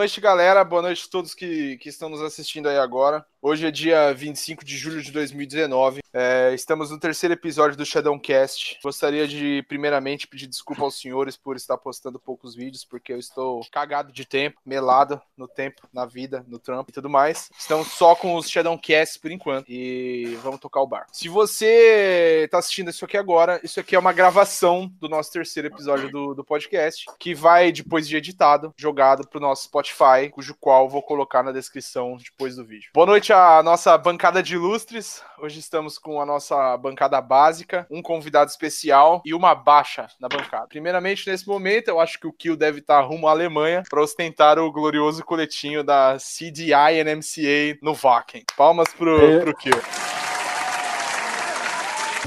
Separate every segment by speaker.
Speaker 1: Noite, galera. Boa noite a todos que, que estão nos assistindo aí agora. Hoje é dia 25 de julho de 2019. É, estamos no terceiro episódio do Shadowcast. Gostaria de, primeiramente, pedir desculpa aos senhores por estar postando poucos vídeos, porque eu estou cagado de tempo, melado no tempo, na vida, no trampo e tudo mais. Estamos só com os Shadowcasts por enquanto e vamos tocar o bar. Se você está assistindo isso aqui agora, isso aqui é uma gravação do nosso terceiro episódio do, do podcast, que vai, depois de editado, jogado para o nosso Spotify, cujo qual vou colocar na descrição depois do vídeo. Boa noite a nossa bancada de ilustres. Hoje estamos com a nossa bancada básica, um convidado especial e uma baixa na bancada. Primeiramente, nesse momento, eu acho que o Kill deve estar rumo à Alemanha para ostentar o glorioso coletinho da CDI NMCA no Wacken. Palmas pro, é. pro Kill.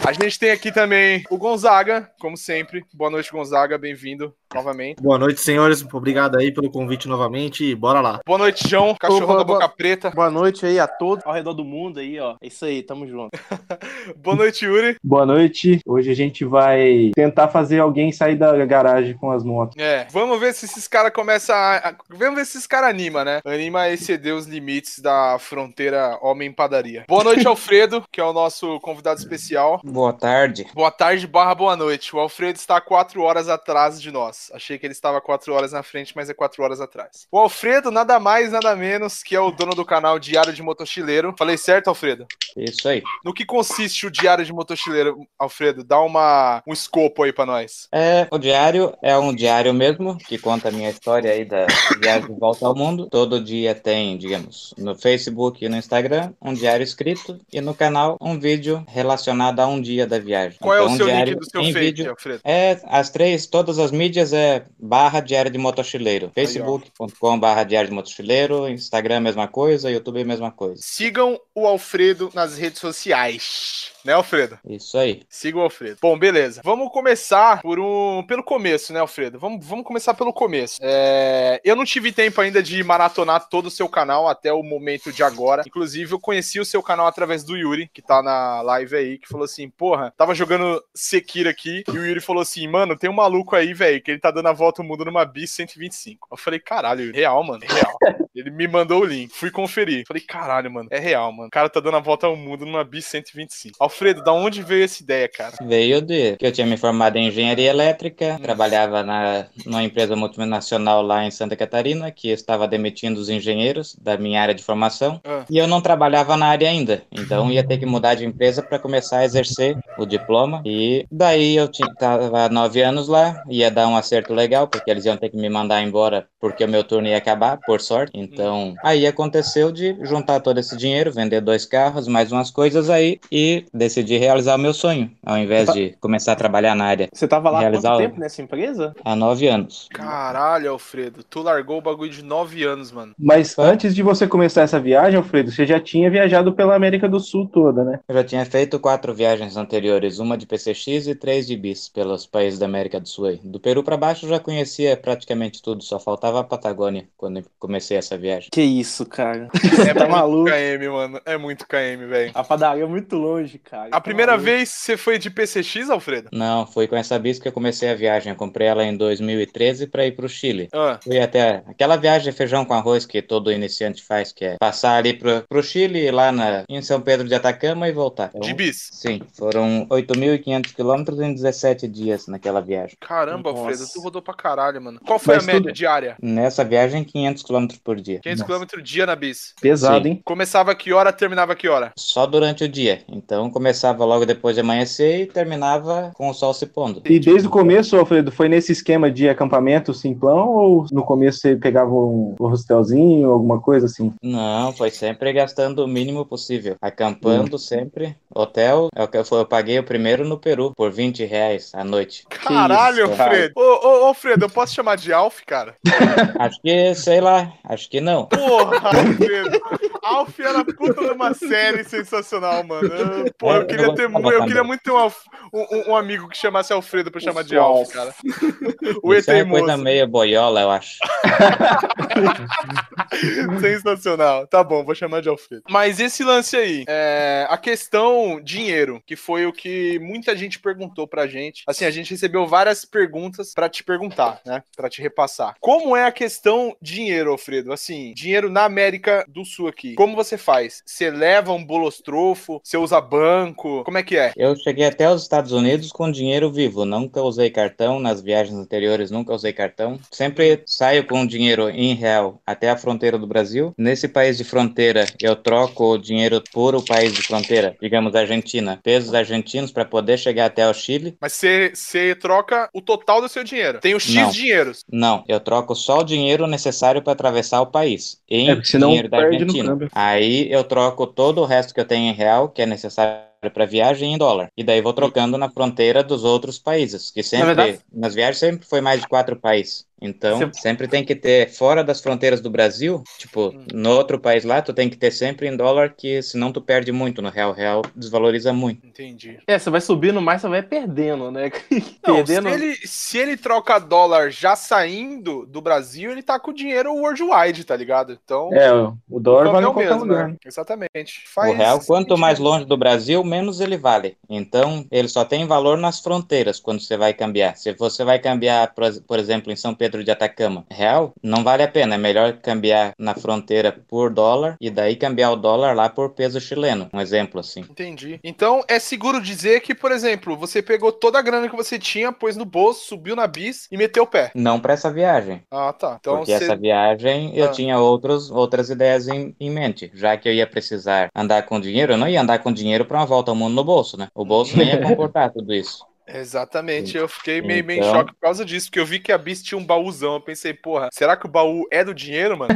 Speaker 1: A gente tem aqui também o Gonzaga, como sempre. Boa noite, Gonzaga. Bem-vindo novamente.
Speaker 2: Boa noite, senhores. Obrigado aí pelo convite novamente e bora lá.
Speaker 1: Boa noite, João, cachorro da boca preta.
Speaker 3: Boa noite aí a todos ao redor do mundo aí, ó. É isso aí, tamo junto.
Speaker 1: Boa noite, Yuri.
Speaker 4: Boa noite. Hoje a gente vai tentar fazer alguém sair da garagem com as motos.
Speaker 1: É, vamos ver se esses caras começam a... Vamos ver se esses caras animam, né? Anima a exceder os limites da fronteira homem-padaria. Boa noite, Alfredo, que é o nosso convidado especial.
Speaker 5: Boa tarde.
Speaker 1: Boa tarde barra boa noite. O Alfredo está quatro horas atrás de nós. Achei que ele estava quatro horas na frente, mas é quatro horas atrás. O Alfredo, nada mais, nada menos, que é o dono do canal Diário de Motochileiro. Falei certo, Alfredo?
Speaker 5: Isso aí.
Speaker 1: No que consiste o Diário de Motochileiro, Alfredo? Dá uma, um escopo aí para nós.
Speaker 5: É, o diário é um diário mesmo, que conta a minha história aí da viagem de volta ao mundo. Todo dia tem, digamos, no Facebook e no Instagram, um diário escrito e no canal um vídeo relacionado a um dia da viagem.
Speaker 1: Qual então, é o então, seu link do seu fake, vídeo, Alfredo?
Speaker 5: É, as três, todas as mídias é barra Diário de Motochileiro. Facebook.com barra Diário de Motochileiro, Instagram mesma coisa, YouTube mesma coisa.
Speaker 1: Sigam o Alfredo nas redes sociais. Né, Alfredo?
Speaker 5: Isso aí.
Speaker 1: Siga o Alfredo. Bom, beleza. Vamos começar por um, pelo começo, né, Alfredo? Vamos, vamos começar pelo começo. É... Eu não tive tempo ainda de maratonar todo o seu canal até o momento de agora. Inclusive, eu conheci o seu canal através do Yuri, que tá na live aí, que falou assim: porra, tava jogando Sekiro aqui, e o Yuri falou assim: mano, tem um maluco aí, velho, que ele tá dando a volta ao mundo numa bis 125. Eu falei, caralho, real, mano, real. ele me mandou o link, fui conferir. Falei, caralho, mano, é real, mano. O cara tá dando a volta ao mundo numa bis 125. Alfredo, da onde veio essa ideia, cara?
Speaker 5: Veio de que eu tinha me formado em engenharia elétrica, hum. trabalhava na, numa empresa multinacional lá em Santa Catarina, que estava demitindo os engenheiros da minha área de formação, ah. e eu não trabalhava na área ainda. Então ia ter que mudar de empresa para começar a exercer o diploma. E daí eu tinha, tava nove anos lá, ia dar um acerto legal, porque eles iam ter que me mandar embora porque o meu turno ia acabar, por sorte. Então, hum. aí aconteceu de juntar todo esse dinheiro, vender dois carros, mais umas coisas aí e decidi realizar o meu sonho, ao invés tá... de começar a trabalhar na área.
Speaker 3: Você tava lá realizar quanto tempo nessa empresa?
Speaker 5: Há nove anos.
Speaker 1: Caralho, Alfredo, tu largou o bagulho de nove anos, mano.
Speaker 4: Mas antes de você começar essa viagem, Alfredo, você já tinha viajado pela América do Sul toda, né?
Speaker 5: Eu já tinha feito quatro viagens anteriores, uma de PCX e três de bis pelos países da América do Sul. Do Peru para baixo eu já conhecia praticamente tudo, só faltava a Patagônia quando comecei essa viagem.
Speaker 3: Que isso, cara?
Speaker 1: É tá maluco? KM, mano. É muito KM, velho.
Speaker 3: A padaria é muito longe, cara.
Speaker 1: A primeira maluco. vez você foi de PCX, Alfredo?
Speaker 5: Não, foi com essa bis que eu comecei a viagem. Eu comprei ela em 2013 para ir pro Chile. Ah. Fui até aquela viagem de feijão com arroz que todo iniciante faz, que é passar ali pro, pro Chile, lá na, em São Pedro de Atacama e voltar.
Speaker 1: Então, de bis?
Speaker 5: Sim, foram 8.500 quilômetros em 17 dias naquela viagem.
Speaker 1: Caramba, Nossa. Alfredo, tu rodou pra caralho, mano. Qual foi Mas a média tudo... diária?
Speaker 5: Nessa viagem, 500 quilômetros por dia.
Speaker 1: 500 quilômetros dia na bis.
Speaker 4: Pesado, Sim. hein?
Speaker 1: Começava que hora, terminava que hora?
Speaker 5: Só durante o dia. Então começava logo depois de amanhecer e terminava com o sol se pondo.
Speaker 4: E desde o começo, Alfredo, foi nesse esquema de acampamento simplão ou no começo você pegava um, hostelzinho, alguma coisa assim?
Speaker 5: Não, foi sempre gastando o mínimo possível. Acampando hum. sempre. Hotel, eu, eu paguei o primeiro no Peru, por 20 reais a noite.
Speaker 1: Caralho, isso, Alfredo. Ô, ô, Alfredo, eu posso chamar de Alf, cara?
Speaker 5: Acho que, sei lá, acho que não.
Speaker 1: Porra, Alfredo. Alf era puta de uma série sensacional, mano. Pô, eu queria, ter, eu queria muito ter um, um, um, amigo que chamasse Alfredo pra chamar de Alf, cara.
Speaker 5: O Isso é coisa meio boiola, eu acho.
Speaker 1: Sensacional. Tá bom, vou chamar de Alfredo. Mas esse lance aí, é, a questão dinheiro, que foi o que muita gente perguntou pra gente. Assim, a gente recebeu várias perguntas pra te perguntar, né? Pra te repassar. Como é a questão dinheiro, Alfredo? Assim, dinheiro na América do Sul aqui. Como você faz? Você leva um bolostrofo? Você usa banco? Como é que é?
Speaker 5: Eu cheguei até os Estados Unidos com dinheiro vivo. Nunca usei cartão. Nas viagens anteriores, nunca usei cartão. Sempre saio com dinheiro em real até a fronteira do Brasil. Nesse país de fronteira, eu troco o dinheiro por o país de fronteira, digamos Argentina, pesos argentinos para poder chegar até o Chile.
Speaker 1: Mas você troca o total do seu dinheiro. Tem o X
Speaker 5: Não.
Speaker 1: dinheiros.
Speaker 5: Não, eu troco só o dinheiro necessário para atravessar o país em
Speaker 4: É,
Speaker 5: dinheiro da Argentina. Aí eu troco todo o resto que eu tenho em real, que é necessário para viagem em dólar. E daí vou trocando na fronteira dos outros países, que sempre
Speaker 3: verdade-
Speaker 5: nas viagens sempre foi mais de quatro países. Então,
Speaker 3: Você-
Speaker 5: sempre tem que ter fora das fronteiras do Brasil, tipo, no outro país lá, tu tem que ter sempre em dólar, que senão tu perde muito no real, o real desvaloriza muito.
Speaker 1: Entendi.
Speaker 3: É, você vai subindo mais, você vai perdendo, né?
Speaker 1: Não,
Speaker 3: perdendo.
Speaker 1: se, ele, se ele troca dólar já saindo do Brasil, ele tá com o dinheiro worldwide, tá ligado? Então,
Speaker 4: É, o dólar
Speaker 1: o
Speaker 4: vale
Speaker 1: é
Speaker 4: qualquer
Speaker 1: o mesmo,
Speaker 4: lugar.
Speaker 1: né? Exatamente.
Speaker 5: O
Speaker 1: Faz
Speaker 5: real, quanto
Speaker 1: sentido.
Speaker 5: mais longe do Brasil, menos ele vale. Então, ele só tem valor nas fronteiras quando você vai cambiar. Se você vai cambiar, por, por exemplo, em São Pedro de Atacama, real, não vale a pena. É melhor cambiar na fronteira por dólar e daí cambiar o dólar lá por peso chileno. Um exemplo assim.
Speaker 1: Entendi. Então é seguro dizer que, por exemplo, você pegou toda a grana que você tinha, pôs no bolso, subiu na bis e meteu o pé.
Speaker 5: Não para essa viagem.
Speaker 1: Ah, tá. Então
Speaker 5: porque
Speaker 1: você.
Speaker 5: essa viagem eu
Speaker 1: Ah.
Speaker 5: tinha outros, outras ideias em, em mente. Já que eu ia precisar andar com dinheiro, eu não ia andar com dinheiro para uma volta ao mundo no bolso, né? O bolso nem ia comportar tudo isso.
Speaker 1: Exatamente, eu fiquei meio, meio em
Speaker 5: Então-
Speaker 1: choque por causa disso, porque eu vi que a bis tinha um baúzão. Eu pensei, porra, será que o baú é do dinheiro, mano?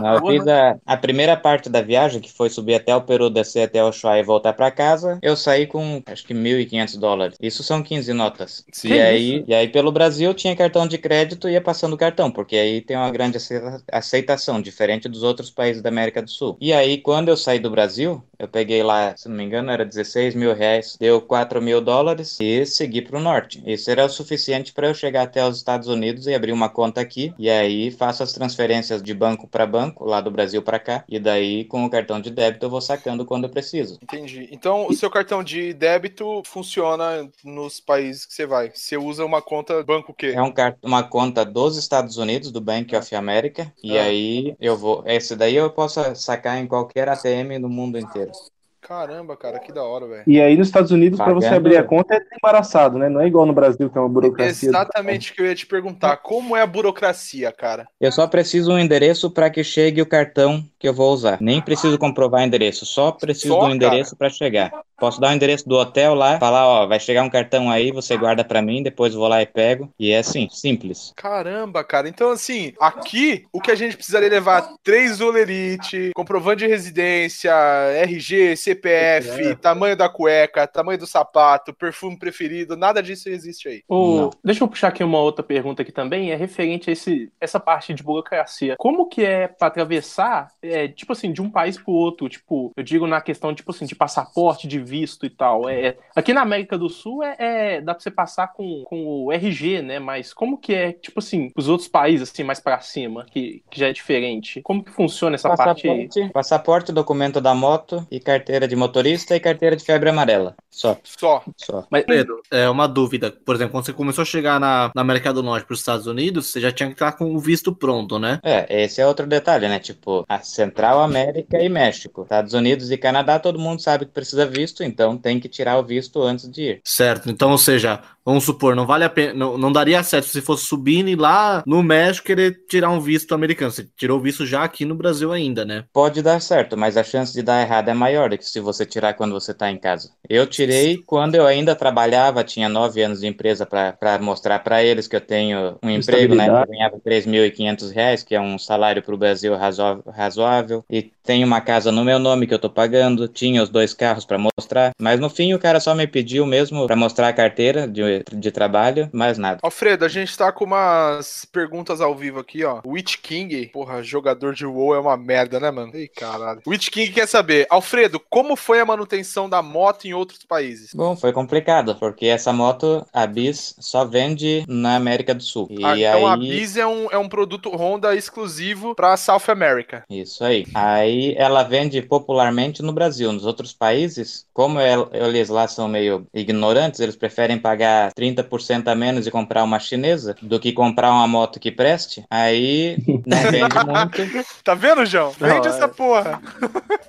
Speaker 5: Não, eu fiz a, a primeira parte da viagem, que foi subir até o Peru, descer até o Ushuaia e voltar para casa. Eu saí com acho que 1.500 dólares. Isso são 15 notas.
Speaker 1: Que
Speaker 5: e aí, e aí pelo Brasil tinha cartão de crédito e ia passando o cartão, porque aí tem uma grande aceita- aceitação, diferente dos outros países da América do Sul. E aí, quando eu saí do Brasil, eu peguei lá, se não me engano, era 16 mil reais, deu 4 mil dólares e segui para o norte. Isso era o suficiente para eu chegar até os Estados Unidos e abrir uma conta aqui. E aí faço as transferências de banco para banco, lá do Brasil para cá. E daí, com o cartão de débito, eu vou sacando quando eu preciso.
Speaker 1: Entendi. Então, o seu cartão de débito funciona nos países que você vai. Você usa uma conta banco o quê?
Speaker 5: É um car- uma conta dos Estados Unidos, do Bank of America. E
Speaker 1: Ah.
Speaker 5: aí eu vou. Esse daí eu posso sacar em qualquer ATM no mundo inteiro.
Speaker 1: Caramba, cara, que da hora, velho.
Speaker 4: E aí nos Estados Unidos, para você
Speaker 5: Pagando-
Speaker 4: abrir a conta, é embaraçado, né? Não é igual no Brasil, que é uma burocracia.
Speaker 1: Exatamente o que eu ia te perguntar. Como é a burocracia, cara?
Speaker 5: Eu só preciso um endereço para que chegue o cartão que eu vou usar. Nem preciso comprovar endereço, só preciso
Speaker 1: Só,
Speaker 5: do endereço para chegar. Posso dar o endereço do hotel lá, falar, ó, vai chegar um cartão aí, você guarda para mim, depois eu vou lá e pego. E é assim, simples.
Speaker 1: Caramba, cara. Então, assim, aqui o que a gente precisaria levar três olerite, comprovante de residência, RG, CPF, tamanho da cueca, tamanho do sapato, perfume preferido, nada disso existe aí.
Speaker 3: O-. Deixa eu puxar aqui uma outra pergunta aqui também, é referente a esse, essa parte de burocracia. Como que é para atravessar, é, tipo assim, de um país pro outro? Tipo, eu digo na questão, tipo assim, de passaporte, de visto e tal. É, aqui na América do Sul é, é- dá pra você passar com, com o RG, né? Mas como que é, tipo assim, os outros países, assim, mais pra cima, que, que já é diferente? Como que funciona essa parte aí?
Speaker 5: Passaporte, passaporte, documento da moto e carteira de motorista e carteira de febre amarela. Só,
Speaker 1: Só.
Speaker 5: só.
Speaker 3: Mas,
Speaker 2: Pedro, é uma dúvida. Por exemplo, quando você começou a chegar na, na América do Norte para os Estados Unidos, você já tinha que estar com o visto pronto, né?
Speaker 5: É, esse é outro detalhe, né? Tipo, a Central América e México. Estados Unidos e Canadá, todo mundo sabe que precisa visto, então tem que tirar o visto antes de ir.
Speaker 2: Certo. Então, ou seja, vamos supor, não vale a pena, não, não daria certo se fosse subindo e lá no México querer tirar um visto americano. Você tirou o visto já aqui no Brasil ainda, né?
Speaker 5: Pode dar certo, mas a chance de dar errado é maior do que se você tirar quando você está em casa. Eu tirei quando eu ainda trabalhava, tinha nove anos de empresa para mostrar para eles que eu tenho um emprego, né? Eu ganhava 3.500 reais, que é um salário para o Brasil razo- razoável. Razoável e tem uma casa no meu nome que eu tô pagando, tinha os dois carros para mostrar, mas no fim o cara só me pediu mesmo para mostrar a carteira de, de trabalho, mais nada.
Speaker 1: Alfredo, a gente tá com umas perguntas ao vivo aqui, ó. Witch King, porra, jogador de WoW é uma merda, né, mano? Ei, caralho. Witch King quer saber, Alfredo, como foi a manutenção da moto em outros países?
Speaker 5: Bom, foi complicado, porque essa moto, a Bis, só vende na América do Sul. E
Speaker 1: Ah, então
Speaker 5: aí...
Speaker 1: a Biz é um, é um produto Honda exclusivo pra South America.
Speaker 5: Isso aí. Aí ela vende popularmente no Brasil. Nos outros países, como el- eles lá são meio ignorantes, eles preferem pagar 30% a menos e comprar uma chinesa do que comprar uma moto que preste. Aí não vende muito.
Speaker 1: Tá vendo, João? Vende
Speaker 3: Não,
Speaker 1: essa
Speaker 3: é-
Speaker 1: porra.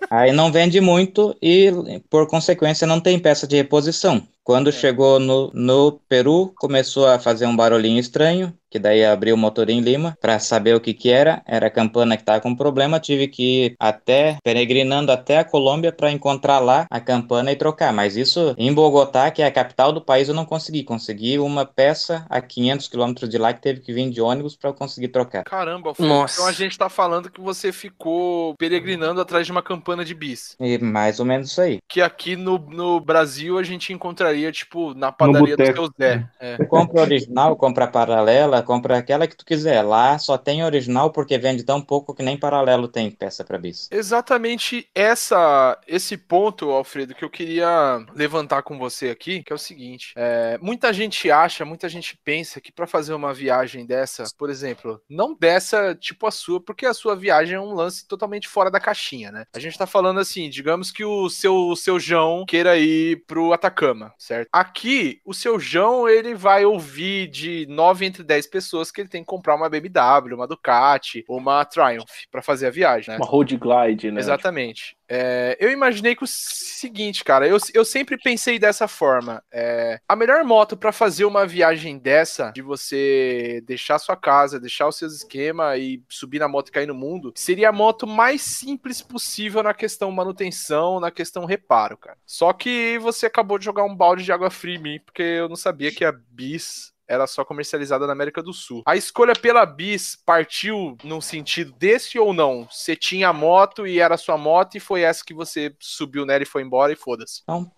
Speaker 5: Aí não vende muito e, por consequência, não tem peça de reposição. Quando chegou no, no Peru, começou a fazer um barulhinho estranho, que daí abriu o motor em Lima para saber o que que era. Era a campana que estava com problema. Tive que ir até, peregrinando até a Colômbia para encontrar lá a campana e trocar. Mas isso em Bogotá, que é a capital do país, eu não consegui. Consegui uma peça a 500 quilômetros de lá que teve que vir de ônibus para eu conseguir trocar.
Speaker 1: Caramba, Alfredo.
Speaker 3: Nossa.
Speaker 1: Então a gente tá falando que você ficou peregrinando atrás de uma campana de bis.
Speaker 5: E mais ou menos isso aí.
Speaker 1: Que aqui no, no Brasil a gente encontraria, tipo, na padaria do seu Zé. É.
Speaker 5: Compra original, compra paralela, compra aquela que tu quiser. Lá só tem original porque vende tão pouco que nem paralelo tem peça para bis.
Speaker 1: Exatamente essa, esse ponto, Alfredo, que eu queria levantar com você aqui, que é o seguinte: é, muita gente acha, muita gente pensa que para fazer uma viagem dessa, por exemplo, não dessa tipo a sua, porque a sua viagem é um lance totalmente fora da caixinha, né? A gente tá falando assim, digamos que o seu, o seu João queira ir pro Atacama, certo? Aqui, o seu João, ele vai ouvir de 9 entre 10 pessoas que ele tem que comprar uma BMW, uma Ducati, ou uma Triumph para fazer a viagem, né?
Speaker 3: Uma road glide, né?
Speaker 1: Exatamente. É, eu imaginei que o seguinte, cara, eu, eu sempre pensei dessa forma. é, a melhor moto pra fazer uma viagem dessa, de você deixar sua casa, deixar os seus esquemas e subir na moto e cair no mundo, seria a moto mais simples possível na questão manutenção, na questão reparo, cara. Só que você acabou de jogar um balde de água fria em mim, porque eu não sabia que a Bis era só comercializada na América do Sul. A escolha pela Bis partiu num sentido desse ou não? Você tinha a moto e era sua moto e foi essa que você subiu nela e foi embora e foda-se.
Speaker 5: Então,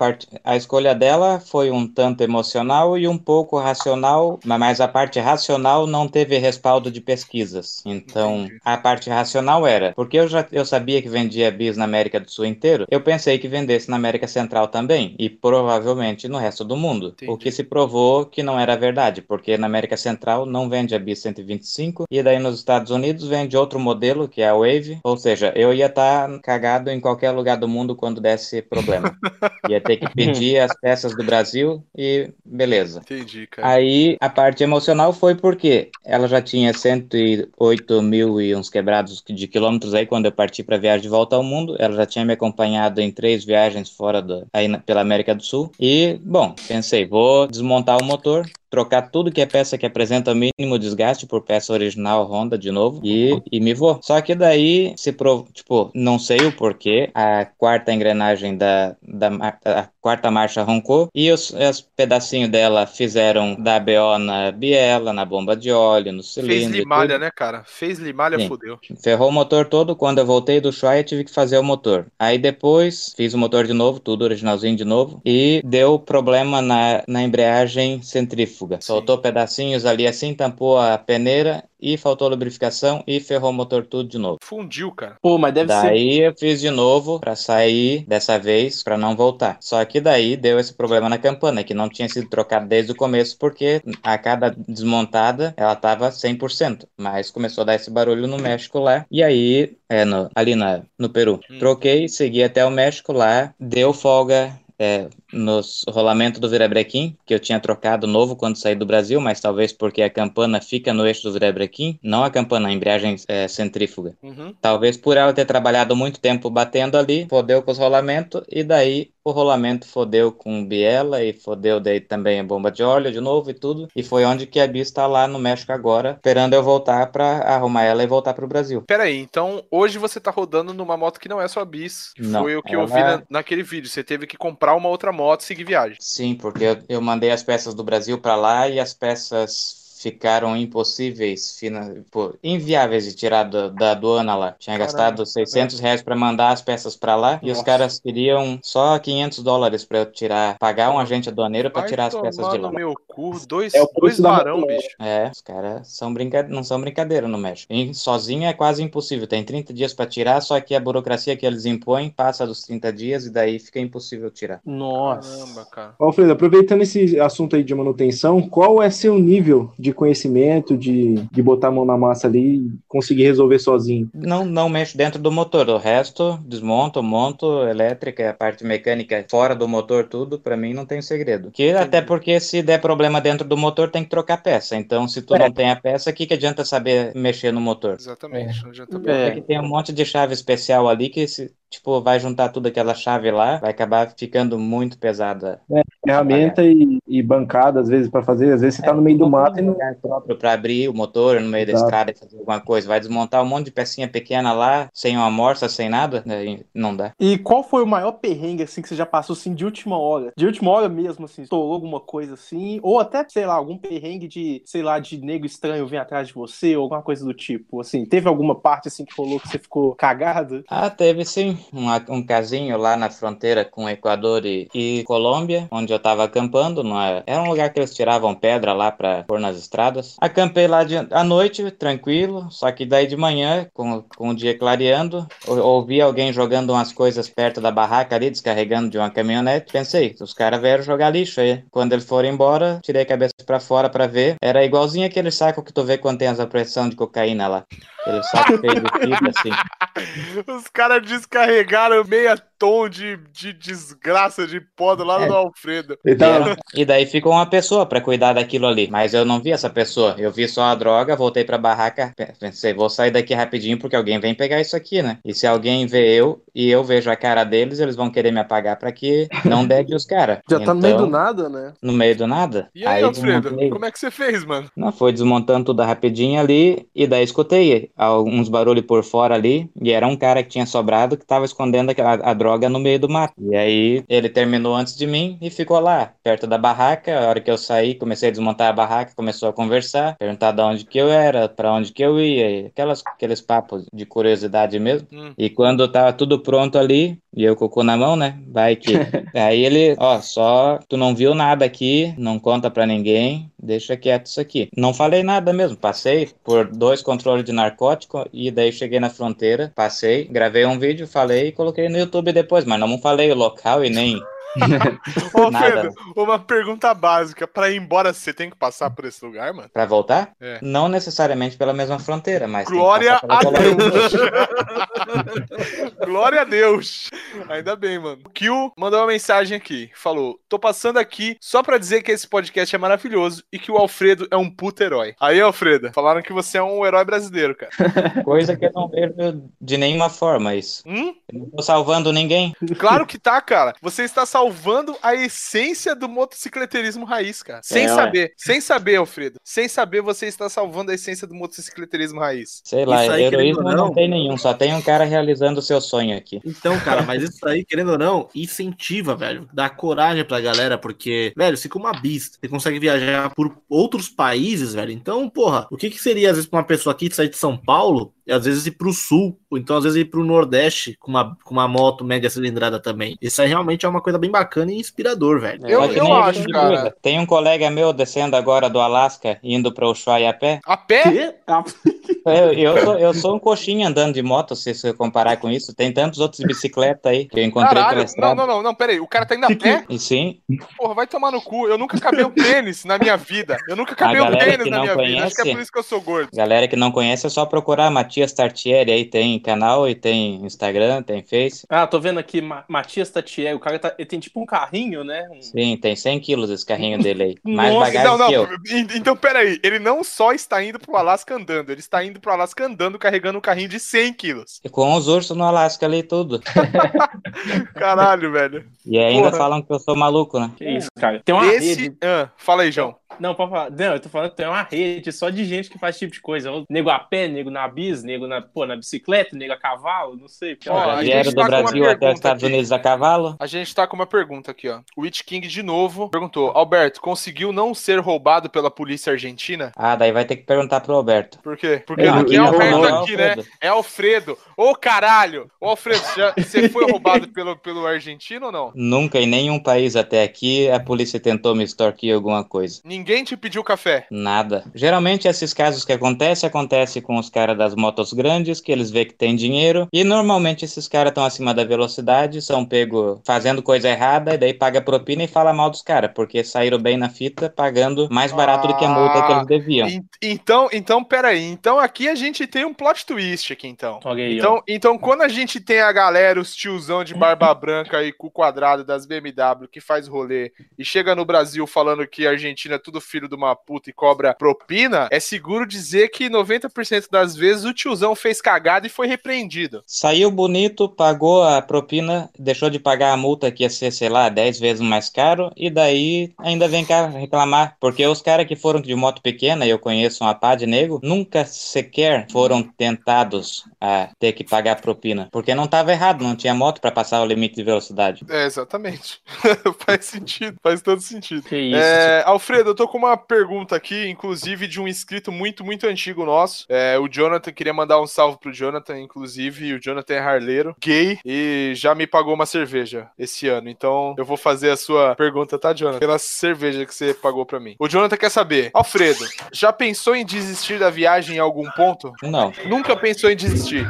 Speaker 5: a escolha dela foi um tanto emocional e um pouco racional, ma- mas a parte racional não teve respaldo de pesquisas. Então,
Speaker 1: Entendi.
Speaker 5: a parte racional era, porque eu já eu sabia que vendia bis na América do Sul inteiro, eu pensei que vendesse na América Central também e provavelmente no resto do mundo.
Speaker 1: Entendi.
Speaker 5: O que se provou que não era verdade, porque na América Central não vende a bis 125 e daí nos Estados Unidos vende outro modelo, que é a Wave, ou seja, eu ia estar cagado em qualquer lugar do mundo quando desse problema. Ia ter que pedir as peças do Brasil e beleza.
Speaker 1: Entendi, cara.
Speaker 5: Aí a parte emocional foi porque ela já tinha 108 mil e uns quebrados de quilômetros aí quando eu parti para viagem de volta ao mundo. Ela já tinha me acompanhado em três viagens fora do, aí na- pela América do Sul. E, bom, pensei, vou desmontar o motor. Trocar tudo que é peça que apresenta mínimo desgaste por peça original Honda de novo e, e me vou. Só que daí se prov... tipo, não sei o porquê, a quarta engrenagem da, da quarta marcha roncou e os, os pedacinhos dela fizeram da BO na biela, na bomba de óleo, no
Speaker 1: Fez
Speaker 5: cilindro e
Speaker 1: limalha, né, cara? Fez limalha,
Speaker 5: Sim.
Speaker 1: fodeu.
Speaker 5: Ferrou o motor todo. Quando eu voltei do Ushuaia, tive que fazer o motor. Aí depois fiz o motor de novo, tudo originalzinho de novo. E deu problema na, na embreagem centrífuga. Soltou pedacinhos ali assim, tampou a peneira e faltou lubrificação e ferrou o motor tudo de novo.
Speaker 1: Fundiu, cara.
Speaker 3: Pô, mas deve ser.
Speaker 5: Daí eu fiz de novo pra sair dessa vez pra não voltar. Só que daí deu esse problema na campana, que não tinha sido trocado desde o começo, porque a cada desmontada ela tava 100%. Mas começou a dar esse barulho no México lá. E aí, é, no- ali na, no Peru.
Speaker 1: Hum.
Speaker 5: Troquei, segui até o México lá, deu folga. É, nos rolamento do virabrequim, que eu tinha trocado novo quando saí do Brasil, mas talvez porque a campana fica no eixo do virabrequim, não a campana, a embreagem é, centrífuga.
Speaker 1: Uhum.
Speaker 5: Talvez por ela ter trabalhado muito tempo batendo ali, fodeu com os rolamentos, e daí o rolamento fodeu com biela e fodeu daí também a bomba de óleo de novo e tudo. E foi onde que a Bis está lá no México agora, esperando eu voltar para arrumar ela e voltar pro Brasil.
Speaker 1: Pera aí, então hoje você tá rodando numa moto que não é sua bis. que
Speaker 5: Não,
Speaker 1: Foi o que
Speaker 5: ela
Speaker 1: eu vi na- naquele vídeo. Você teve que comprar uma outra moto e seguir viagem.
Speaker 5: Sim, porque eu, eu mandei as peças do Brasil para lá e as peças ficaram impossíveis, inviáveis de tirar do, da aduana lá. Tinha Caramba, gastado 600 reais para mandar as peças para lá Nossa. e os caras queriam só 500 dólares para eu tirar, pagar um agente aduaneiro para tirar as peças de lá.
Speaker 1: meu cu, dois, é dois varão, bicho.
Speaker 5: É, os caras são brinca... não são brincadeira no México. E sozinho é quase impossível. Tem 30 dias para tirar, só que a burocracia que eles impõem passa dos 30 dias e daí fica impossível tirar.
Speaker 3: Nossa. Caramba,
Speaker 4: cara. Alfredo, aproveitando esse assunto aí de manutenção, qual é seu nível de conhecimento, de, de botar a mão na massa ali e conseguir resolver sozinho?
Speaker 5: Não, não mexo dentro do motor. O resto, desmonto, monto, elétrica, a parte mecânica fora do motor, tudo, para mim não tem segredo. Que, até porque se der problema dentro do motor, tem que trocar peça. Então, se tu é. não tem a peça, o que, que adianta saber mexer no motor?
Speaker 1: Exatamente.
Speaker 5: É. É. Tem um monte de chave especial ali que se, tipo, vai juntar tudo aquela chave lá, vai acabar ficando muito pesada.
Speaker 4: É, ferramenta e, e, bancada, às vezes, para fazer, às vezes você tá no meio do mato e não.
Speaker 5: próprio para abrir o motor no meio Exato. da estrada e fazer alguma coisa. Vai desmontar um monte de pecinha pequena lá, sem uma morsa, sem nada, né? não dá.
Speaker 3: E qual foi o maior perrengue, assim, que você já passou, assim, de última hora? De última hora mesmo, assim, estourou alguma coisa assim, ou até, sei lá, algum perrengue de, sei lá, de nego estranho vir atrás de você, ou alguma coisa do tipo, assim, teve alguma parte, assim, que falou que você ficou cagado?
Speaker 5: Ah, teve sim um, um casinho lá na fronteira com Equador e, e Colômbia, onde eu tava acampando. Numa, era um lugar que eles tiravam pedra lá pra pôr nas estradas. Acampei lá de, à noite, tranquilo, só que daí de manhã, com, com o dia clareando, ouvi alguém jogando umas coisas perto da barraca ali, descarregando de uma caminhonete. Pensei, os caras vieram jogar lixo aí. Quando eles foram embora, tirei a cabeça pra fora pra ver. Era igualzinho aquele saco que tu vê quando tem essa pressão de cocaína lá. Aquele saco feio de fibra, assim.
Speaker 1: Os caras descarregaram meia tom de, de desgraça de pó do lado é. do Alfredo.
Speaker 5: Então... E daí ficou uma pessoa para cuidar daquilo ali. Mas eu não vi essa pessoa. Eu vi só a droga, voltei pra barraca. Pensei, vou sair daqui rapidinho porque alguém vem pegar isso aqui, né? E se alguém vê eu e eu vejo a cara deles, eles vão querer me apagar para que não deve os caras.
Speaker 3: Já então, tá no meio do então, nada, né?
Speaker 5: No meio do nada.
Speaker 1: E aí, aí Alfredo, desmontei... como é que você fez, mano?
Speaker 5: Não, foi desmontando tudo rapidinho ali e daí escutei alguns barulhos por fora ali e era um cara que tinha sobrado que tava escondendo a, a droga no meio do mato. E aí ele terminou antes de mim e ficou lá, perto da barraca. A hora que eu saí, comecei a desmontar a barraca, começou a conversar, perguntar de onde que eu era, para onde que eu ia, aquelas, aqueles papos de curiosidade mesmo. Hum. E quando tava tudo pronto ali, e eu cocô na mão, né? Vai que. aí ele, ó, só tu não viu nada aqui, não conta para ninguém, deixa quieto isso aqui. Não falei nada mesmo, passei por dois controles de narcótico e daí cheguei na fronteira, passei, gravei um vídeo, falei e coloquei no YouTube depois, mas não falei o local e nem
Speaker 1: Ô, Pedro, uma pergunta básica. Pra ir embora, você tem que passar por esse lugar, mano?
Speaker 5: Pra voltar? É. Não necessariamente pela mesma fronteira, mas.
Speaker 1: Glória a Deus! Glória a Deus! Ainda bem, mano. O Kill mandou uma mensagem aqui. Falou: tô passando aqui só pra dizer que esse podcast é maravilhoso e que o Alfredo é um puto herói. Aí, Alfredo, falaram que você é um herói brasileiro, cara.
Speaker 5: Coisa que eu não vejo de nenhuma forma, isso. Hum? Eu não tô salvando ninguém.
Speaker 1: Claro que tá, cara. Você está salvando salvando a essência do motocicleteirismo raiz, cara. Sem é, saber. Ué. Sem saber, Alfredo. Sem saber, você está salvando a essência do motocicleteirismo raiz.
Speaker 5: Sei lá, aí, heroísmo não, não tem nenhum. Só tem um cara realizando o seu sonho aqui.
Speaker 2: Então, cara, mas isso aí, querendo ou não, incentiva, velho. Dá coragem pra galera, porque, velho, você como uma bista, você consegue viajar por outros países, velho. Então, porra, o que que seria, às vezes, pra uma pessoa aqui sair de São Paulo e às vezes ir pro sul, ou então às vezes ir pro Nordeste com uma, com uma moto média cilindrada também. Isso aí realmente é uma coisa bem bacana e inspirador, velho.
Speaker 1: Eu, eu, eu acho, cara.
Speaker 5: Tem um colega meu descendo agora do Alasca, indo pra Ushuaia a pé.
Speaker 1: A pé?
Speaker 5: Eu, eu, sou, eu sou um coxinha andando de moto, se você comparar com isso. Tem tantos outros de bicicleta aí que eu encontrei Caralho, pela estrada.
Speaker 1: Não, não, não, não, peraí. O cara tá indo a pé?
Speaker 5: E sim.
Speaker 1: Porra, vai tomar no cu. Eu nunca cabei um tênis na minha vida. Eu nunca cabei um tênis na minha conhece, vida. Acho que é por isso que eu sou gordo.
Speaker 5: Galera que não conhece, é só procurar Matias Tartieri aí. Tem canal e tem Instagram, tem Face.
Speaker 3: Ah, tô vendo aqui Matias Tartieri. O cara tá, ele tem tipo um carrinho, né? Um...
Speaker 5: Sim, tem 100 quilos esse carrinho dele aí. Mais Nossa, bagagem não, não. que eu.
Speaker 1: Então, peraí. Ele não só está indo pro Alasca andando, ele está indo pro Alasca andando carregando um carrinho de 100 quilos.
Speaker 5: E com os ursos no Alasca ali tudo.
Speaker 1: Caralho, velho.
Speaker 5: E ainda Porra. falam que eu sou maluco, né?
Speaker 3: Que isso, cara. Tem uma
Speaker 1: Esse... rede. Ah, fala aí, João.
Speaker 3: Não, pode falar. Não, eu tô falando que tem uma rede só de gente que faz esse tipo de coisa. Nego a pé, nego na bis, nego na, pô, na bicicleta, nego a cavalo, não sei.
Speaker 5: Ó, a gente do tá Brasil até os Estados aqui. Unidos a cavalo.
Speaker 1: A gente tá com uma pergunta aqui, ó. O Witch King de novo perguntou: Alberto, conseguiu não ser roubado pela polícia argentina?
Speaker 5: Ah, daí vai ter que perguntar pro Alberto.
Speaker 1: Por quê? Porque não, aqui é Alberto aqui, né? É Alfredo. Ô, caralho! Ô, Alfredo, já, você foi roubado pelo, pelo argentino ou não?
Speaker 5: Nunca, em nenhum país até aqui, a polícia tentou me extorquir alguma coisa.
Speaker 1: Ninguém te pediu café?
Speaker 5: Nada. Geralmente esses casos que acontecem, acontece com os caras das motos grandes, que eles vê que tem dinheiro, e normalmente esses caras estão acima da velocidade, são pego fazendo coisa errada, e daí paga propina e fala mal dos caras, porque saíram bem na fita, pagando mais barato ah, do que a multa que eles deviam.
Speaker 1: Então, então, peraí. Então aqui a gente tem um plot twist aqui, então.
Speaker 3: Okay,
Speaker 1: então, então, quando a gente tem a galera, os tiozão de barba branca e com quadrado das BMW que faz rolê e chega no Brasil falando que a Argentina tudo filho de uma puta e cobra propina, é seguro dizer que 90% das vezes o tiozão fez cagada e foi repreendido.
Speaker 5: Saiu bonito, pagou a propina, deixou de pagar a multa que ia ser, sei lá, 10 vezes mais caro, e daí ainda vem cá reclamar. Porque os caras que foram de moto pequena, eu conheço uma pá de nego, nunca sequer foram tentados a ter que pagar a propina. Porque não estava errado, não tinha moto para passar o limite de velocidade.
Speaker 1: É, exatamente. faz sentido, faz todo sentido. Que isso. É, Alfredo, tô com uma pergunta aqui, inclusive de um inscrito muito, muito antigo nosso. É, o Jonathan, queria mandar um salve pro Jonathan, inclusive. O Jonathan é harleiro, gay, e já me pagou uma cerveja esse ano. Então eu vou fazer a sua pergunta, tá, Jonathan? Pela cerveja que você pagou para mim. O Jonathan quer saber, Alfredo, já pensou em desistir da viagem em algum ponto?
Speaker 5: Não.
Speaker 1: Nunca pensou em desistir?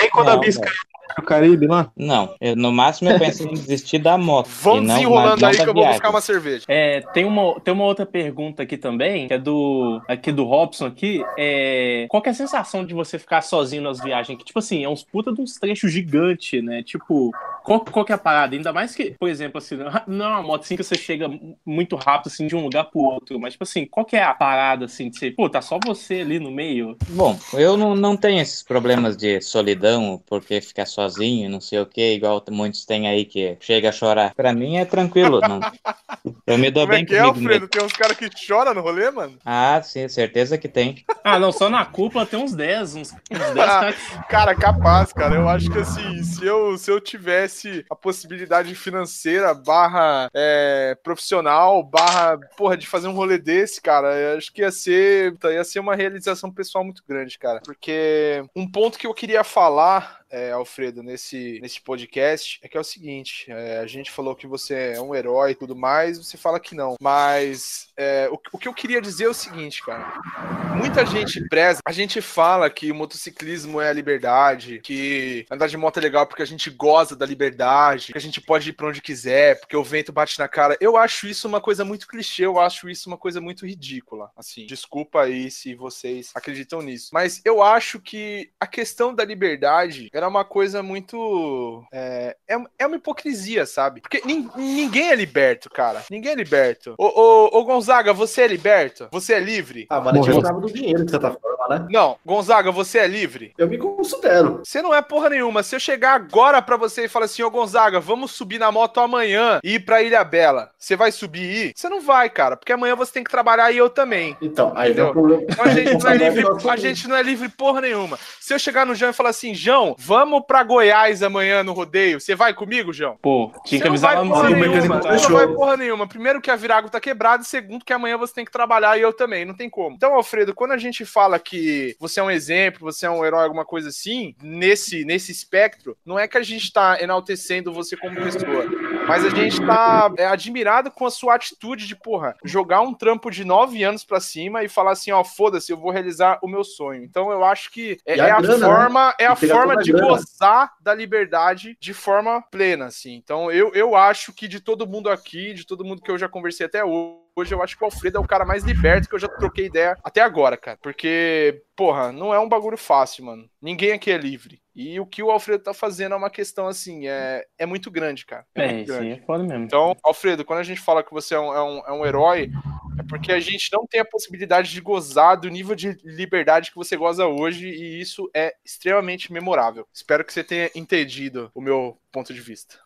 Speaker 4: Nem quando não, a Bisca o Caribe lá?
Speaker 5: Não, eu, no máximo eu pensei em desistir da moto.
Speaker 1: Vamos desenrolando aí que eu vou buscar uma cerveja.
Speaker 3: É, tem uma, tem uma outra pergunta aqui também, que é do aqui do Robson aqui. É, qual é a sensação de você ficar sozinho nas viagens? Que, tipo assim, é uns puta de uns trechos gigantes, né? Tipo, qual, qual que é a parada? Ainda mais que, por exemplo, assim, não é uma moto assim que você chega muito rápido assim de um lugar pro outro, mas tipo assim, qual que é a parada assim de ser, pô, tá só você ali no meio?
Speaker 5: Bom, eu não, não tenho esses problemas de solidão, porque ficar sozinho, não sei o que, igual muitos têm aí que chega a chorar. Pra mim é tranquilo, não. Eu me dou
Speaker 1: Como
Speaker 5: bem
Speaker 1: é que é, Alfredo? Mesmo. Tem uns caras que choram no rolê, mano?
Speaker 5: Ah, sim, certeza que tem.
Speaker 3: ah, não, só na cúpula tem uns 10, uns, uns 10 caras.
Speaker 1: cara, capaz, cara. Eu acho que assim, se eu, se eu tivesse a possibilidade financeira, barra é, profissional, barra, porra, de fazer um rolê desse, cara, eu acho que ia ser, ia ser uma realização pessoal muito grande, cara. Porque um ponto que eu queria falar é, Alfredo, nesse, nesse podcast é que é o seguinte: é, a gente falou que você é um herói e tudo mais, você fala que não. Mas é, o, o, que eu queria dizer é o seguinte, cara. Muita gente preza, a gente fala que o motociclismo é a liberdade, que andar de moto é legal porque a gente goza da liberdade, que a gente pode ir pra onde quiser, porque o vento bate na cara. Eu acho isso uma coisa muito clichê, eu acho isso uma coisa muito ridícula. Assim, desculpa aí se vocês acreditam nisso. Mas eu acho que a questão da liberdade era uma coisa muito. É, é, é uma hipocrisia, sabe? Porque nin, ninguém é liberto, cara. Ninguém é liberto. Ô, ô, ô, Gonzaga, você é liberto? Você é livre?
Speaker 2: Ah, mas a gente do dinheiro, de certa forma, né?
Speaker 1: Não, Gonzaga, você é livre?
Speaker 2: Eu me considero.
Speaker 1: Você não é porra nenhuma. Se eu chegar agora pra você e falar assim, ô Gonzaga, vamos subir na moto amanhã e ir pra Ilha Bela, você vai subir e ir? Você não vai, cara, porque amanhã você tem que trabalhar e eu também.
Speaker 2: Então, aí vem o problema.
Speaker 1: Então, a gente não é livre, a gente não é livre porra nenhuma. Se eu chegar no João e falar assim, João, vamos pra Goiás amanhã no rodeio. Você vai comigo, João?
Speaker 3: Pô, tinha que avisar lá no
Speaker 1: porra nenhuma. Não vai porra nenhuma. Primeiro que a Virago tá quebrada, e segundo que amanhã você tem que trabalhar e eu também, não tem como. Então, Alfredo, quando a gente fala que você é um exemplo, você é um herói, alguma coisa assim, nesse, nesse espectro, não é que a gente tá enaltecendo você como pessoa, mas a gente tá é, admirado com a sua atitude de, porra, jogar um trampo de nove anos pra cima e falar assim, ó, foda-se, eu vou realizar o meu sonho. Então, eu acho que é, é a, grana, né? forma, né? é a forma de gozar da liberdade de forma plena, assim. Então, eu, eu acho que de todo mundo aqui, de todo mundo que eu já conversei até hoje, hoje eu acho que o Alfredo é o cara mais liberto que eu já troquei ideia até agora, cara. Porque, porra, não é um bagulho fácil, mano. Ninguém aqui é livre. E o que o Alfredo tá fazendo é uma questão, assim, é, é muito grande, cara.
Speaker 3: É,
Speaker 1: é
Speaker 3: grande. sim, é foda mesmo.
Speaker 1: Então, Alfredo, quando a gente fala que você é um, é, um, é um herói, é porque a gente não tem a possibilidade de gozar do nível de liberdade que você goza hoje, e isso é extremamente memorável. Espero que você tenha entendido o meu ponto de vista.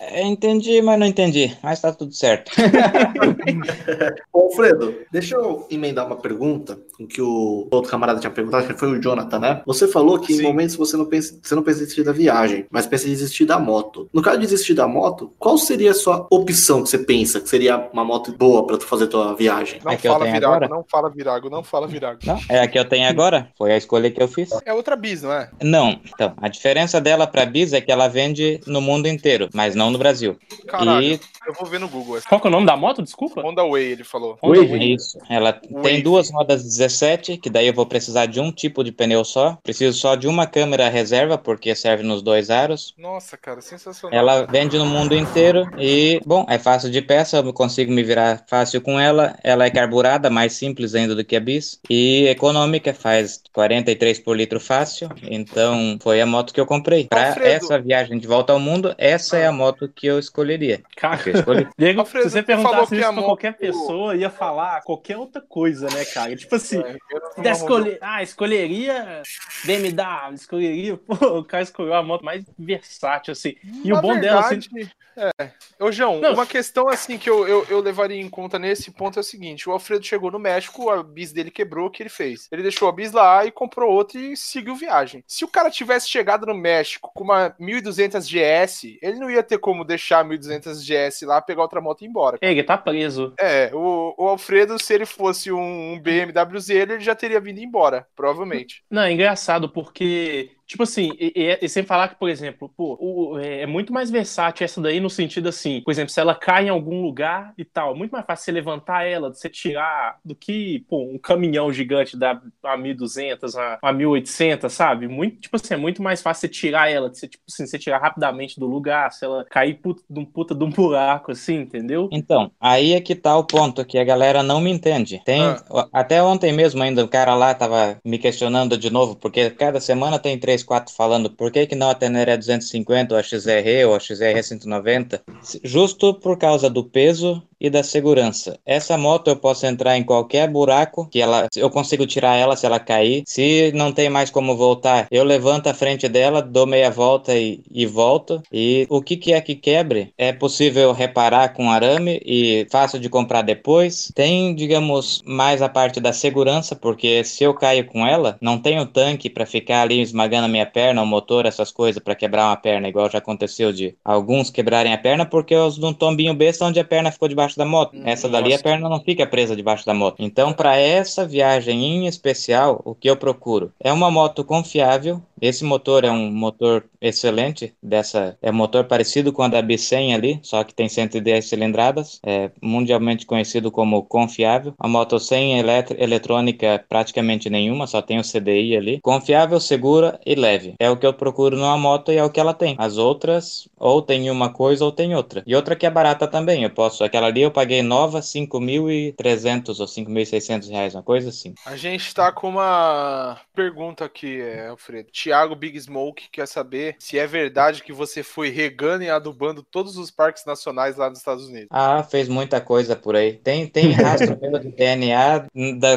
Speaker 5: É, entendi, mas não entendi. Mas tá tudo certo.
Speaker 2: Ô, Alfredo, deixa eu emendar uma pergunta em que o outro camarada tinha perguntado, que foi o Jonathan, né? Você falou que Sim. em momentos você não pensa, você não pensa em desistir da viagem, mas pensa em desistir da moto. No caso de desistir da moto, qual seria a sua opção que você pensa que seria uma moto boa para tu fazer tua viagem?
Speaker 1: Não é fala virago, agora? não fala virago, não fala virago.
Speaker 5: Não, é a que eu tenho agora. Foi a escolha que eu fiz.
Speaker 1: É outra bis, não é?
Speaker 5: Não. Então, a diferença dela para bis é que ela vende no mundo inteiro, mas não no Brasil.
Speaker 1: Caralho, e... eu vou ver no Google.
Speaker 3: Qual é o nome da moto? Desculpa.
Speaker 1: Honda Way, ele falou.
Speaker 5: Honda Way. Isso. Ela Wave. tem duas rodas 17, que daí eu vou precisar de um tipo de pneu só. Preciso só de uma câmera reserva, porque serve nos dois aros.
Speaker 1: Nossa, cara, sensacional.
Speaker 5: Ela vende no mundo inteiro e, bom, é fácil de peça, eu consigo me virar fácil com ela. Ela é carburada, mais simples ainda do que a Bis. E econômica, faz 43 por litro fácil. Então, foi a moto que eu comprei. Para essa viagem de volta ao mundo, essa é a moto que eu escolheria.
Speaker 3: Cara, eu escolhi. Diego, Alfredo, se você perguntasse isso pra qualquer pessoa, ia falar qualquer outra coisa, né, cara? Tipo assim, é, escolher, ah, escolheria BMW, escolheria, pô, o cara escolheu a moto mais versátil, assim. E Na o bom verdade, dela, assim...
Speaker 1: É. Ô, João, Não. uma questão assim que eu, eu, eu, levaria em conta nesse ponto é o seguinte: o Alfredo chegou no México, a bis dele quebrou, o que ele fez? Ele deixou a bis lá e comprou outra e seguiu viagem. Se o cara tivesse chegado no México com uma 1200 GS, ele não ia ter como deixar a 1200 GS lá, pegar outra moto e ir embora.
Speaker 3: É, ele tá preso.
Speaker 1: É, o, o Alfredo, se ele fosse um, um BMW Z, ele já teria vindo embora, provavelmente.
Speaker 3: Não, é engraçado porque Tipo assim, e, e, sem falar que, por exemplo, pô, o, é, é, muito mais versátil essa daí no sentido assim, por exemplo, se ela cai em algum lugar e tal, é muito mais fácil você levantar ela, você tirar, do que, pô, um caminhão gigante da a 1200, a, a 1800, sabe? Muito, tipo assim, é muito mais fácil você tirar ela, você, tipo assim, você tirar rapidamente do lugar, se ela cair puta, de um puta de um buraco, assim, entendeu?
Speaker 5: Então, aí é que tá o ponto, que a galera não me entende. Tem, ah. até ontem mesmo ainda, o cara lá tava me questionando de novo, porque cada semana tem três 3.4 falando por que, que não a Tenere 250 ou a XR ou a XR 190, justo por causa do peso e da segurança. Essa moto eu posso entrar em qualquer buraco que ela, eu consigo tirar ela se ela cair. Se não tem mais como voltar, eu levanto a frente dela, dou meia volta e, e volto. E o que, que é que quebre é possível reparar com arame e fácil de comprar depois. Tem, digamos, mais a parte da segurança, porque se eu caio com ela, não tenho tanque para ficar ali esmagando a minha perna, o motor, essas coisas para quebrar uma perna, igual já aconteceu de alguns quebrarem a perna porque eu num tombinho besta onde a perna ficou debaixo da moto. Essa dali a perna não fica presa debaixo da moto. Então, para essa viagem em especial, o que eu procuro é uma moto confiável. Esse motor é um motor excelente, dessa é um motor parecido com a da B100 ali, só que tem 110 cilindradas, é mundialmente conhecido como confiável. A moto sem elet eletrônica praticamente nenhuma, só tem o CDI ali. Confiável, segura e leve. É o que eu procuro numa moto e é o que ela tem. As outras ou tem uma coisa ou tem outra. E outra que é barata também. Eu posso, aquela ali eu paguei nova 5.300 ou 5.600 reais, uma coisa assim.
Speaker 1: A gente tá com uma pergunta aqui, é, Alfredo. Thiago Big Smoke quer saber se é verdade que você foi regando e adubando todos os parques nacionais lá nos Estados Unidos.
Speaker 5: Ah, fez muita coisa por aí. Tem, tem rastro meu de DNA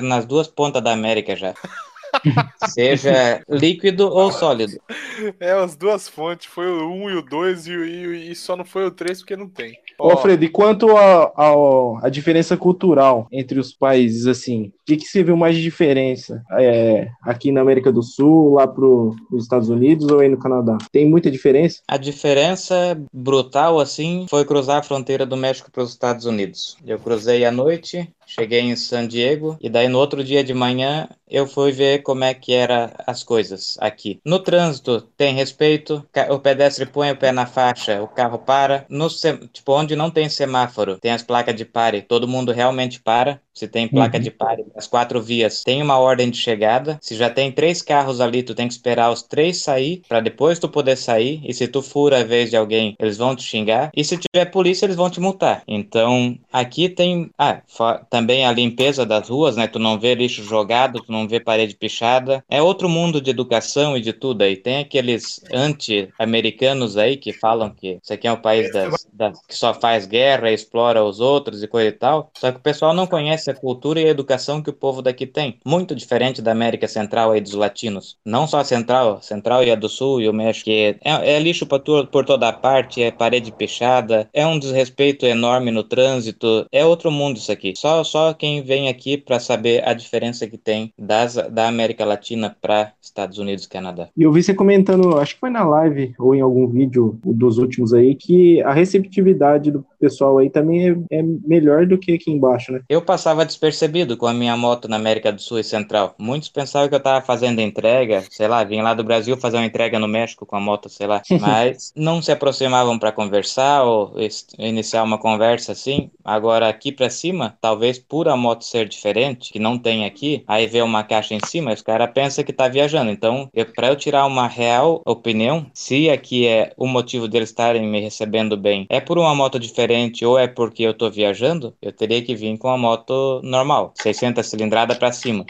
Speaker 5: nas duas pontas da América já. Seja líquido ou sólido.
Speaker 1: É, as duas fontes. Foi o 1 um e o 2 e, e, e, só não foi o 3 porque não tem.
Speaker 4: Ô, Alfredo, e quanto a, diferença cultural entre os países, assim, o que, que você viu mais de diferença é, aqui na América do Sul, lá para os Estados Unidos ou aí no Canadá? Tem muita diferença?
Speaker 5: A diferença brutal, assim, foi cruzar a fronteira do México para os Estados Unidos. Eu cruzei à noite, cheguei em San Diego e daí no outro dia de manhã eu fui ver como é que era as coisas aqui. No trânsito tem respeito, o pedestre põe o pé na faixa, o carro para. No tipo onde não tem semáforo, tem as placas de pare, todo mundo realmente para. Se tem placa uhum. de pare, as quatro vias tem uma ordem de chegada. Se já tem três carros ali, tu tem que esperar os três sair para depois tu poder sair. E se tu fura a vez de alguém, eles vão te xingar. E se tiver polícia, eles vão te multar. Então, aqui tem ah, também a limpeza das ruas, né? Tu não vê lixo jogado, tu não vê parede pichada. É outro mundo de educação e de tudo aí. Tem aqueles anti-americanos aí que falam que isso aqui é um país das, das, que só faz guerra, explora os outros e coisa e tal. Só que o pessoal não conhece conhece a cultura e a educação que o povo daqui tem. Muito diferente da América Central aí dos latinos. Não só a Central, Central e a do Sul e o México, é, é lixo por, por toda parte, é parede fechada, é um desrespeito enorme no trânsito, é outro mundo isso aqui. Só, só quem vem aqui para saber a diferença que tem das, da América Latina para Estados Unidos e Canadá.
Speaker 4: E eu vi você comentando, acho que foi na live ou em algum vídeo dos últimos aí, que a receptividade do pessoal aí também é, é melhor do que aqui embaixo, né?
Speaker 5: Eu passava despercebido com a minha moto na América do Sul e Central. Muitos pensavam que eu tava fazendo entrega, sei lá, vim lá do Brasil fazer uma entrega no México com a moto, sei lá. Mas não se aproximavam para conversar ou iniciar uma conversa assim. Agora aqui para cima, talvez por a moto ser diferente, que não tem aqui, aí vê uma caixa em cima, os cara pensa que tá viajando. Então, para eu tirar uma real opinião, se aqui é o motivo deles estarem me recebendo bem, é por uma moto diferente ou é porque eu tô viajando, eu teria que vir com a moto normal, 600 cilindrada para cima.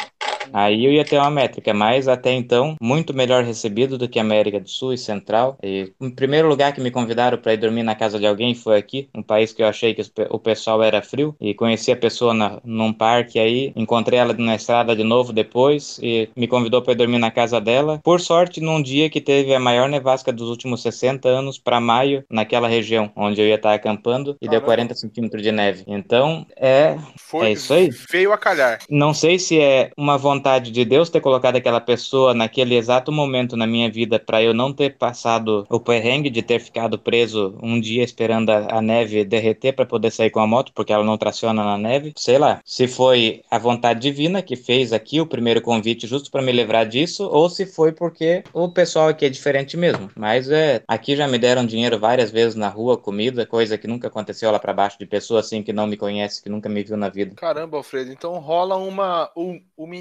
Speaker 5: Aí eu ia ter uma métrica, mas até então, muito melhor recebido do que a América do Sul e Central. E o primeiro lugar que me convidaram para ir dormir na casa de alguém foi aqui, um país que eu achei que o pessoal era frio. E conheci a pessoa na, num parque aí, encontrei ela na estrada de novo depois e me convidou para ir dormir na casa dela. Por sorte, num dia que teve a maior nevasca dos últimos 60 anos para maio, naquela região onde eu ia estar acampando, e deu 40 centímetros de neve. Então, é,
Speaker 1: foi,
Speaker 5: é isso aí.
Speaker 1: Veio a calhar.
Speaker 5: Não sei se é uma vontade vontade de Deus ter colocado aquela pessoa naquele exato momento na minha vida para eu não ter passado o perrengue de ter ficado preso um dia esperando a, a neve derreter para poder sair com a moto, porque ela não traciona na neve. Sei lá, se foi a vontade divina que fez aqui o primeiro convite justo para me livrar disso, ou se foi porque o pessoal aqui é diferente mesmo. Mas é, aqui já me deram dinheiro várias vezes na rua, comida, coisa que nunca aconteceu lá para baixo de pessoa assim que não me conhece, que nunca me viu na vida.
Speaker 1: Caramba, Alfredo, então rola uma, um, uma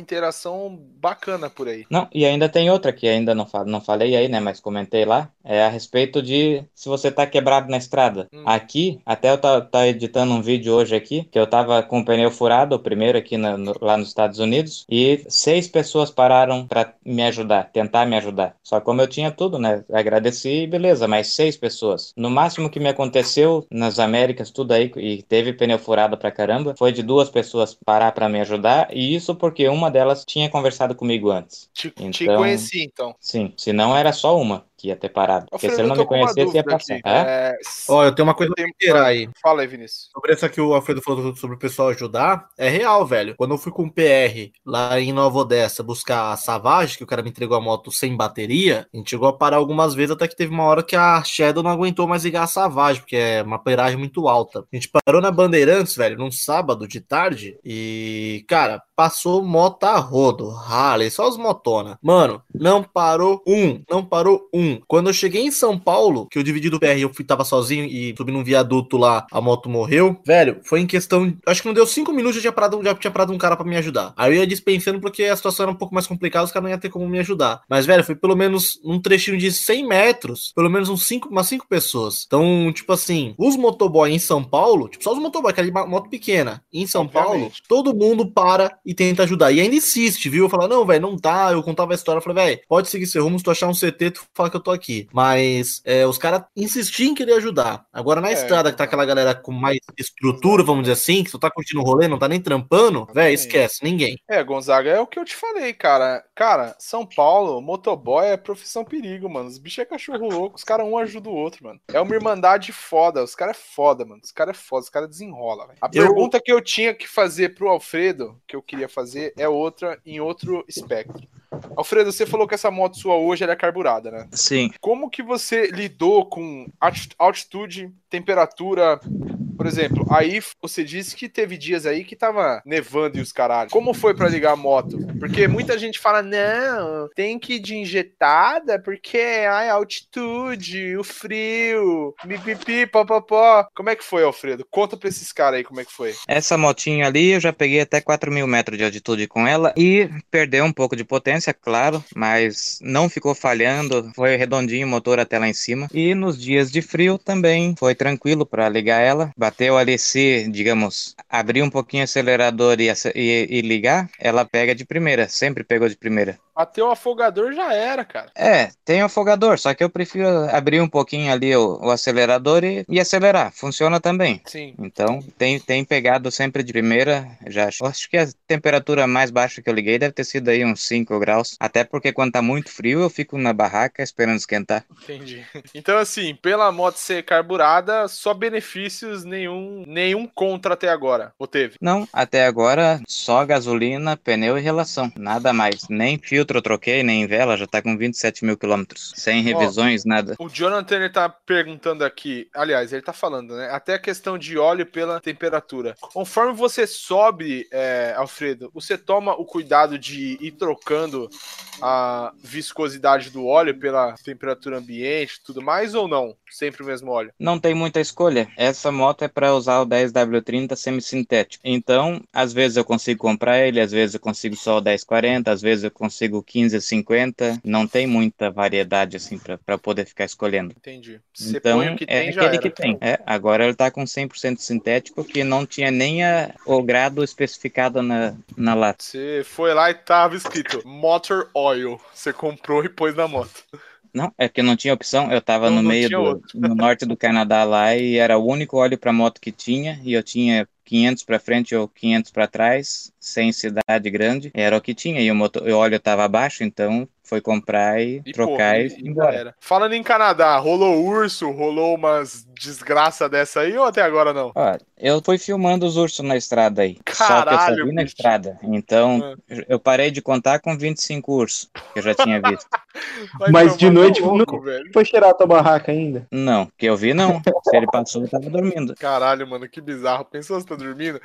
Speaker 1: bacana por aí.
Speaker 5: Não, e ainda tem outra que ainda não, não falei aí, né? Mas comentei lá. É a respeito de se você tá quebrado na estrada. Hum. Aqui, até eu tá, tá, editando um vídeo hoje aqui, que eu tava com o pneu furado, o primeiro aqui no, no, lá nos Estados Unidos, e seis pessoas pararam para me ajudar, tentar me ajudar. Só como eu tinha tudo, né? Agradeci, beleza, mas seis pessoas. No máximo que me aconteceu nas Américas, tudo aí, e teve pneu furado pra caramba, foi de duas pessoas parar para me ajudar, e isso porque uma delas tinha conversado comigo antes.
Speaker 1: Te, então, te conheci, então.
Speaker 5: Sim, se não era só uma que ia ter parado. Porque Alfredo, se ele não me conhecesse, ia passar.
Speaker 2: É? Ó, eu tenho uma coisa pra tirar aí.
Speaker 1: Fala aí, Vinícius.
Speaker 2: Sobre essa que o Alfredo falou sobre o pessoal ajudar, é real, velho. Quando eu fui com o PR lá em Nova Odessa buscar a Savage, que o cara me entregou a moto sem bateria, a gente chegou a parar algumas vezes, até que teve uma hora que a Shadow não aguentou mais ligar a Savage, porque é uma peragem muito alta. A gente parou na Bandeirantes, velho, num sábado de tarde, e, cara, passou moto a rodo, Harley, só os motona. Mano, não parou um, não parou um. Quando eu cheguei em São Paulo, que eu dividi do PR, eu fui, tava sozinho e subi num viaduto lá, a moto morreu. Velho, foi em questão, acho que não deu cinco minutos, já tinha parado, já tinha parado um cara para me ajudar. Aí eu ia dispensando porque a situação era um pouco mais complicada, os caras não iam ter como me ajudar. Mas, velho, foi pelo menos um trechinho de 100 metros, pelo menos uns cinco, umas cinco pessoas. Então, tipo assim, os motoboy em São Paulo, tipo, só os motoboy, aquela moto pequena, em São Obviamente. Paulo, todo mundo para e tenta ajudar. E ainda insiste, viu? Eu falo, não, velho, não tá. Eu contava a história, eu falei, velho, pode seguir seu rumo, se tu achar um CT, tu fala que eu tô aqui. Mas é, os caras insistiam em querer ajudar. Agora, na é, estrada, que tá aquela galera com mais estrutura, vamos dizer assim, que tu tá curtindo o rolê, não tá nem trampando, velho, esquece, ninguém.
Speaker 1: É, Gonzaga, é o que eu te falei, cara. Cara, São Paulo, motoboy é profissão perigo, mano. Os bichos é cachorro louco, os caras um ajuda o outro, mano. É uma irmandade foda, os caras é foda, mano. Os caras é foda, os caras desenrola, velho. A eu... pergunta que eu tinha que fazer pro Alfredo, que eu queria fazer é outra em outro espectro. Alfredo, você falou que essa moto sua hoje é carburada, né?
Speaker 5: Sim.
Speaker 1: Como que você lidou com altitude, temperatura, por exemplo, aí você disse que teve dias aí que tava nevando e os caralhos. Como foi para ligar a moto? Porque muita gente fala, não, tem que ir de injetada porque ai, a altitude, o frio, pipipi, popopó. Como é que foi, Alfredo? Conta pra esses caras aí como é que foi.
Speaker 5: Essa motinha ali, eu já peguei até 4 mil metros de altitude com ela e perdeu um pouco de potência, claro, mas não ficou falhando, foi redondinho o motor até lá em cima. E nos dias de frio também foi tranquilo para ligar ela. Bateu ali se, digamos, abrir um pouquinho o acelerador e, e, e ligar, ela pega de primeira, sempre pegou de primeira.
Speaker 1: Até o afogador já era, cara.
Speaker 5: É, tem afogador, só que eu prefiro abrir um pouquinho ali o, o acelerador e, e, acelerar. Funciona também.
Speaker 1: Sim.
Speaker 5: Então, tem, tem pegado sempre de primeira. Já acho, acho que a temperatura mais baixa que eu liguei deve ter sido aí uns 5 graus. Até porque quando tá muito frio, eu fico na barraca esperando esquentar.
Speaker 1: Entendi. Então, assim, pela moto ser carburada, só benefícios, nenhum, nenhum contra até agora. Ou teve?
Speaker 5: Não, até agora só gasolina, pneu e relação. Nada mais. Nem filtro eu troquei, nem vela, já tá com 27 mil quilômetros. Sem revisões, nada.
Speaker 1: O Jonathan ele tá perguntando aqui, aliás, ele tá falando, né? Até a questão de óleo pela temperatura. Conforme você sobe, é, Alfredo, você toma o cuidado de ir trocando a viscosidade do óleo pela temperatura ambiente e tudo mais, ou não? Sempre o mesmo óleo?
Speaker 5: Não tem muita escolha. Essa moto é para usar o 10W30 semi-sintético. Então, às vezes eu consigo comprar ele, às vezes eu consigo só o 1040, às vezes eu consigo 1550. Não tem muita variedade assim para poder ficar escolhendo.
Speaker 1: Entendi.
Speaker 5: Você então, é tem, aquele que tem. É, agora ele tá com 100% sintético, que não tinha nem a, o grado especificado na, na lata.
Speaker 1: Você foi lá e tava escrito Motor Oil. Você comprou e pôs na moto.
Speaker 5: Não, é que não tinha opção. Eu tava não, no meio do no norte do Canadá lá e era o único óleo para moto que tinha e eu tinha 500 para frente ou 500 para trás, sem cidade grande, era o que tinha e o, motor, o óleo estava baixo, então foi comprar e, e trocar pô, e, e embora. Era.
Speaker 1: Falando em Canadá, rolou urso, rolou umas desgraça dessa aí ou até agora não?
Speaker 5: Ó, eu fui filmando os ursos na estrada aí. Caralho, só que eu só vi na estrada. Então, ah. eu parei de contar com 25 ursos que eu já tinha visto.
Speaker 4: Mas de noite louco, não velho. foi cheirar a tua barraca ainda?
Speaker 5: Não, que eu vi não. Se ele passou, eu tava dormindo.
Speaker 1: Caralho, mano, que bizarro. Pensou se tá dormindo?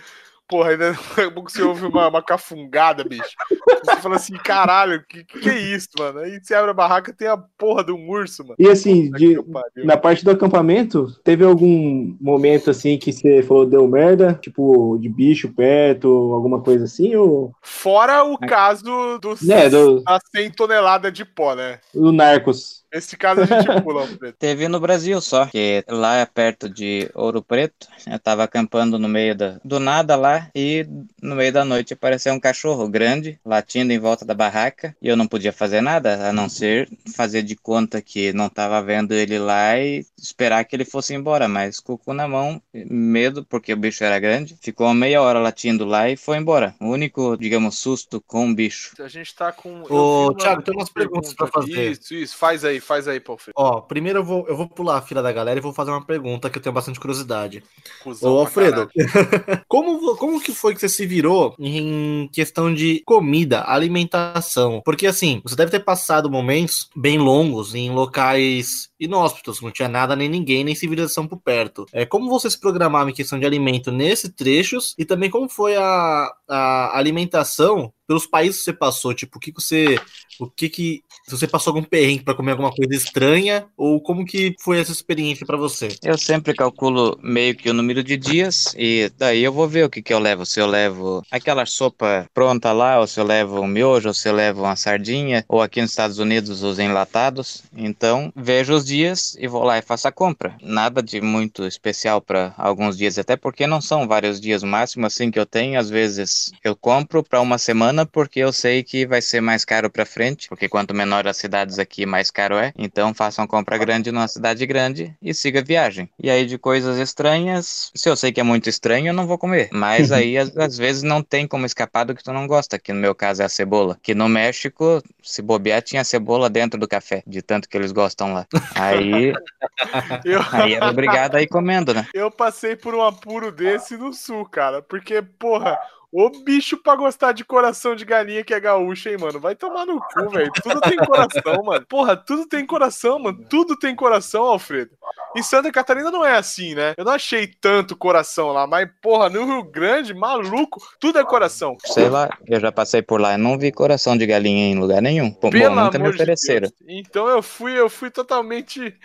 Speaker 1: Porra, ainda você ouve uma, uma cafungada, bicho. Você fala assim, caralho, que, que é isso, mano? Aí você abre a barraca tem a porra de um urso, mano.
Speaker 4: E assim, de, na parte do acampamento, teve algum momento assim que você falou deu merda? Tipo, de bicho perto, alguma coisa assim? Ou...
Speaker 1: Fora o caso do, é, do... a 100 toneladas de pó, né?
Speaker 4: Do Narcos.
Speaker 1: Esse caso a gente pula,
Speaker 5: Preto. Teve no Brasil só, que lá é perto de Ouro Preto, eu tava acampando no meio da, do nada lá e no meio da noite apareceu um cachorro grande latindo em volta da barraca e eu não podia fazer nada a não ser fazer de conta que não tava vendo ele lá e esperar que ele fosse embora, mas com o cu na mão, medo porque o bicho era grande, ficou meia hora latindo lá e foi embora. O único, digamos, susto com o bicho.
Speaker 1: A gente tá com.
Speaker 2: Ô, Thiago, tem umas perguntas pra fazer.
Speaker 1: Isso, isso, faz aí faz aí, Paulo.
Speaker 2: Ó, primeiro eu vou, eu vou pular a fila da galera e vou fazer uma pergunta que eu tenho bastante curiosidade. Cusão Ô, Alfredo, como, como que foi que você se virou em questão de comida, alimentação? Porque assim, você deve ter passado momentos bem longos em locais inóspitos, não tinha nada nem ninguém, nem civilização por perto. É, como você se programava em questão de alimento nesses trechos e também como foi a, a alimentação pelos países que você passou, tipo, o que, que você. O que que. Se você passou algum perrengue para comer alguma coisa estranha, ou como que foi essa experiência para você?
Speaker 5: Eu sempre calculo meio que o número de dias, e daí eu vou ver o que, que eu levo. Se eu levo aquela sopa pronta lá, ou se eu levo um miojo, ou se eu levo uma sardinha, ou aqui nos Estados Unidos os enlatados. Então, vejo os dias e vou lá e faço a compra. Nada de muito especial para alguns dias, até porque não são vários dias, máximo assim que eu tenho. Às vezes eu compro para uma semana porque eu sei que vai ser mais caro para frente, porque quanto menor as cidades aqui, mais caro é. Então faça uma compra grande numa cidade grande e siga a viagem. E aí de coisas estranhas, se eu sei que é muito estranho, eu não vou comer. Mas uhum. aí às, às vezes não tem como escapar do que tu não gosta, que no meu caso é a cebola. Que no México, se bobear, tinha cebola dentro do café, de tanto que eles gostam lá. Aí, eu... aí era obrigado a ir comendo, né?
Speaker 1: Eu passei por um apuro desse no sul, cara, porque, porra, Ô bicho pra gostar de coração de galinha que é gaúcha, hein, mano? Vai tomar no cu, velho. Tudo tem coração, mano. Porra, tudo tem coração, mano. Tudo tem coração, Alfredo. Em Santa Catarina não é assim, né? Eu não achei tanto coração lá, mas, porra, no Rio Grande, maluco, tudo é coração.
Speaker 5: Sei lá, eu já passei por lá e não vi coração de galinha em lugar nenhum. Pô, Pelo bom, nunca me ofereceram.
Speaker 1: De então eu fui, eu fui totalmente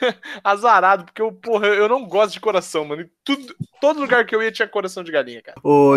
Speaker 1: azarado, porque eu, porra, eu não gosto de coração, mano. tudo, todo lugar que eu ia tinha coração de galinha, cara.
Speaker 2: Ô,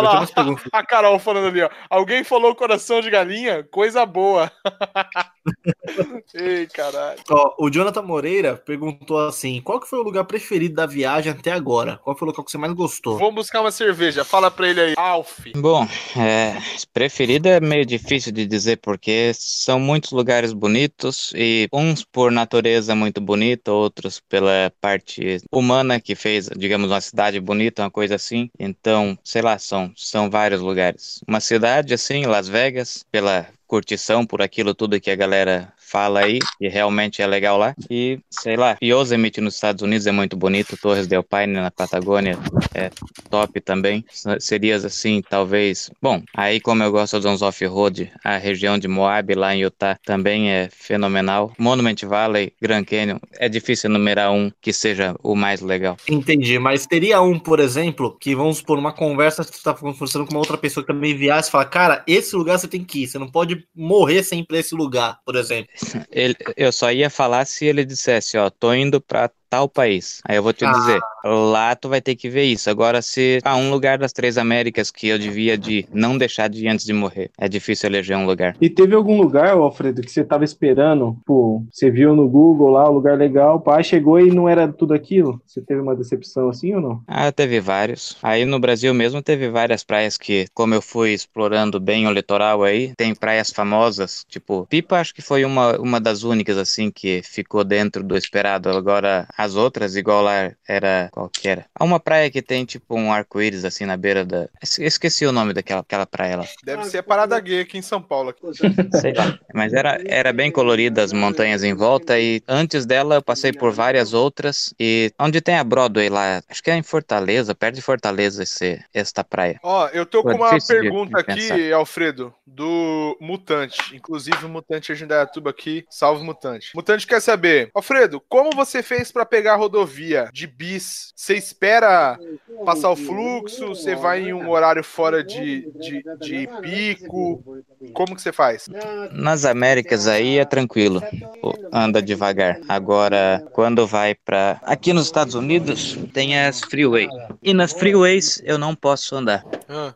Speaker 2: olha lá,
Speaker 1: a Carol falando ali, ó. Alguém falou coração de galinha? Coisa boa. Ei, caralho.
Speaker 2: Ó, o Jonathan Moreira perguntou assim: qual que foi o lugar preferido da viagem até agora? Qual foi o local que você mais gostou?
Speaker 1: Vamos buscar uma cerveja. Fala pra ele aí, Alf.
Speaker 5: Bom, é, preferido é meio difícil de dizer porque são muitos lugares bonitos e uns por natureza muito bonita, outros pela parte humana que fez, digamos, uma cidade bonita, uma coisa assim. Então, sei lá, são, são vários lugares. Uma cidade assim, Las Vegas, pela curtição por aquilo tudo que a galera fala aí, que realmente é legal lá. E, sei lá, Yosemite nos Estados Unidos é muito bonito, Torres del Paine na Patagônia é top também. Seria assim, talvez. Bom, aí como eu gosto uns off-road, a região de Moab lá em Utah também é fenomenal. Monument Valley, Grand Canyon, é difícil enumerar um que seja o mais legal.
Speaker 2: Entendi, mas teria um, por exemplo, que vamos por uma conversa que você tá conversando com uma outra pessoa que também viaja e fala, cara, esse lugar você tem que ir, você não pode morrer sem ir pra esse lugar, por exemplo.
Speaker 5: Ele, eu só ia falar se ele dissesse, ó, tô indo pra tal país. Aí eu vou te ah. dizer, lá tu vai ter que ver isso. Agora, se há ah, um lugar das três Américas que eu devia de não deixar de ir antes de morrer, é difícil eleger um lugar.
Speaker 4: E teve algum lugar, Alfredo, que você tava esperando? Pô, você viu no Google lá, um lugar legal, pá, chegou e não era tudo aquilo? Você teve uma decepção assim ou não?
Speaker 5: Ah, teve vários. Aí no Brasil mesmo teve várias praias que, como eu fui explorando bem o litoral aí, tem praias famosas, tipo, Pipa acho que foi uma, uma das únicas assim que ficou dentro do esperado. Agora, as outras, igual lá era. Qual que era? Há uma praia que tem tipo um arco-íris assim na beira da. Esqueci o nome daquela aquela praia lá.
Speaker 1: Deve ser a Parada Gay aqui em São Paulo.
Speaker 5: Sei lá. Mas era, era bem colorida as montanhas em volta e antes dela eu passei por várias outras e onde tem a Broadway lá, acho que é em Fortaleza, perto de Fortaleza esse, esta praia.
Speaker 1: Ó, eu tô com uma pergunta aqui, Alfredo, do Mutante. Inclusive o Mutante de Indaiatuba aqui, salve Mutante. Mutante quer saber, Alfredo, como você fez para pegar a rodovia de bis? Você espera passar o fluxo? Você vai em um horário fora de, de, de pico? Como que você faz?
Speaker 5: Nas Américas aí é tranquilo, anda devagar. Agora, quando vai para aqui nos Estados Unidos tem as freeways e nas freeways eu não posso andar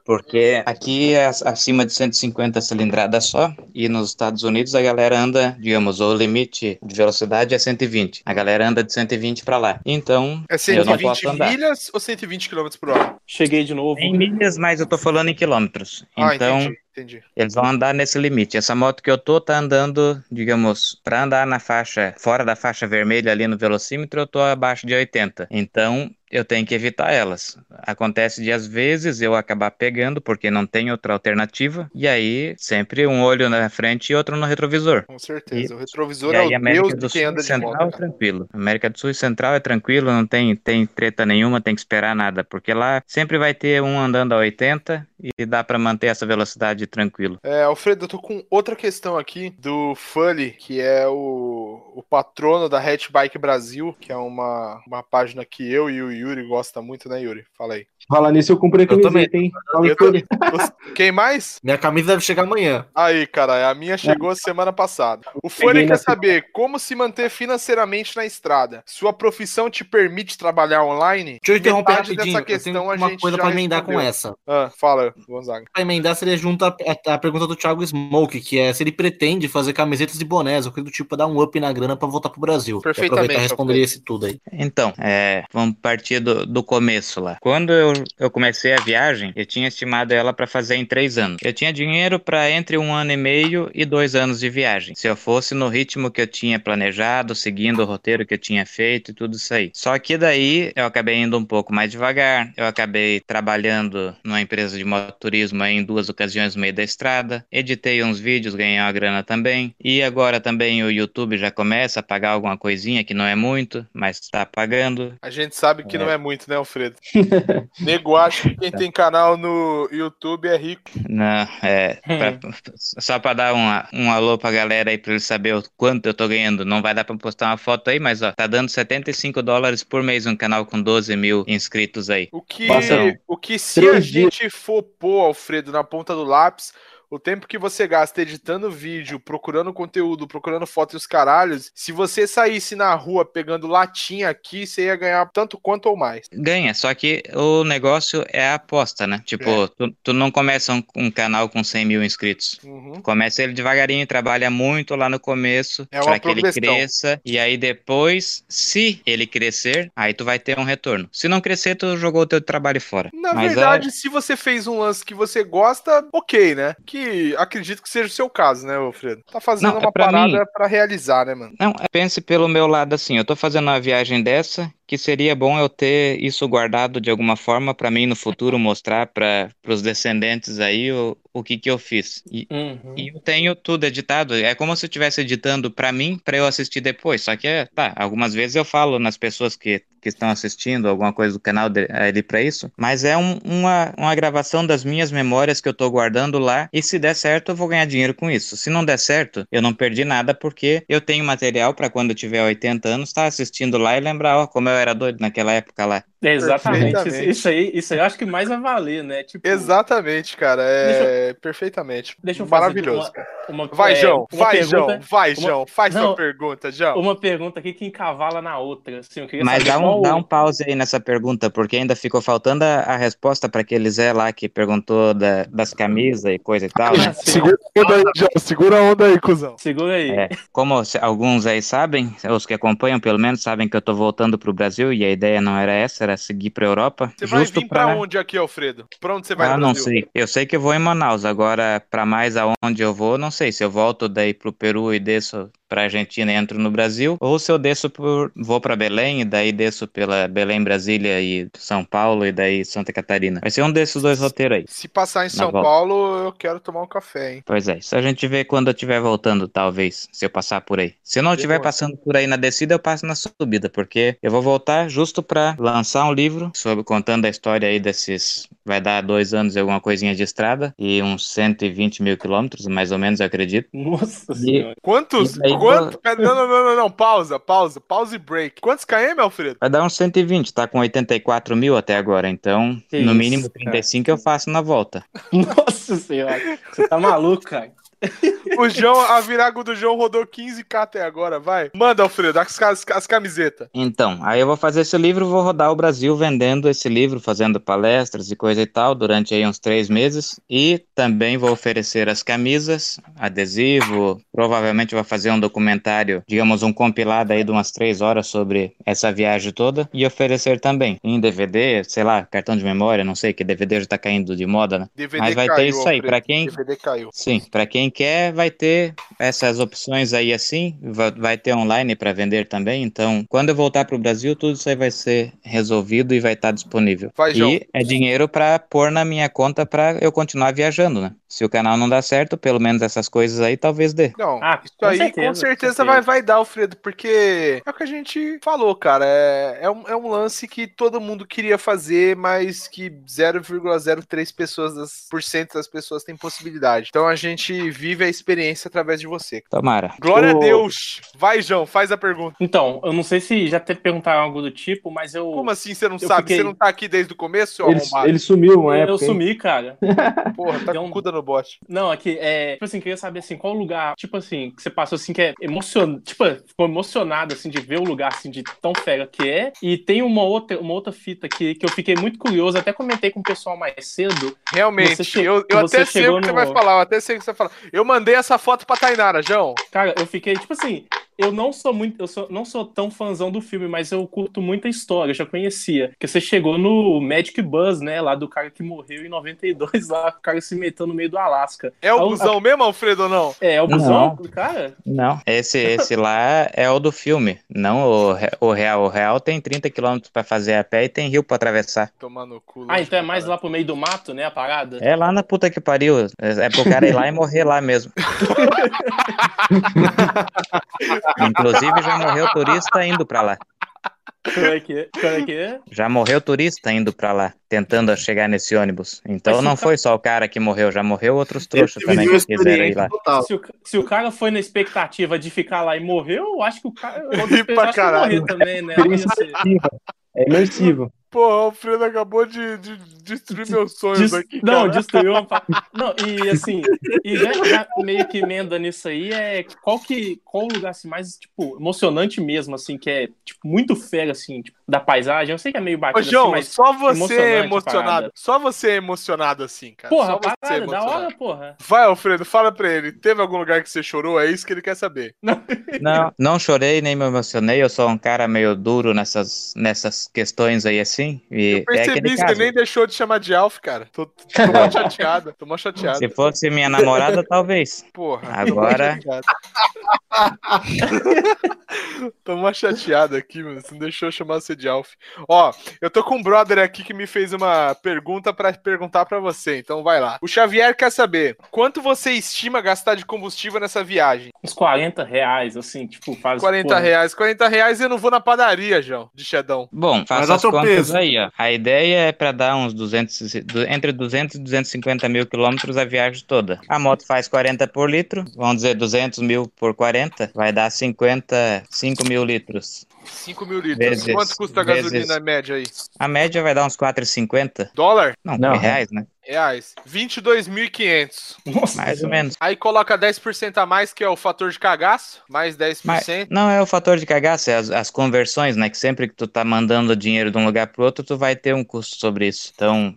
Speaker 5: porque aqui é acima de 150 cilindradas só e nos Estados Unidos a galera anda, digamos, o limite de velocidade é 120. A galera anda de 120 para lá. Então,
Speaker 1: é 120 milhas ou 120 km por hora?
Speaker 3: Cheguei de novo.
Speaker 5: Em milhas, mas eu tô falando em quilômetros. Ah, então, entendi. Entendi. Eles vão andar nesse limite. Essa moto que eu tô tá andando, digamos, para andar na faixa, fora da faixa vermelha ali no velocímetro, eu tô abaixo de 80. Então, eu tenho que evitar elas. Acontece de às vezes eu acabar pegando porque não tem outra alternativa, e aí sempre um olho na frente e outro no retrovisor.
Speaker 1: Com certeza, e, o retrovisor é o
Speaker 5: América Deus do Sul anda Central de volta, é tranquilo. América do Sul e Central é tranquilo, não tem, tem treta nenhuma, tem que esperar nada, porque lá sempre vai ter um andando a 80 e dá para manter essa velocidade tranquilo.
Speaker 1: É, Alfredo, eu tô com outra questão aqui do Fully, que é o, o patrono da Hatch Bike Brasil, que é uma, uma página que eu e o Yuri gosta muito, né, Yuri? Fala aí.
Speaker 4: Fala nisso, eu comprei a camiseta, hein?
Speaker 1: Eu tô... Quem mais?
Speaker 2: Minha camisa deve chegar amanhã.
Speaker 1: Aí, cara, a minha chegou é. semana passada. O Fone quer saber como se manter financeiramente na estrada. Sua profissão te permite trabalhar online?
Speaker 2: Deixa eu interromper Metade rapidinho. Dessa questão eu tenho uma coisa pra emendar respondeu. com essa.
Speaker 1: Ah, fala, Gonzaga.
Speaker 2: Pra emendar seria junto a, a, a, pergunta do Thiago Smoke, que é se ele pretende fazer camisetas e bonés, ou coisa do tipo, pra dar um up na grana pra voltar pro Brasil.
Speaker 1: Perfeitamente. Aproveitar
Speaker 2: e responder esse tudo aí.
Speaker 5: Então, é, vamos partir do, do começo lá. Quando eu, eu comecei a viagem, eu tinha estimado ela para fazer em três anos. Eu tinha dinheiro para entre um ano e meio e dois anos de viagem. Se eu fosse no ritmo que eu tinha planejado, seguindo o roteiro que eu tinha feito e tudo isso aí. Só que daí eu acabei indo um pouco mais devagar. Eu acabei trabalhando numa empresa de motorismo em duas ocasiões no meio da estrada. Editei uns vídeos, ganhei uma grana também. E agora também o YouTube já começa a pagar alguma coisinha que não é muito, mas está pagando.
Speaker 1: A gente sabe que é. não é muito, né, Alfredo? Nego acha que quem tem canal no YouTube é rico.
Speaker 5: Não, é. Pra, só para dar uma, um alô pra galera aí pra eles saber o quanto eu tô ganhando. Não vai dar pra postar uma foto aí, mas ó, tá dando 75 dólares por mês um canal com 12 mil inscritos aí.
Speaker 1: O que, o que se a gente for pôr, Alfredo, na ponta do lápis, o tempo que você gasta editando vídeo, procurando conteúdo, procurando foto e os caralhos, se você saísse na rua pegando latinha aqui, você ia ganhar tanto quanto ou mais.
Speaker 5: Ganha, só que o negócio é a aposta, né? Tipo,
Speaker 1: É.
Speaker 5: tu, tu não começa um, um canal com 100 mil inscritos.
Speaker 1: Uhum.
Speaker 5: Começa ele devagarinho, trabalha muito lá no começo
Speaker 1: É
Speaker 5: para que ele cresça. E aí depois, se ele crescer, aí tu vai ter um retorno. Se não crescer, tu jogou o teu trabalho fora.
Speaker 1: Na
Speaker 5: Mas é-
Speaker 1: verdade, se você fez um lance que você gosta, ok, né? Que acredito que seja o seu caso, né, Alfredo? Tá fazendo
Speaker 5: Não, é
Speaker 1: uma
Speaker 5: pra
Speaker 1: parada
Speaker 5: mim-
Speaker 1: pra realizar, né, mano?
Speaker 5: Não, pense pelo meu lado assim, eu tô fazendo uma viagem dessa, que seria bom eu ter isso guardado de alguma forma para mim no futuro mostrar para os descendentes aí o, o que que eu fiz. E,
Speaker 3: Uhum.
Speaker 5: e eu tenho tudo editado, é como se eu estivesse editando para mim, para eu assistir depois. Só que é, tá, algumas vezes eu falo nas pessoas que que estão assistindo alguma coisa do canal de- ali para isso, mas é um- uma, uma gravação das minhas memórias que eu tô guardando lá, e se der certo eu vou ganhar dinheiro com isso. Se não der certo, eu não perdi nada porque eu tenho material para quando eu tiver 80 anos estar assistindo lá e lembrar, ó, como eu era doido naquela época lá.
Speaker 3: É, exatamente. Isso, aí, isso aí eu acho que mais vai valer, né? Tipo,
Speaker 1: Exatamente, cara. É perfeitamente.
Speaker 3: Deixa eu fazer
Speaker 1: Maravilhoso.
Speaker 3: uma- uma,
Speaker 1: Vai,
Speaker 3: é,
Speaker 1: João.
Speaker 3: uma
Speaker 1: Vai,
Speaker 3: pergunta-
Speaker 1: João. Vai,
Speaker 3: uma-
Speaker 1: João. Faz
Speaker 3: Não.
Speaker 1: sua pergunta, João.
Speaker 3: Uma pergunta aqui que encavala na outra. Assim,
Speaker 5: Mas dá um,
Speaker 3: qual-
Speaker 5: dá um pause aí nessa pergunta, porque ainda ficou faltando a, a resposta para aquele Zé lá que perguntou da- das camisas e coisa e tal, né?
Speaker 3: Ah.
Speaker 1: Segura a onda aí, João. Segura a onda aí, cuzão.
Speaker 3: Segura aí.
Speaker 5: É, como alguns aí sabem, os que acompanham pelo menos sabem que eu tô voltando pro Brasil e a ideia não era essa, era seguir pra Europa.
Speaker 1: Você vai vir pra
Speaker 5: pra...
Speaker 1: onde aqui, Alfredo? Pra onde você vai
Speaker 5: Ah, não sei. Eu sei que eu vou em Manaus. Agora, pra mais aonde eu vou, não sei. Se eu volto daí pro Peru e desço pra Argentina e entro no Brasil, ou se eu desço por. vou pra Belém e daí desço pela Belém, Brasília e São Paulo e daí Santa Catarina. Vai ser um desses dois roteiros aí.
Speaker 1: Se passar em São
Speaker 5: volta.
Speaker 1: Paulo, eu quero tomar um café, hein?
Speaker 5: Pois é, isso a gente vê quando eu estiver voltando, talvez, se eu passar por aí. Se eu não estiver passando por aí na descida, eu passo na subida, porque eu vou voltar justo pra lançar um livro sobre contando a história aí desses. Vai dar dois anos e alguma coisinha de estrada e uns 120 mil quilômetros, mais ou menos, eu acredito.
Speaker 3: Nossa senhora.
Speaker 1: Quantos?
Speaker 5: E daí,
Speaker 1: Quanto? Pera, Não, não, não, não, não. Pausa, pausa. Pausa e break. Quantos km, Alfredo?
Speaker 5: Vai dar uns 120, tá com 84 mil até agora, então
Speaker 3: Que
Speaker 5: no
Speaker 3: isso,
Speaker 5: mínimo
Speaker 3: cara.
Speaker 5: 35 eu faço na volta.
Speaker 3: Nossa senhora. Você tá maluco, cara.
Speaker 1: O João, a virago do João rodou 15k até agora, vai. Manda, Alfredo, as, as, as camisetas.
Speaker 5: Então, aí eu vou fazer esse livro, vou rodar o Brasil vendendo esse livro, fazendo palestras e coisa e tal, durante aí uns três meses. E também vou oferecer as camisas, adesivo, provavelmente vou fazer um documentário, digamos, um compilado aí de umas três horas sobre essa viagem toda. E oferecer também em DVD, sei lá, cartão de memória, não sei, que DVD já tá caindo de moda, né?
Speaker 1: DVD
Speaker 5: Mas vai ter
Speaker 1: caiu,
Speaker 5: isso aí, pra quem-
Speaker 1: DVD caiu.
Speaker 5: Sim, para quem quer, vai ter essas opções aí assim, va- vai ter online para vender também. Então, quando eu voltar para o Brasil, tudo isso aí vai ser resolvido e vai estar disponível.
Speaker 1: Vai, João.
Speaker 5: e é dinheiro para pôr na minha conta para eu continuar viajando, né? Se o canal não dá certo, pelo menos essas coisas aí talvez dê.
Speaker 1: Não,
Speaker 3: Ah,
Speaker 1: isso
Speaker 3: com
Speaker 1: aí
Speaker 3: certeza,
Speaker 1: com certeza
Speaker 3: certeza.
Speaker 1: vai, vai dar, Alfredo, porque é o que a gente falou, cara. É, é, um, é um lance que todo mundo queria fazer, mas que 0,03% pessoas das, por cento das pessoas têm possibilidade. Então a gente vive a experiência através de você.
Speaker 5: Tomara.
Speaker 1: Glória a Deus! Vai, João, faz a pergunta.
Speaker 3: Então, eu não sei se já te perguntaram algo do tipo, mas eu.
Speaker 1: Como assim você não
Speaker 3: Eu
Speaker 1: sabe?
Speaker 3: fiquei-
Speaker 1: Você não tá aqui desde o começo, seu
Speaker 4: Ele,
Speaker 1: arrombado?
Speaker 4: ele sumiu uma
Speaker 3: eu
Speaker 4: época. hein?
Speaker 3: sumi, cara.
Speaker 1: Porra, tá
Speaker 3: Deu
Speaker 1: com
Speaker 3: um-
Speaker 1: o cu no bote.
Speaker 3: Não, aqui, é. Tipo assim, queria saber assim, qual lugar, tipo assim, que você passou assim, que é emocionado. Tipo, ficou emocionado, assim, de ver o lugar assim, de tão fera que é. E tem uma outra, uma outra fita que, que eu fiquei muito curioso, até comentei com o pessoal mais cedo.
Speaker 1: Realmente,
Speaker 3: Você che-
Speaker 1: eu, eu
Speaker 3: você
Speaker 1: até sei o
Speaker 3: chegou
Speaker 1: que você
Speaker 3: no-
Speaker 1: vai falar, eu até sei o que você vai falar. Eu mandei essa foto pra Tainara, João.
Speaker 3: Cara, eu fiquei, tipo assim, eu não sou muito, eu sou, não sou tão fãzão do filme, mas eu curto muito a história, eu já conhecia. Porque você chegou no Magic Buzz, né, lá do cara que morreu em 92, lá, o cara se meteu no meio do Alasca.
Speaker 1: É o
Speaker 3: A-
Speaker 1: busão mesmo, Alfredo, ou não?
Speaker 3: É, é o
Speaker 5: Não.
Speaker 3: busão, cara?
Speaker 5: Não, esse esse lá é o do filme, não o, o real. O real tem 30 quilômetros para fazer a pé e tem rio para atravessar.
Speaker 1: Tomar no cu.
Speaker 3: Ah, então é mais lá pro meio do mato, né, a parada?
Speaker 5: É lá na puta que pariu. É é pro cara ir lá e morrer lá mesmo. Inclusive já morreu turista indo pra lá.
Speaker 3: Como é que é? Como é que é?
Speaker 5: Já morreu turista indo pra lá, tentando chegar nesse ônibus. Então não foi só o cara que morreu, já morreu outros trouxas também que quiseram ir lá.
Speaker 3: Se o, se o cara foi na expectativa de ficar lá e morreu, eu acho que o cara.
Speaker 1: pra
Speaker 3: que
Speaker 1: caralho.
Speaker 3: morrer também, né?
Speaker 4: É imersivo.
Speaker 1: Pô, o Alfredo acabou de, de destruir meus sonhos
Speaker 3: Des-
Speaker 1: aqui.
Speaker 3: Não,
Speaker 1: cara.
Speaker 3: destruiu uma... Não, e assim, e já, já meio que emenda nisso aí, é qual que qual o lugar assim, mais, tipo, emocionante mesmo, assim, que é, tipo, muito fera, assim, tipo, da paisagem. Eu sei que é meio
Speaker 1: Ô,
Speaker 3: batido,
Speaker 1: João,
Speaker 3: assim, mas...
Speaker 1: só você é emocionado.
Speaker 3: parada.
Speaker 1: Só você é emocionado assim, cara.
Speaker 3: Porra,
Speaker 1: só você é
Speaker 3: parada, da hora, porra.
Speaker 1: Vai, Alfredo, fala pra ele. Teve algum lugar que você chorou? É isso que ele quer saber.
Speaker 5: Não, não chorei nem me emocionei, eu sou um cara meio duro nessas, nessas questões aí assim. E
Speaker 1: Eu
Speaker 5: é
Speaker 1: percebi,
Speaker 5: aquele
Speaker 1: você
Speaker 5: caso.
Speaker 1: nem deixou de chamar de Alf, cara. Tô, tô mó chateada. Tô mó chateada.
Speaker 5: Se fosse minha namorada, talvez.
Speaker 1: Porra.
Speaker 5: Agora-
Speaker 1: Tô mó chateado. Chateado aqui, mano. Você não deixou eu chamar você de Alf. Ó, eu tô com um brother aqui que me fez uma pergunta pra perguntar pra você. Então vai lá. O Xavier quer saber quanto você estima gastar de combustível nessa viagem?
Speaker 3: Uns 40 reais, assim, tipo, faz...
Speaker 1: 40
Speaker 3: porra,
Speaker 1: reais. 40 reais eu não vou na padaria, João, de Xedão.
Speaker 5: Bom,
Speaker 2: dá
Speaker 5: as contas
Speaker 2: peso.
Speaker 5: aí, ó. A ideia é para dar uns 200, e- du- entre 200 e 250 mil quilômetros a viagem toda. A moto faz 40 por litro, vamos dizer 200 mil por 40, vai dar 55 mil litros.
Speaker 1: 5 mil litros.
Speaker 5: Vezes-
Speaker 1: Quanto custa a
Speaker 5: vezes-
Speaker 1: gasolina média aí?
Speaker 5: A média vai dar uns 4,50.
Speaker 1: Dólar?
Speaker 5: Não,
Speaker 4: Não.
Speaker 5: reais, né?
Speaker 1: Reais. 22.500.
Speaker 3: Nossa,
Speaker 5: Mais ou menos.
Speaker 1: Aí coloca 10% a mais, que é o fator de cagaço. Mais 10%.
Speaker 5: Mas não é o fator de cagaço, é as, as conversões, né? Que sempre que tu tá mandando dinheiro de um lugar pro outro, tu vai ter um custo sobre isso. Então,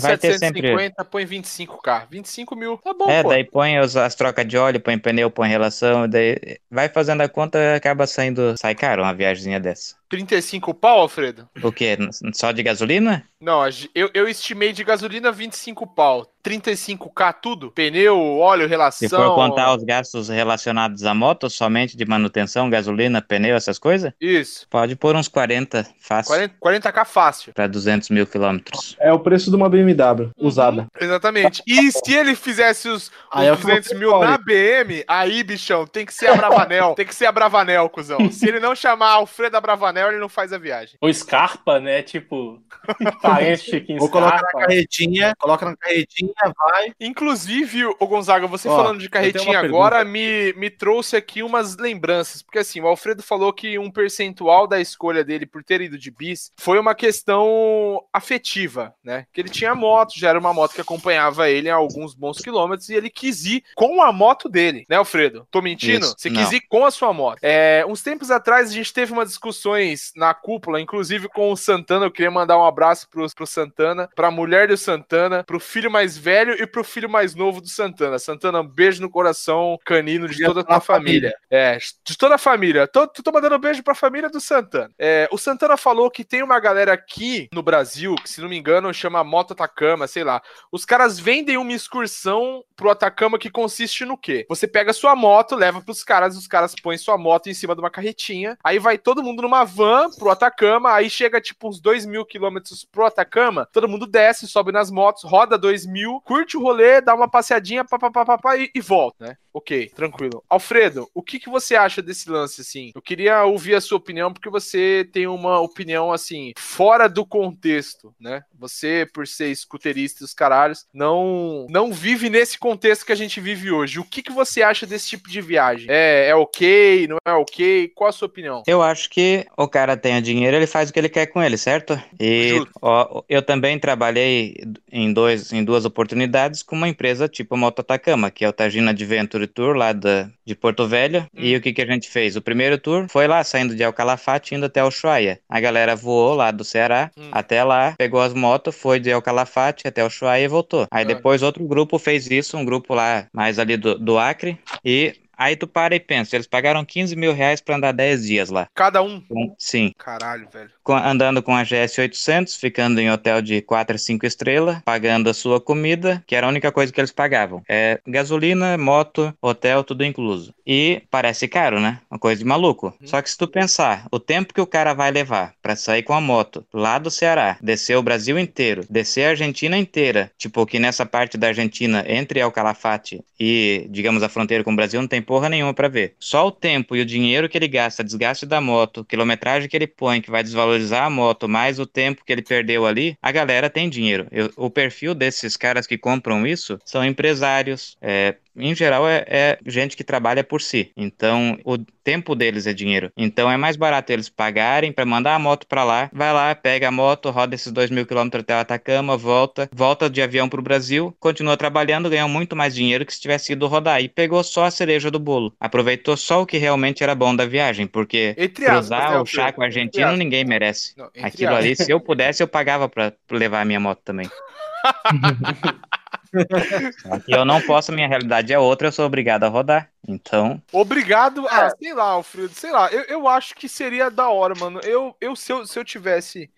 Speaker 5: Vai ter
Speaker 1: 24,750, põe 25k. 25 mil. Tá bom,
Speaker 5: é,
Speaker 1: pô.
Speaker 5: daí põe os- as trocas de óleo, põe pneu, põe relação, daí vai fazendo a conta acaba saindo. Sai caro uma viagemzinha dessa.
Speaker 1: 35 pau, Alfredo?
Speaker 5: O quê? Só de gasolina?
Speaker 1: Não, eu, eu estimei de gasolina 25 pau. 35k tudo? Pneu, óleo, relação.
Speaker 5: Se for contar os gastos relacionados à moto, somente de manutenção, gasolina, pneu, essas coisas,
Speaker 1: Isso.
Speaker 5: pode pôr uns 40 fácil
Speaker 1: 40, 40k fácil.
Speaker 5: para 200 mil quilômetros.
Speaker 4: É o preço de uma BMW
Speaker 1: Uhum.
Speaker 4: usada.
Speaker 1: Exatamente. E se ele fizesse os, os
Speaker 2: Aí eu
Speaker 1: 200
Speaker 2: fico
Speaker 1: mil
Speaker 2: fora.
Speaker 1: na BM, aí, bichão, tem que ser a Bravanel. tem que ser a Bravanel, cuzão. Se ele não chamar Alfredo Bravanel, ele não faz a viagem.
Speaker 3: O Scarpa, né? Tipo, parente Chiquinho
Speaker 2: Vou colocar na carretinha, coloca na carretinha, vai.
Speaker 1: Inclusive, o Gonzaga, você
Speaker 2: Ó,
Speaker 1: falando de carretinha
Speaker 2: uma
Speaker 1: agora me, me trouxe aqui umas lembranças. Porque assim, o Alfredo falou que um percentual da escolha dele por ter ido de bis foi uma questão afetiva, né? Que ele tinha moto, já era uma moto que acompanhava ele em alguns bons quilômetros e ele quis ir com a moto dele, né, Alfredo? Tô mentindo?
Speaker 5: Isso,
Speaker 1: Você
Speaker 5: não.
Speaker 1: quis ir com a sua moto. É, uns tempos atrás a gente teve umas discussões na cúpula, inclusive com o Santana. Eu queria mandar um abraço pro, pro Santana, pra mulher do Santana, pro filho mais velho e pro filho mais novo do Santana. Santana, um beijo no coração canino de toda a tua família. É, de toda a família. Tô, tô mandando um beijo pra família do Santana. É, o Santana falou que tem uma galera aqui no Brasil, que se não me engano chama Moto Atacama, sei lá. Os caras vendem uma excursão pro Atacama que consiste no quê? Você pega sua moto, leva pros caras, os caras põem sua moto em cima de uma carretinha, aí vai todo mundo numa van pro Atacama, aí chega tipo uns 2 mil quilômetros pro Atacama, todo mundo desce, sobe nas motos, roda 2 mil, curte o rolê, dá uma passeadinha, papapá, e, e volta, né? Ok, tranquilo. Alfredo, o que, que você acha desse lance, assim? Eu queria ouvir a sua opinião, porque você tem uma opinião, assim, fora do contexto, né? Você, por ser escuterista e os caralhos, não, não vive nesse contexto que a gente vive hoje. O que, que você acha desse tipo de viagem? É, é ok, não é ok? Qual a sua opinião?
Speaker 5: Eu acho que o cara tem dinheiro, ele faz o que ele quer com ele, certo? E ó, eu também trabalhei em, dois, em duas oportunidades com uma empresa tipo Moto Atacama, que é o Tagina Adventure Tour lá da, de Porto Velho. E
Speaker 1: Hum.
Speaker 5: o que, que a gente fez? O primeiro tour foi lá, saindo de Alcalafate, indo até Ushuaia. A galera voou lá do Ceará
Speaker 1: Hum.
Speaker 5: até lá, pegou as motos, foi de Alcalafate até Ushuaia e voltou. Aí depois outro grupo fez isso, um grupo lá mais ali do, do Acre, e Aí tu para e pensa, eles pagaram 15 mil reais pra andar 10 dias lá.
Speaker 1: Cada um?
Speaker 5: Sim,
Speaker 1: Caralho, velho.
Speaker 5: andando com a GS 800, ficando em hotel de 4 a 5 estrelas, pagando a sua comida, que era a única coisa que eles pagavam. É gasolina, moto, hotel, tudo incluso. E parece caro, né? Uma coisa de maluco. Só que se tu pensar, o tempo que o cara vai levar pra sair com a moto lá do Ceará, descer o Brasil inteiro, descer a Argentina inteira, tipo que nessa parte da Argentina, entre El Calafate e, digamos, a fronteira com o Brasil, não tem porra nenhuma pra ver. Só o tempo e o dinheiro que ele gasta, desgaste da moto, quilometragem que ele põe, que vai desvalorizar a moto, mais o tempo que ele perdeu ali, a galera tem dinheiro. Eu- o perfil desses caras que compram isso são empresários, é, em geral, é, é gente que trabalha por si. Então, o tempo deles é dinheiro. Então, é mais barato eles pagarem para mandar a moto para lá, vai lá, pega a moto, roda esses dois mil quilômetros até o Atacama, volta, volta de avião pro Brasil, continua trabalhando, ganha muito mais dinheiro que se tivesse ido rodar. E pegou só a cereja do bolo. Aproveitou só o que realmente era bom da viagem, porque
Speaker 1: Entre aspas,
Speaker 5: cruzar
Speaker 1: né,
Speaker 5: o Chaco argentino
Speaker 1: aspas.
Speaker 5: ninguém merece.
Speaker 1: Não,
Speaker 5: Aquilo
Speaker 1: aspas.
Speaker 5: ali, se eu pudesse, eu pagava pra levar a minha moto também. Eu não posso, minha realidade é outra, eu sou obrigado a rodar. Então,
Speaker 1: Obrigado. Ah, sei lá, Alfredo, sei lá. Eu, eu acho que seria da hora, mano. Eu, eu, se, eu, se eu tivesse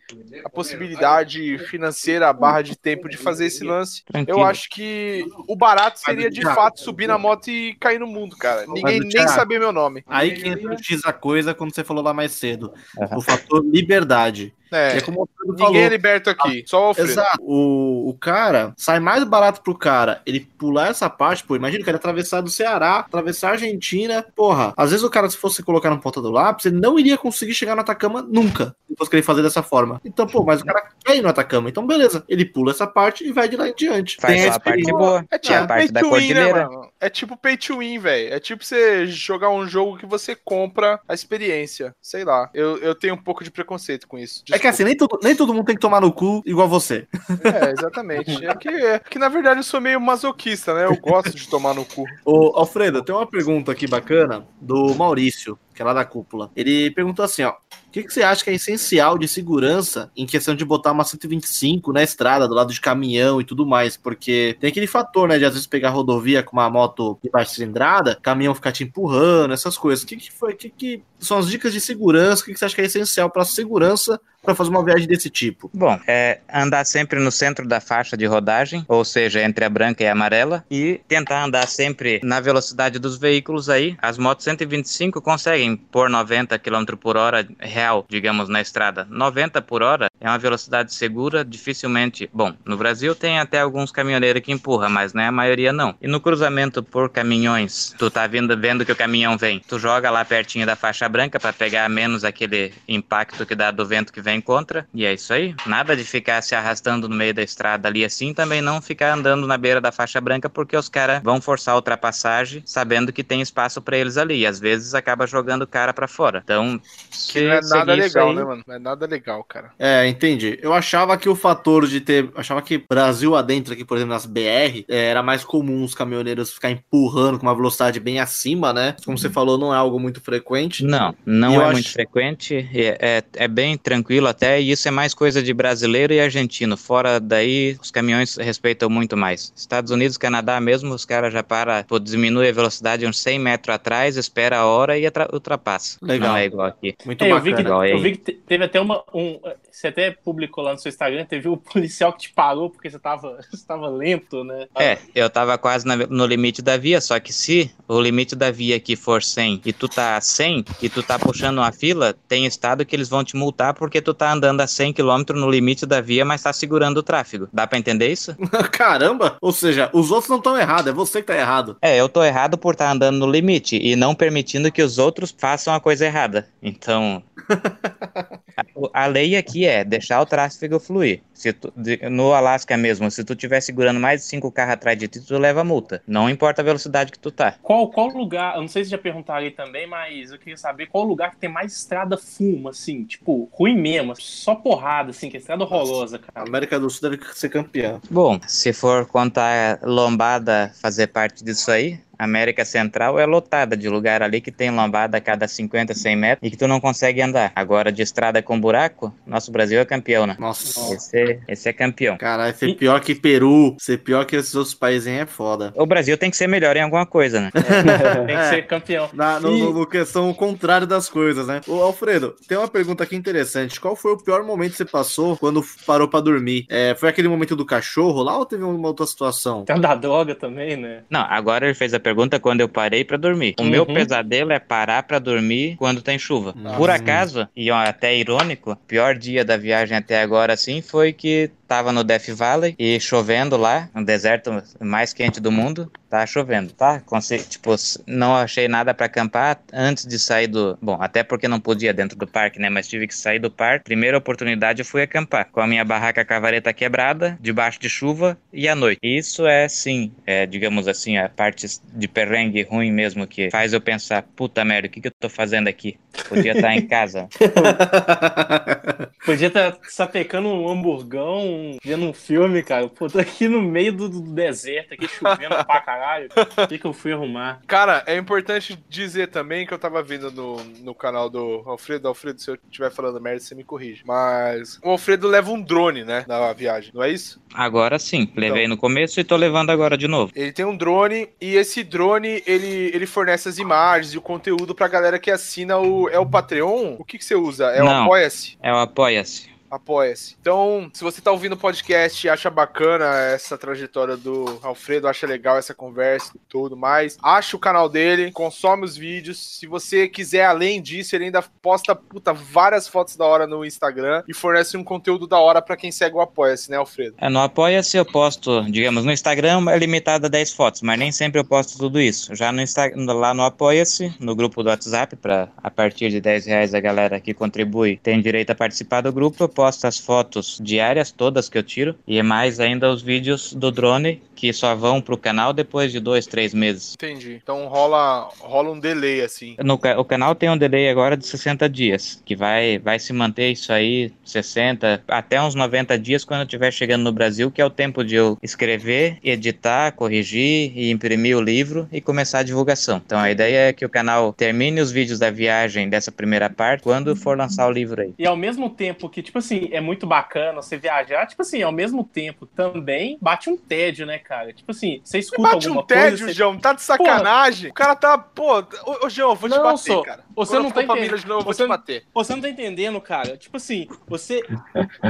Speaker 1: a possibilidade financeira, a barra de tempo de fazer esse lance,
Speaker 5: tranquilo.
Speaker 1: eu acho que o barato seria de fato subir na moto e cair no mundo, cara. Ninguém nem saber meu nome.
Speaker 2: Aí que entra o X a coisa quando você falou lá mais cedo.
Speaker 5: Aham.
Speaker 2: O fator liberdade.
Speaker 1: É,
Speaker 2: Que é como o
Speaker 1: ninguém
Speaker 2: falou.
Speaker 1: é liberto aqui, só o Alfredo.
Speaker 2: Exato. O, o cara sai mais barato pro cara ele pular essa parte, pô. Imagina o cara atravessar do Ceará, atravessar a Argentina. Porra, às vezes o cara, se fosse colocar na ponta do lápis, ele não iria conseguir chegar no Atacama nunca. Se fosse querer fazer dessa forma. Então, pô, mas o cara quer ir no Atacama. Então, beleza. Ele pula essa parte e vai de lá em diante.
Speaker 5: faz
Speaker 2: Tem a
Speaker 5: parte boa.
Speaker 1: É
Speaker 5: É
Speaker 1: tipo
Speaker 5: a parte
Speaker 1: pay
Speaker 5: da
Speaker 1: to win, né,
Speaker 5: cordilheira.
Speaker 1: mano? É tipo pay to win, velho. É tipo você jogar um jogo que você compra a experiência. Sei lá. Eu, eu tenho um pouco de preconceito com isso.
Speaker 2: É que assim, nem todo, nem todo mundo tem que tomar no cu igual você.
Speaker 1: É, exatamente. É que, é que na verdade eu sou meio masoquista, né? Eu gosto de tomar no cu.
Speaker 2: Ô, Alfredo, tem uma pergunta aqui bacana do Maurício, que é lá da cúpula. Ele perguntou assim, ó. O que, que você acha que é essencial de segurança em questão de botar uma 125 na estrada, do lado de caminhão e tudo mais? Porque tem aquele fator, né, de às vezes pegar rodovia com uma moto de baixa cilindrada, caminhão ficar te empurrando, essas coisas. O que, que foi? O que, que são as dicas de segurança? O que, que você acha que é essencial para segurança para fazer uma viagem desse tipo?
Speaker 5: Bom, é andar sempre no centro da faixa de rodagem, ou seja, entre a branca e a amarela, e tentar andar sempre na velocidade dos veículos aí. As motos 125 conseguem pôr 90 km por hora real, digamos, na estrada. 90 por hora é uma velocidade segura, dificilmente. Bom, no Brasil tem até alguns caminhoneiros que empurram, mas né, a maioria não. E no cruzamento por caminhões, tu tá vindo, vendo que o caminhão vem, tu joga lá pertinho da faixa branca para pegar menos aquele impacto que dá do vento que vem contra. E é isso aí. Nada de ficar se arrastando no meio da estrada ali assim, também não ficar andando na beira da faixa branca porque os caras vão forçar a ultrapassagem sabendo que tem espaço para eles ali. E às vezes acaba jogando o cara para fora. Então,
Speaker 1: é nada legal,
Speaker 5: aí-
Speaker 1: né, mano? Não é nada legal, cara.
Speaker 2: É, entendi. Eu achava que o fator de ter. Achava que Brasil adentro, aqui, por exemplo, nas BR, é, era mais comum os caminhoneiros ficar empurrando com uma velocidade bem acima, né? Como você falou, não é algo muito frequente.
Speaker 5: Não, não é
Speaker 2: acho-
Speaker 5: muito frequente, é, é, é bem tranquilo até, e isso é mais coisa de brasileiro e argentino. Fora daí, os caminhões respeitam muito mais. Estados Unidos, Canadá mesmo, os caras já param, pô, diminui a velocidade uns 100 metros atrás, espera a hora e ultrapassa.
Speaker 2: Legal.
Speaker 5: Não é igual aqui.
Speaker 2: Muito
Speaker 3: É, eu, vi que,
Speaker 5: Legal, e
Speaker 3: eu vi que te- teve até uma. Um, você até publicou lá no seu Instagram, teve um policial que te parou porque você tava, você tava lento, né?
Speaker 5: É, eu tava quase na- no limite da via, só que se o limite da via aqui for 100 e tu tá a 100 e tu tá puxando uma fila, tem estado que eles vão te multar porque tu tá andando a 100 km no limite da via, mas tá segurando o tráfego. Dá pra entender isso?
Speaker 2: Caramba! Ou seja, os outros não estão errados, é você que tá errado.
Speaker 5: É, eu tô errado por estar andando no limite e não permitindo que os outros façam a coisa errada. Então, a, a lei aqui é deixar o tráfego fluir. Se tu- de- no Alasca mesmo, se tu tiver segurando mais de cinco carros atrás de ti, tu leva multa. Não importa a velocidade que tu tá.
Speaker 3: Qual, qual lugar, eu não sei se já perguntaram aí também, mas eu queria saber qual lugar que tem mais estrada fuma, assim, tipo, ruim mesmo, só porrada, assim, que é estrada horrorosa,
Speaker 2: A
Speaker 3: cara.
Speaker 2: América do Sul deve ser campeã.
Speaker 5: Bom, se for contar lombada fazer parte disso aí, América Central é lotada de lugar ali que tem lombada a cada 50, 100 metros e que tu não consegue andar. Agora, de estrada com buraco, nosso Brasil é campeão, né?
Speaker 2: Nossa.
Speaker 5: Esse, esse é campeão.
Speaker 2: Caralho, ser pior que Peru, ser pior que esses outros países aí é foda.
Speaker 5: O Brasil tem que ser melhor em alguma coisa, né?
Speaker 3: Tem que ser campeão.
Speaker 2: Na, no, no- no questão contrário das coisas, né? Ô, Alfredo, tem uma pergunta aqui interessante. Qual foi o pior momento que você passou quando parou pra dormir? É, foi aquele momento do cachorro lá ou teve uma outra situação?
Speaker 3: Tem da droga também, né?
Speaker 5: Não, agora ele fez a pergunta quando eu parei pra dormir. O
Speaker 3: Uhum.
Speaker 5: meu pesadelo é parar pra dormir quando tem chuva. Por
Speaker 2: Hum.
Speaker 5: acaso, e ó, até irônico, o pior dia da viagem até agora assim foi que tava no Death Valley e chovendo lá, no deserto mais quente do mundo. Tá chovendo, tá? Consegui, tipo, não achei nada para acampar antes de sair do. Bom, até porque não podia dentro do parque, né? Mas tive que sair do parque. Primeira oportunidade eu fui acampar. Com a minha barraca cavareta quebrada, debaixo de chuva e à noite. Isso é, sim, é, digamos assim, a parte de perrengue ruim mesmo que faz eu pensar: puta merda, o que, que eu tô fazendo aqui? Podia estar tá em casa.
Speaker 3: Podia estar tá sapecando um hamburgão, vendo um filme, cara. Pô, tô aqui no meio do, do deserto, aqui chovendo pra caralho. O que, que eu fui arrumar?
Speaker 1: Cara, é importante dizer também que eu tava vendo no, no canal do Alfredo. Alfredo, se eu estiver falando merda, você me corrige. Mas o Alfredo leva um drone, né? Na viagem, não é isso?
Speaker 5: Agora sim. Levei então, no começo e tô levando agora de novo.
Speaker 1: Ele tem um drone e esse drone ele, ele fornece as imagens e o conteúdo pra galera que assina o. É o Patreon? O que, que você usa? É
Speaker 5: não,
Speaker 1: o Apoia-se?
Speaker 5: É o Apoia-se
Speaker 1: apoia-se. Então, se você tá ouvindo o podcast e acha bacana essa trajetória do Alfredo, acha legal essa conversa e tudo mais, acha o canal dele, consome os vídeos. Se você quiser, além disso, ele ainda posta puta, várias fotos da hora no Instagram e fornece um conteúdo da hora para quem segue o Apoia-se, né, Alfredo?
Speaker 5: É, no Apoia-se eu posto, digamos, no Instagram é limitado a 10 fotos, mas nem sempre eu posto tudo isso. Já no Instagram, lá no Apoia-se, no grupo do WhatsApp, para a partir de 10 reais a galera que contribui tem direito a participar do grupo, posto as fotos diárias, todas que eu tiro, e mais ainda os vídeos do drone, que só vão pro canal depois de dois, três meses.
Speaker 1: Entendi. Então rola, rola um delay, assim.
Speaker 5: No, o canal tem um delay agora de 60 dias, que vai, vai se manter isso aí 60, até uns 90 dias quando eu estiver chegando no Brasil, que é o tempo de eu escrever, editar, corrigir e imprimir o livro e começar a divulgação. Então a ideia é que o canal termine os vídeos da viagem dessa primeira parte quando for lançar o livro aí.
Speaker 3: E ao mesmo tempo que, tipo assim, é muito bacana você viajar, tipo assim, ao mesmo tempo também bate um tédio, né, cara? Tipo assim, você escuta bate alguma
Speaker 1: um tédio,
Speaker 3: coisa... Você...
Speaker 1: João, tá de sacanagem. Porra. O cara tá, pô... Ô, ô João, vou te não, bater, sou. cara.
Speaker 3: Você
Speaker 1: Quando
Speaker 3: não tá
Speaker 1: entendendo. De novo, você, vou te bater.
Speaker 3: você não tá entendendo, cara. Tipo assim, você...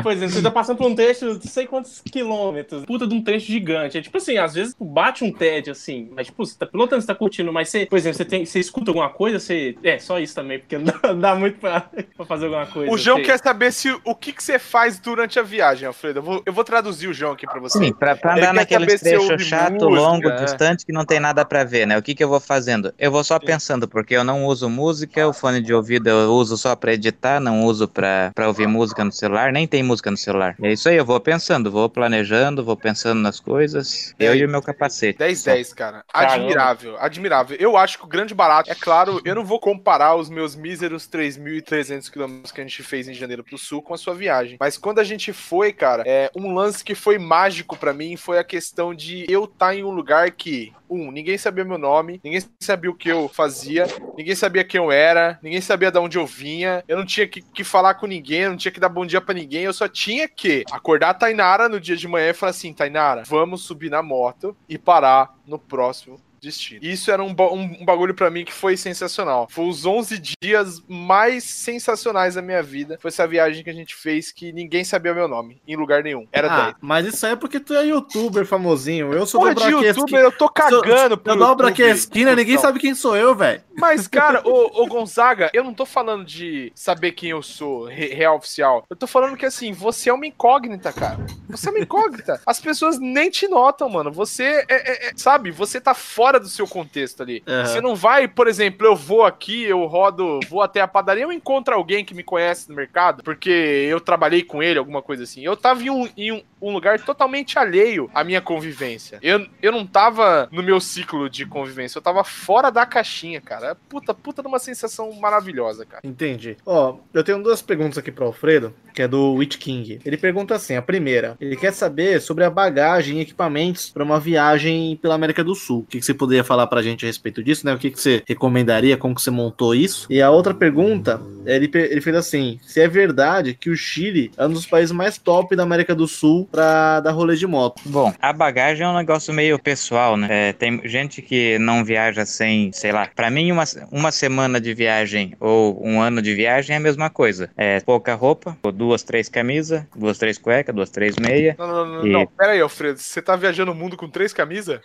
Speaker 3: Por exemplo, você tá passando por um trecho de sei quantos quilômetros, puta de um trecho gigante. É tipo assim, às vezes bate um tédio, assim, mas tipo, você tá pilotando, você tá curtindo, mas você, por exemplo, você, tem, você escuta alguma coisa, você... É, só isso também, porque não dá, não dá muito pra, pra fazer alguma coisa.
Speaker 1: O João você... quer saber se o que, que você faz durante a viagem, Alfredo. Eu vou, eu vou traduzir o João aqui pra você.
Speaker 5: Sim, pra, pra andar naquele trecho chato, música, longo, é. distante, que não tem nada pra ver, né? O que, que eu vou fazendo? Eu vou só pensando, porque eu não uso música, o fone de ouvido eu uso só pra editar, não uso pra, pra ouvir música no celular, nem tem música no celular. É isso aí, eu vou pensando, vou planejando, vou pensando nas coisas. Eu e o meu capacete.
Speaker 1: 10 10, cara. Admirável, Caramba. admirável. Eu acho que o grande barato, é claro, eu não vou comparar os meus míseros 3.300 quilômetros que a gente fez em janeiro pro sul com a sua viagem. Mas quando a gente foi, cara, é, um lance que foi mágico para mim foi a questão de eu estar tá em um lugar que, um, ninguém sabia meu nome, ninguém sabia o que eu fazia, ninguém sabia quem eu era, ninguém sabia de onde eu vinha, eu não tinha que, que falar com ninguém, eu não tinha que dar bom dia para ninguém, eu só tinha que acordar a Tainara no dia de manhã e falar assim: Tainara, vamos subir na moto e parar no próximo destino. Isso era um, um, um bagulho para mim que foi sensacional. Foi os 11 dias mais sensacionais da minha vida. Foi essa viagem que a gente fez que ninguém sabia meu nome, em lugar nenhum. Era ah, 10.
Speaker 2: Mas isso aí é porque tu é youtuber famosinho. Eu sou
Speaker 1: Porra, de youtuber, eu tô cagando
Speaker 2: pro Eu dobro aqui a esquina, ninguém sabe quem sou eu, velho.
Speaker 1: Mas, cara, o, o, Gonzaga, eu não tô falando de saber quem eu sou, re, real oficial. Eu tô falando que, assim, você é uma incógnita, cara. Você é uma incógnita. As pessoas nem te notam, mano. Você é, é, é sabe, você tá fora fora do seu contexto ali. Uhum. Você não vai, por exemplo, eu vou aqui, eu rodo, vou até a padaria, eu encontro alguém que me conhece no mercado, porque eu trabalhei com ele, alguma coisa assim. Eu tava em um, em um, lugar totalmente alheio à minha convivência. Eu, eu não tava no meu ciclo de convivência, eu tava fora da caixinha, cara. Puta, puta de uma sensação maravilhosa, cara.
Speaker 2: Entendi. Ó, eu tenho duas perguntas aqui pro Alfredo, que é do Witch King. Ele pergunta assim: a primeira, ele quer saber sobre a bagagem e equipamentos para uma viagem pela América do Sul. O que, que você poderia falar pra gente a respeito disso, né? O que, que você recomendaria, como que você montou isso? E a outra pergunta, ele, ele fez assim, se é verdade que o Chile é um dos países mais top da América do Sul pra dar rolê de moto.
Speaker 5: Bom, a bagagem é um negócio meio pessoal, né? É, tem gente que não viaja sem, sei lá, pra mim uma, uma semana de viagem ou um ano de viagem é a mesma coisa. É pouca roupa, duas, três camisas, duas, três cuecas, duas, três meia.
Speaker 1: Não, não, não, e... não. Pera aí, Alfredo, você tá viajando o mundo com três camisas?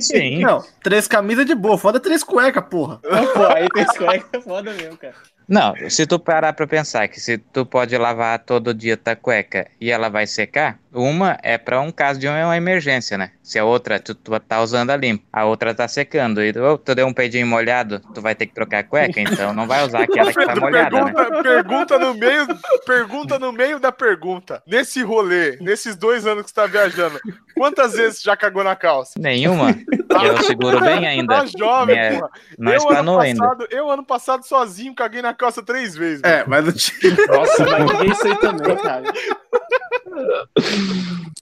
Speaker 2: Sim. Não, três camisas de boa, foda três cuecas, porra.
Speaker 3: Não, pô, aí três cuecas é foda mesmo, cara.
Speaker 5: Não, se tu parar pra pensar que se tu pode lavar todo dia tua cueca e ela vai secar, Uma é para um caso de uma emergência, né? Se a outra tu, tu tá usando a limpa, a outra tá secando e tu, tu deu um peidinho molhado, tu vai ter que trocar a cueca, então não vai usar aquela que tá molhada,
Speaker 1: pergunta,
Speaker 5: né?
Speaker 1: pergunta no meio, pergunta no meio da pergunta. Nesse rolê, nesses dois anos que você tá viajando, quantas vezes já cagou na calça?
Speaker 5: Nenhuma. Eu seguro bem ainda.
Speaker 1: Tá jovem,
Speaker 5: Minha-
Speaker 1: porra.
Speaker 5: Não
Speaker 1: eu, ano
Speaker 5: ainda.
Speaker 1: passado, eu, ano passado, sozinho, caguei na calça três vezes.
Speaker 2: É, mas não tinha.
Speaker 3: Nossa, mas ninguém isso aí também, cara.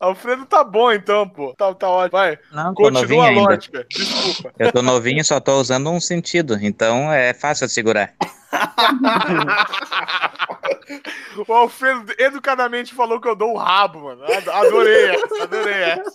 Speaker 1: Alfredo tá bom, então, pô. Tá, tá ótimo. Vai,
Speaker 5: Não,
Speaker 1: continua a
Speaker 5: ainda.
Speaker 1: lógica. Desculpa.
Speaker 5: Eu tô novinho e só tô usando um sentido, então é fácil de segurar.
Speaker 1: O Alfredo educadamente falou que eu dou o rabo, mano. Ad- Adorei essa, adorei essa.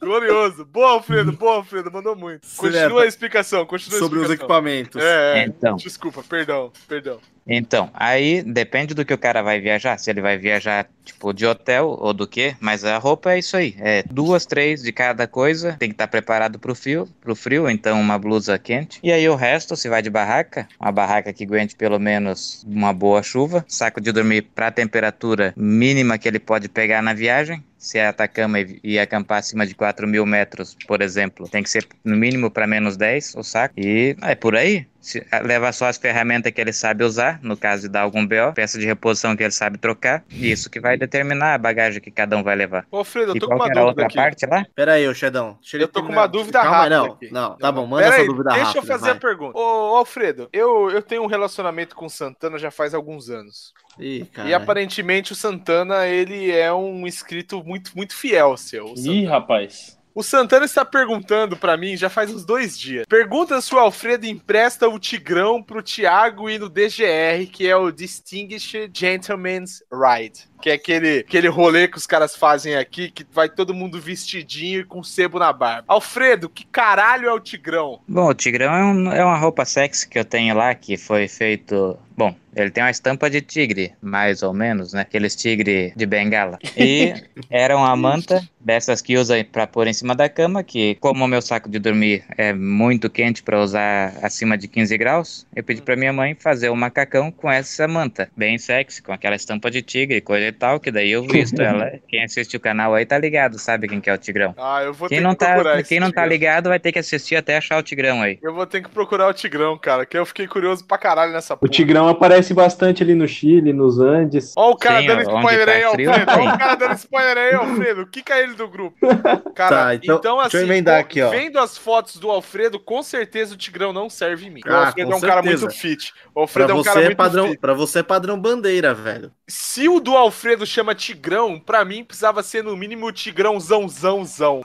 Speaker 1: Glorioso. Boa, Alfredo, boa, Alfredo. Mandou muito. Continua a explicação, continua a
Speaker 2: Sobre os equipamentos.
Speaker 1: É, é.
Speaker 5: Então.
Speaker 1: Desculpa, perdão, perdão.
Speaker 5: Então, aí depende do que o cara vai viajar. Se ele vai viajar, tipo, de hotel ou do quê, mas a roupa é isso aí. É duas, três de cada coisa. Tem que estar preparado pro frio, pro frio, então uma blusa quente. E aí o resto, se vai de barraca, uma barraca que aguente pelo menos uma boa chuva, saco de dormir pra temperatura mínima que ele pode pegar na viagem. Se é Atacama e acampar acima de 4 mil metros, por exemplo, tem que ser no mínimo para menos 10 o saco. E é por aí. Se, leva só as ferramentas que ele sabe usar, no caso de dar algum BO, peça de reposição que ele sabe trocar. E isso que vai determinar a bagagem que cada um vai levar.
Speaker 1: Ô, Alfredo, eu tô com uma dúvida
Speaker 5: outra
Speaker 1: aqui.
Speaker 5: parte lá?
Speaker 2: Pera aí, ô Xedão. Deixa
Speaker 1: Eu tô com uma dúvida
Speaker 2: Calma
Speaker 1: rápida
Speaker 2: não.
Speaker 1: aqui.
Speaker 2: Não, tá bom, manda
Speaker 1: Pera
Speaker 2: essa
Speaker 1: aí,
Speaker 2: dúvida
Speaker 1: deixa
Speaker 2: rápida.
Speaker 1: eu fazer
Speaker 2: vai.
Speaker 1: a pergunta. Ô, ô, Alfredo, eu, eu tenho um relacionamento com o Santana já faz alguns anos.
Speaker 2: Ih,
Speaker 1: E aparentemente o Santana, ele é um inscrito muito, muito fiel seu.
Speaker 3: Ih, rapaz.
Speaker 1: O Santana está perguntando pra mim já faz uns dois dias. Pergunta se o Alfredo empresta o Tigrão pro Thiago ir no DGR, que é o Distinguished Gentleman's Ride. Que é aquele, aquele rolê que os caras fazem aqui, que vai todo mundo vestidinho e com sebo na barba. Alfredo, que caralho é o Tigrão?
Speaker 5: Bom, o Tigrão é, um- é uma roupa sexy que eu tenho lá, que foi feito. Bom, ele tem uma estampa de tigre, mais ou menos, né? Aqueles tigre de bengala. E era uma manta dessas que usa pra pôr em cima da cama, que como o meu saco de dormir é muito quente pra usar acima de 15 graus, eu pedi pra minha mãe fazer um macacão com essa manta, bem sexy, com aquela estampa de tigre, coisa e tal, que daí eu visto ela. Quem assiste o canal aí tá ligado, sabe quem que é o Tigrão.
Speaker 1: Ah, eu vou
Speaker 5: Quem
Speaker 1: ter
Speaker 5: não,
Speaker 1: que procurar
Speaker 5: tá,
Speaker 1: esse
Speaker 5: quem não tá
Speaker 1: Tigrão.
Speaker 5: ligado vai ter que assistir até achar o Tigrão aí.
Speaker 1: Eu vou ter que procurar o Tigrão, cara, que eu fiquei curioso pra caralho nessa
Speaker 4: O
Speaker 1: porra.
Speaker 4: Tigrão aparece bastante ali no Chile, nos Andes.
Speaker 1: Ó o cara
Speaker 5: Sim,
Speaker 1: dando spoiler
Speaker 5: tá
Speaker 1: aí, Alfredo. Ó o cara dando spoiler aí, Alfredo. Kika ele do grupo. Cara,
Speaker 2: Tá, então,
Speaker 1: então,
Speaker 2: deixa eu
Speaker 1: assim,
Speaker 2: emendar aqui, ó.
Speaker 1: vendo as fotos do Alfredo, com certeza o Tigrão não serve em mim. o
Speaker 2: Ah,
Speaker 1: Alfredo
Speaker 2: com
Speaker 1: é um cara
Speaker 2: certeza.
Speaker 1: muito fit. O
Speaker 2: Pra
Speaker 1: Alfredo é um cara
Speaker 2: é
Speaker 1: muito
Speaker 2: padrão,
Speaker 1: fit.
Speaker 2: pra você é padrão bandeira, velho.
Speaker 1: Se o do Alfredo chama Tigrão, pra mim precisava ser no mínimo o Tigrão zão, zão, zão.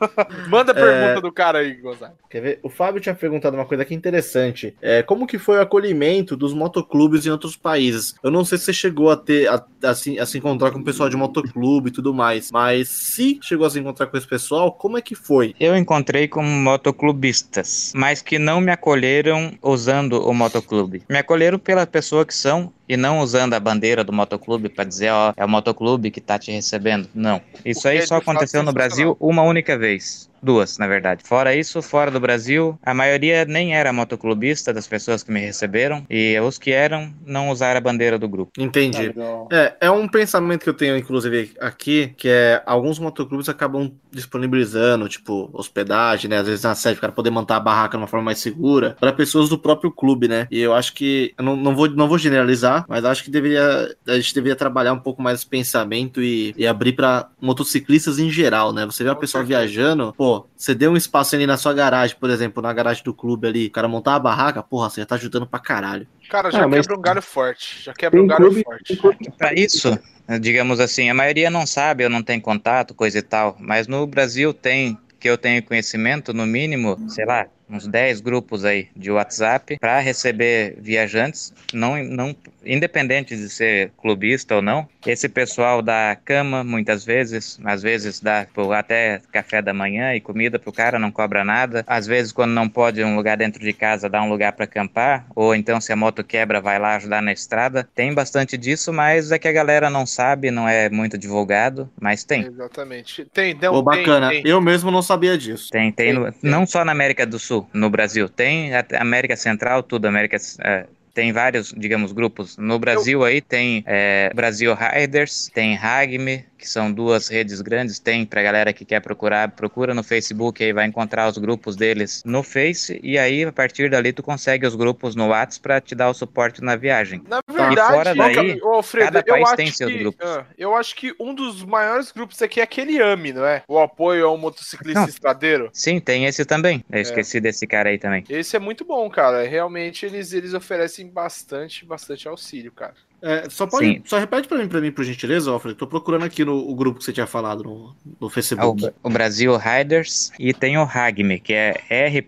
Speaker 1: Manda a
Speaker 2: É.
Speaker 1: pergunta do cara aí, Gonzaga.
Speaker 2: Quer ver? O Fábio tinha perguntado uma coisa aqui interessante. É, como que foi o acolhimento dos motoclubes em outros países? Eu não sei se você chegou a ter a, a se, a se encontrar com o pessoal de motoclube e tudo mais, mas se chegou a se encontrar com esse pessoal, como é que foi?
Speaker 5: Eu encontrei com motoclubistas, mas que não me acolheram usando o motoclube. Me acolheram pela pessoa que são e não usando a bandeira do motoclube para dizer, ó, é o motoclube que tá te recebendo. Não. Isso aí
Speaker 1: é,
Speaker 5: só aconteceu no. Brasil uma única vez. Duas, na verdade. Fora isso, fora do Brasil, a maioria nem era motoclubista das pessoas que me receberam e os que eram não usaram a bandeira do grupo.
Speaker 2: Entendi. É, é um pensamento que eu tenho, inclusive, aqui, que é alguns motoclubes acabam disponibilizando, tipo, hospedagem, né? Às vezes na sede, o cara poder montar a barraca de uma forma mais segura, para pessoas do próprio clube, né? E eu acho que, eu não, não, vou, não vou generalizar, mas acho que deveria, a gente deveria trabalhar um pouco mais esse pensamento e, e abrir para motociclistas em geral, né? Você vê uma pessoa viajando, pô, você deu um espaço ali na sua garagem, por exemplo, na garagem do clube ali, o cara montar a barraca, porra, você já tá ajudando pra caralho.
Speaker 1: Cara, já
Speaker 4: Ah, mas-
Speaker 1: quebra um galho forte. Já quebra
Speaker 4: Tem
Speaker 1: um galho
Speaker 4: clube-
Speaker 1: forte.
Speaker 4: clube-
Speaker 5: Para isso, digamos assim, a maioria não sabe ou não tem contato, coisa e tal, mas no Brasil tem, que eu tenho conhecimento, no mínimo, sei lá, uns 10 grupos aí de WhatsApp para receber viajantes, não, não, independente de ser clubista ou não. Esse pessoal dá cama muitas vezes, às vezes dá pô, até café da manhã e comida pro cara, não cobra nada. Às vezes, quando não pode um lugar dentro de casa, dá um lugar para acampar, ou então se a moto quebra, vai lá ajudar na estrada. Tem bastante disso, mas é que a galera não sabe, não é muito divulgado, mas tem.
Speaker 1: Exatamente. Tem, não,
Speaker 2: Pô,
Speaker 1: tem,
Speaker 2: bacana.
Speaker 1: tem.
Speaker 2: Eu mesmo não sabia disso.
Speaker 5: Tem, tem,
Speaker 1: Tem,
Speaker 5: no- não só na América do Sul, no Brasil, tem América Central, tudo, América, é, tem vários, digamos, grupos. No Brasil aí tem é, Brasil Riders, tem Hagme, que são duas redes grandes, tem pra galera que quer procurar, procura no Facebook, aí vai encontrar os grupos deles no Face, e aí a partir dali tu consegue os grupos no WhatsApp pra te dar o suporte na viagem.
Speaker 1: Na verdade,
Speaker 5: e fora daí,
Speaker 1: ô, Alfredo,
Speaker 5: cada
Speaker 1: eu
Speaker 5: país tem seus
Speaker 1: que,
Speaker 5: grupos.
Speaker 1: ah, eu acho que um dos maiores grupos aqui é aquele AMI, não é? O apoio ao motociclista
Speaker 5: Não.
Speaker 1: estradeiro.
Speaker 5: Sim, tem esse também. Eu esqueci desse cara aí também.
Speaker 1: Esse é muito bom, cara. Realmente eles, eles oferecem bastante, bastante auxílio, cara.
Speaker 2: É, só pode.
Speaker 5: Sim.
Speaker 2: Só repete pra mim, pra mim, por gentileza, Alfred. Tô procurando aqui no o grupo que você tinha falado no, no
Speaker 5: É o,
Speaker 2: Facebook.
Speaker 5: o Brasil Riders e tem o Hagme, que é R.A.G.M.I.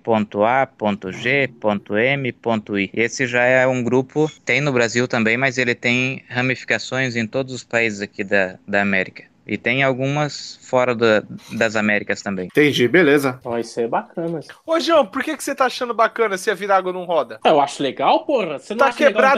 Speaker 5: Esse já é um grupo, tem no Brasil também, mas ele tem ramificações em todos os países aqui da, da América. E tem algumas fora da- das Américas também.
Speaker 2: Entendi, beleza.
Speaker 3: Aí é bacana.
Speaker 1: Ô, João, por que, que você tá achando bacana se a Virago não roda?
Speaker 3: Eu acho legal, porra. Você não
Speaker 1: Tá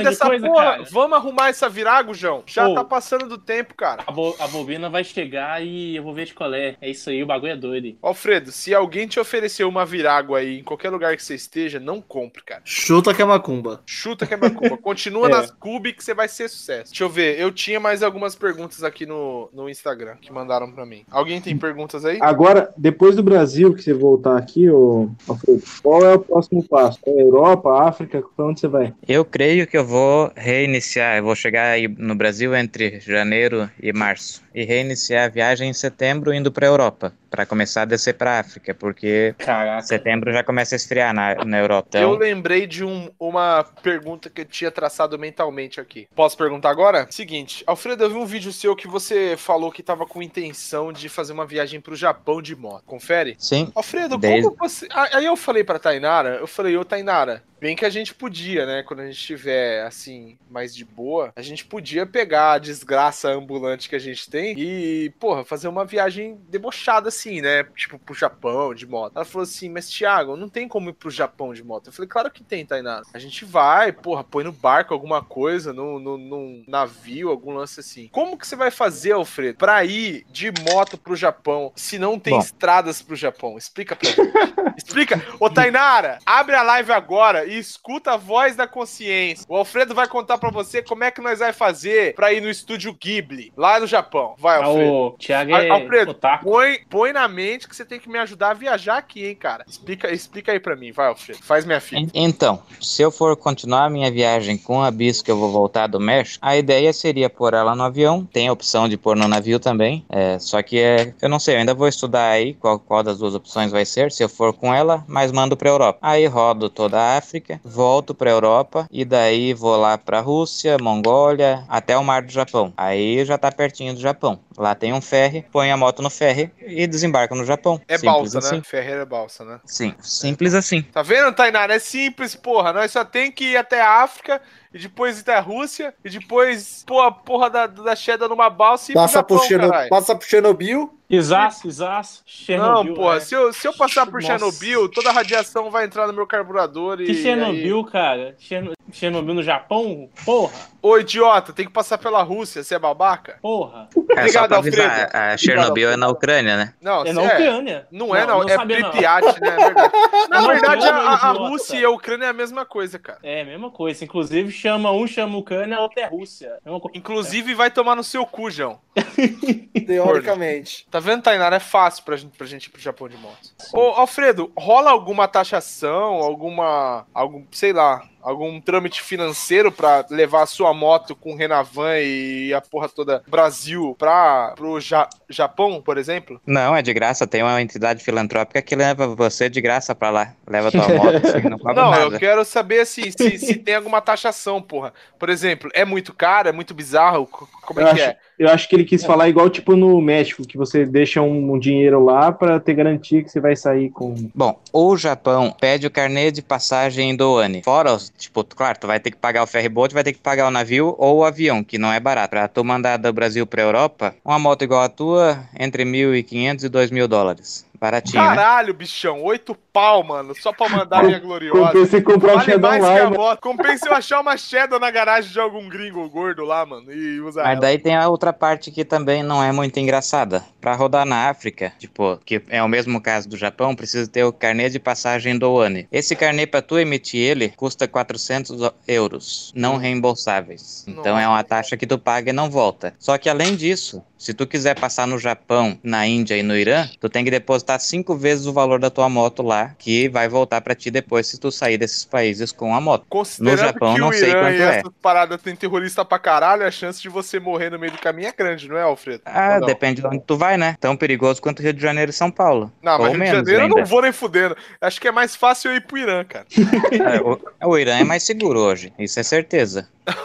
Speaker 3: de
Speaker 1: essa
Speaker 3: coisa,
Speaker 1: porra.
Speaker 3: cara?
Speaker 1: Vamos arrumar essa Virago, João. Já
Speaker 3: Ô.
Speaker 1: tá passando do tempo, cara.
Speaker 3: A, bo- a bobina vai chegar e eu vou ver de colé. É isso aí, o bagulho é doido. hein?
Speaker 1: Alfredo, se alguém te oferecer uma Virago aí em qualquer lugar que você esteja, não compre, cara.
Speaker 2: Chuta que é macumba.
Speaker 1: Chuta que é macumba. Continua
Speaker 3: É.
Speaker 1: nas Cube que você vai ser sucesso. Deixa eu ver. Eu tinha mais algumas perguntas aqui no, no Instagram que mandaram pra mim. Alguém tem perguntas aí?
Speaker 4: Agora, depois do Brasil, que você voltar aqui, ô, Alfredo, qual é o próximo passo? É Europa, África? Pra onde você vai?
Speaker 5: Eu creio que eu vou reiniciar, eu vou chegar aí no Brasil entre janeiro e março e reiniciar a viagem em setembro indo para Europa, para começar a descer para África, porque
Speaker 3: Caraca.
Speaker 5: setembro já começa a esfriar na, na Europa.
Speaker 1: Eu
Speaker 5: Então,
Speaker 1: lembrei de um- uma pergunta que eu tinha traçado mentalmente aqui. Posso perguntar agora? Seguinte, Alfredo, eu vi um vídeo seu que você falou que tava com intenção de fazer uma viagem pro Japão de moto. Confere?
Speaker 5: sim,
Speaker 1: Alfredo,
Speaker 5: Desde-
Speaker 1: como você. Ah, Aí eu falei pra Tainara, eu falei, ô Tainara, bem que a gente podia, né? Quando a gente estiver assim, mais de boa, a gente podia pegar a desgraça ambulante que a gente tem e, porra, fazer uma viagem debochada assim, né? Tipo, pro Japão de moto. Ela falou assim, mas Thiago, não tem como ir pro Japão de moto. Eu falei, claro que tem, Tainara. A gente vai, porra, põe no barco alguma coisa, no, no, num navio, algum lance assim. Como que você vai fazer, Alfredo, pra ir de moto pro Japão se não tem
Speaker 5: Bom.
Speaker 1: estradas pro Japão? Explica pra gente. Explica. Ô, Tainara, abre a live agora e escuta a voz da consciência. O Alfredo vai contar pra você como é que nós vai fazer pra ir no estúdio Ghibli, lá no Japão. Vai,
Speaker 3: Ah,
Speaker 1: Alfredo.
Speaker 3: o Thiago é
Speaker 1: Alfredo,
Speaker 3: otaku.
Speaker 1: Põe, põe na mente que você tem que me ajudar a viajar aqui, hein, cara. Explica, explica aí pra mim. Vai, Alfredo. Faz minha filha.
Speaker 5: En- Então, se eu for continuar a minha viagem com a bis que eu vou voltar do México, a ideia seria pôr ela no avião. Tem a opção de pôr no navio também. É, só que é, eu não sei, eu ainda vou estudar aí qual, qual das duas opções vai ser. Se eu for com ela, mas mando pra Europa. Aí rodo toda a África, volto pra Europa e daí vou lá pra Rússia, Mongólia, até o Mar do Japão. Aí já tá pertinho do Japão. Lá tem um ferry, põe a moto no ferry e desembarco no Japão.
Speaker 1: É
Speaker 5: Simples
Speaker 1: balsa,
Speaker 5: assim.
Speaker 1: né? Ferreira é balsa, né?
Speaker 5: Sim, simples assim.
Speaker 1: Tá vendo, Tainara? É simples, porra. Nós só tem que ir até a África e depois ir até a Rússia e depois pôr a porra da, da Cheddar numa balsa e
Speaker 2: Passa, pro
Speaker 1: Japão,
Speaker 2: Cherno-
Speaker 1: caralho.
Speaker 2: passa pro Chernobyl.
Speaker 3: Exaço.
Speaker 1: Não,
Speaker 3: Chernobyl,
Speaker 1: porra,
Speaker 3: é.
Speaker 1: se eu, se eu passar por
Speaker 3: Nossa.
Speaker 1: Chernobyl, toda a radiação vai entrar no meu carburador e.
Speaker 3: Que
Speaker 1: aí-
Speaker 3: Chernobyl, cara? Cherno- Chernobyl no Japão? Porra,
Speaker 1: Ô, idiota, tem que passar pela Rússia, você é babaca?
Speaker 3: porra.
Speaker 5: É, só
Speaker 1: Obrigado,
Speaker 5: pra avisar,
Speaker 1: Alfredo.
Speaker 5: a Chernobyl é na Ucrânia, né?
Speaker 1: Não,
Speaker 3: É na Ucrânia.
Speaker 1: Não é, não, é
Speaker 3: sabia, não.
Speaker 1: Pripyat, né? É verdade. Na
Speaker 3: Não,
Speaker 1: verdade,
Speaker 3: Ucrânia,
Speaker 1: a, a
Speaker 3: idiota,
Speaker 1: Rússia e a Ucrânia é a mesma coisa, cara.
Speaker 3: É, mesma coisa. Inclusive, chama um, chama Ucrânia, a outra é Rússia.
Speaker 1: Inclusive, vai tomar no seu cu, João.
Speaker 2: Teoricamente.
Speaker 1: Tá vendo, Tainara? É fácil pra gente, pra gente ir pro Japão de moto. Ô, Alfredo, rola alguma taxação, alguma. algum, sei lá, algum trâmite financeiro pra levar a sua moto com Renavan e a porra toda Brasil pra, pro ja, Japão, por exemplo?
Speaker 5: Não, é de graça. Tem uma entidade filantrópica que leva você de graça pra lá. Leva tua moto, assim, não cobra
Speaker 1: Não, eu
Speaker 5: nada.
Speaker 1: quero saber assim, se, se tem alguma taxação, porra. Por exemplo, é muito caro, é muito bizarro? Co- Como é
Speaker 4: Eu
Speaker 1: que
Speaker 4: acho,
Speaker 1: é?
Speaker 4: eu acho que ele quis falar igual tipo no México, que você deixa um, um dinheiro lá pra ter garantia que você vai sair com.
Speaker 5: Bom, o Japão pede o carnê de passagem do ANI. Fora, os- tipo, claro, tu vai ter que pagar o ferryboat, vai ter que pagar o navio ou o avião, que não é barato. Pra tu mandar do Brasil pra Europa, uma moto igual a tua, entre 1.500 e 2.000 dólares. Baratinho, né?
Speaker 1: Caralho, bichão, oito pau, mano, só pra mandar minha gloriosa.
Speaker 4: Compensa em comprar um
Speaker 1: Vale
Speaker 4: Shadow
Speaker 1: mais que
Speaker 4: lá,
Speaker 1: a
Speaker 4: mano.
Speaker 1: moto. Compensa eu achar uma Shadow na garagem de algum gringo gordo lá, mano, e usar
Speaker 5: Mas
Speaker 1: ela.
Speaker 5: daí tem a outra parte que também não é muito engraçada. Pra rodar na África, tipo, que é o mesmo caso do Japão, precisa ter o carnê de passagem do ONE. Esse carnê, pra tu emitir ele, custa 400 euros, não reembolsáveis. Então
Speaker 1: Nossa.
Speaker 5: é uma taxa que tu paga e não volta. Só que além disso, se tu quiser passar no Japão, na Índia e no Irã, tu tem que depositar cinco vezes o valor da tua moto lá, que vai voltar pra ti depois se tu sair desses países com a moto. No Japão, não sei
Speaker 1: Irã
Speaker 5: quanto é.
Speaker 1: essas paradas tem terrorista pra caralho, a chance de você morrer no meio do caminho é grande, não é, Alfredo?
Speaker 5: Ah,
Speaker 1: não?
Speaker 5: depende de onde tu vai, né? Tão perigoso quanto Rio de Janeiro e São Paulo.
Speaker 1: Não, mas
Speaker 5: Ou
Speaker 1: Rio de Janeiro eu
Speaker 5: ainda.
Speaker 1: não vou nem fudendo. Acho que é mais fácil eu ir pro Irã, cara.
Speaker 5: É, o, o Irã é mais seguro hoje, isso é certeza.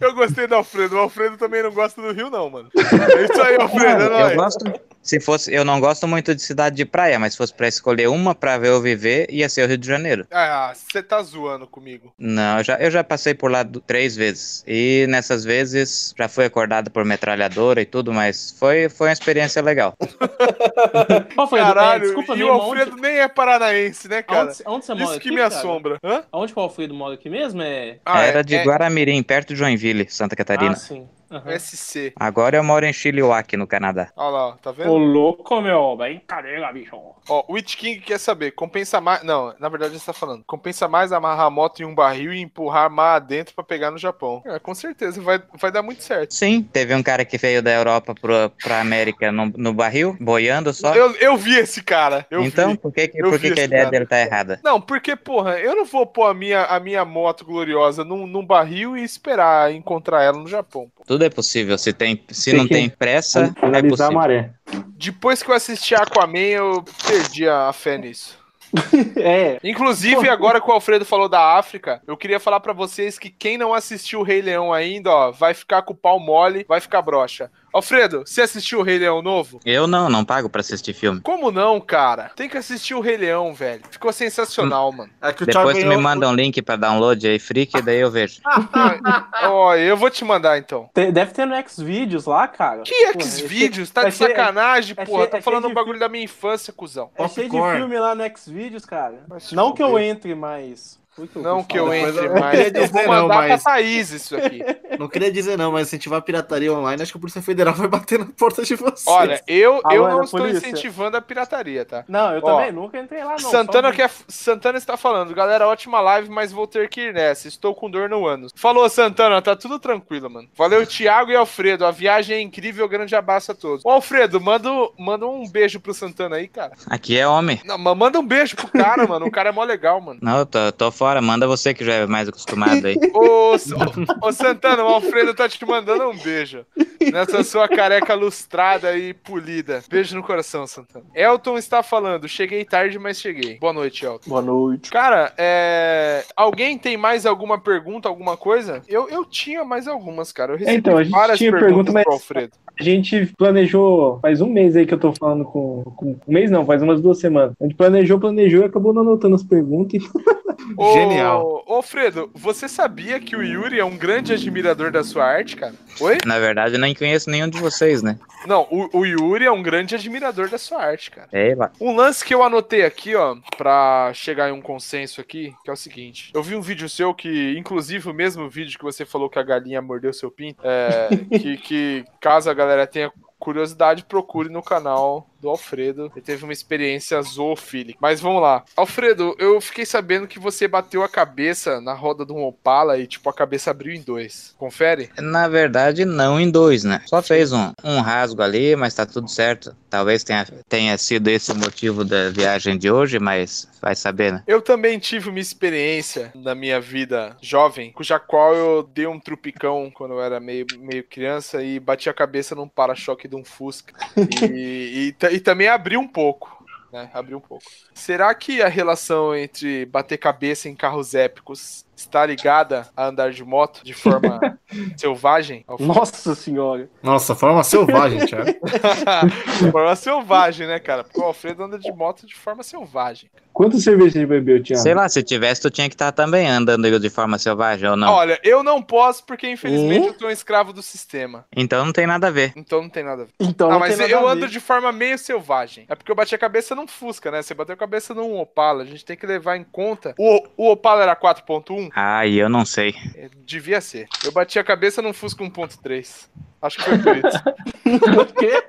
Speaker 1: Eu gostei do Alfredo. O Alfredo também não gosta do Rio, não, mano. É isso aí, Alfredo. é
Speaker 5: eu gosto. Se fosse, eu não gosto muito de cidade de praia, mas se fosse pra escolher uma pra ver ou viver, ia ser o Rio de Janeiro.
Speaker 1: Ah, você tá zoando comigo.
Speaker 5: Não, eu já, eu já passei por lá du- três vezes. E nessas vezes já fui acordado por metralhadora e tudo, mas foi, foi uma experiência legal.
Speaker 3: Alfredo, é,
Speaker 1: Caralho,
Speaker 3: desculpa
Speaker 1: e o Alfredo
Speaker 3: onde,
Speaker 1: nem é paranaense, né, cara?
Speaker 3: aonde, aonde você mora
Speaker 1: Isso
Speaker 3: aqui,
Speaker 1: que me
Speaker 3: cara?
Speaker 1: assombra. Hã?
Speaker 3: Aonde que o Alfredo mora aqui mesmo? É...
Speaker 1: Ah,
Speaker 5: Era
Speaker 1: é-
Speaker 5: de
Speaker 1: é
Speaker 5: Guaramirim, perto de Joinville, Santa Catarina.
Speaker 3: Ah, sim. Aham.
Speaker 1: SC.
Speaker 5: Agora eu moro em Chilliwack, no Canadá.
Speaker 1: Olha lá, tá vendo?
Speaker 3: Ô, louco, meu. Brincadeira, bicho.
Speaker 1: Ó, o Witch King quer saber, compensa mais. Não, na verdade ele tá falando. Compensa mais amarrar a moto em um barril e empurrar mar adentro pra pegar no Japão. É, com certeza, vai, vai dar muito certo.
Speaker 5: Sim, teve um cara que veio da Europa pro, pra América no, no barril, boiando só.
Speaker 1: Eu, eu vi esse cara. Eu
Speaker 5: então,
Speaker 1: vi.
Speaker 5: por que, que,
Speaker 1: Eu
Speaker 5: por que, que a ideia
Speaker 1: cara.
Speaker 5: dele tá errada?
Speaker 1: Não, porque, porra, eu não vou pôr a minha, a minha moto gloriosa num, num barril e esperar encontrar ela no Japão. pô.
Speaker 5: Tudo é possível. Se, tem, se
Speaker 4: Tem
Speaker 5: não
Speaker 4: que
Speaker 5: tem pressa, é
Speaker 4: Analisar a
Speaker 5: possível.
Speaker 4: maré.
Speaker 1: Depois que eu assisti Aquaman, eu perdi a fé nisso.
Speaker 3: É.
Speaker 1: Inclusive, agora que o Alfredo falou da África, eu queria falar pra vocês que quem não assistiu o Rei Leão ainda, ó, vai ficar com o pau mole, vai ficar broxa. Alfredo, você assistiu o Rei Leão novo?
Speaker 5: Eu não, não pago pra assistir filme.
Speaker 1: Como não, cara? Tem que assistir o Rei Leão, velho. Ficou sensacional, mano.
Speaker 2: É que o
Speaker 5: Depois tu me manda um link pra download aí, freak, e daí eu vejo.
Speaker 1: Ó, eu vou te mandar então.
Speaker 3: Deve ter no Xvideos lá, cara.
Speaker 1: Que
Speaker 3: Pô,
Speaker 1: X-Vídeos?
Speaker 3: é
Speaker 1: Tá de
Speaker 3: cheio-
Speaker 1: sacanagem,
Speaker 3: é
Speaker 1: porra.
Speaker 3: cheio-
Speaker 1: Tá
Speaker 3: é
Speaker 1: falando um
Speaker 3: de
Speaker 1: bagulho da minha infância, cuzão.
Speaker 3: É cheio de filme lá no Xvideos, cara. Não que eu entre, mas. Que
Speaker 1: Não que eu entre
Speaker 2: queria
Speaker 1: Eu vou
Speaker 2: dizer não,
Speaker 1: mandar
Speaker 2: mas-
Speaker 1: pra Thaís isso aqui.
Speaker 2: Não queria dizer não, mas incentivar a pirataria online, acho que a Polícia Federal vai bater na porta de vocês.
Speaker 1: Olha, eu, eu não estou
Speaker 3: polícia.
Speaker 1: incentivando a pirataria, tá?
Speaker 3: Não, eu
Speaker 1: Ó,
Speaker 3: também nunca entrei lá, não.
Speaker 1: Santana, quer, Santana está falando, galera, ótima live, mas vou ter que ir nessa. Estou com dor no ânus. Falou, Santana, tá tudo tranquilo, mano. Valeu, Thiago e Alfredo. A viagem é incrível, grande abraço a todos. Ô, Alfredo, manda, manda um beijo pro Santana aí, cara.
Speaker 5: Aqui é homem.
Speaker 1: Não, mas manda um beijo pro cara, mano. O cara é mó legal, mano.
Speaker 5: Não, eu tô, tô fora. Manda você que já é mais acostumado aí.
Speaker 1: Ô, ô, ô, Santana, o Alfredo tá te mandando um beijo. Nessa sua careca lustrada e polida. Beijo no coração, Santana. Elton está falando, cheguei tarde, mas cheguei. Boa noite, Elton.
Speaker 3: Boa noite.
Speaker 1: Cara, é... alguém tem mais alguma pergunta, alguma coisa? Eu, eu tinha mais algumas, cara. Eu recebi
Speaker 4: Então, a gente
Speaker 1: várias
Speaker 4: tinha
Speaker 1: perguntas
Speaker 4: pergunta, mas-
Speaker 1: pro Alfredo.
Speaker 4: A gente planejou, faz um mês aí que eu tô falando com, com. Um mês não, faz umas duas semanas. A gente planejou, planejou e acabou não anotando as perguntas.
Speaker 1: Ô,
Speaker 2: Genial.
Speaker 1: Ô, Alfredo, você sabia que o Yuri é um grande admirador da sua arte, cara? Oi?
Speaker 5: Na verdade, eu nem conheço nenhum de vocês, né?
Speaker 1: Não, o, o Yuri é um grande admirador da sua arte, cara.
Speaker 5: É lá.
Speaker 1: Um lance que eu anotei aqui, ó, pra chegar em um consenso aqui, que é o seguinte. Eu vi um vídeo seu que, inclusive, o mesmo vídeo que você falou que a galinha mordeu seu pinto, é, que, que caso a galera tenha curiosidade, procure no canal do Alfredo. Ele teve uma experiência zoofílica. Mas vamos lá. Alfredo, eu fiquei sabendo que você bateu a cabeça na roda de um Opala e, tipo, a cabeça abriu em dois. Confere?
Speaker 5: Na verdade, não em dois, né? Só fez um, um rasgo ali, mas tá tudo certo. Talvez tenha, tenha sido esse o motivo da viagem de hoje, mas vai saber, né?
Speaker 1: Eu também tive uma experiência na minha vida jovem, cuja qual eu dei um trupicão quando eu era meio, meio criança e bati a cabeça num para-choque um Fusca. E, e, e também abri um pouco. Né, abri um pouco. Será que a relação entre bater cabeça em carros épicos está ligada a andar de moto de forma selvagem?
Speaker 3: Nossa senhora.
Speaker 2: Nossa, forma selvagem, Thiago.
Speaker 1: forma selvagem, né, cara? Porque o Alfredo anda de moto de forma selvagem.
Speaker 4: Quantas cervejas você bebeu, Thiago?
Speaker 5: Sei lá, se tivesse, tu tinha que estar também andando de forma selvagem ou não.
Speaker 1: Olha, eu não posso porque, infelizmente, eu sou um escravo do sistema.
Speaker 5: Então não tem nada a ver.
Speaker 1: Então não tem nada a ver.
Speaker 3: Então,
Speaker 1: ah,
Speaker 3: não
Speaker 1: mas
Speaker 3: tem nada
Speaker 1: eu
Speaker 3: a
Speaker 1: ando
Speaker 3: ver.
Speaker 1: de forma meio selvagem. É porque eu bati a cabeça num Fusca, né? Você bateu a cabeça num Opala. A gente tem que levar em conta. O, o Opala era 4.1?
Speaker 5: Ah, e eu não sei.
Speaker 1: É, Devia ser. Eu bati a cabeça num Fusca 1.3. Acho que foi por isso.
Speaker 3: O quê?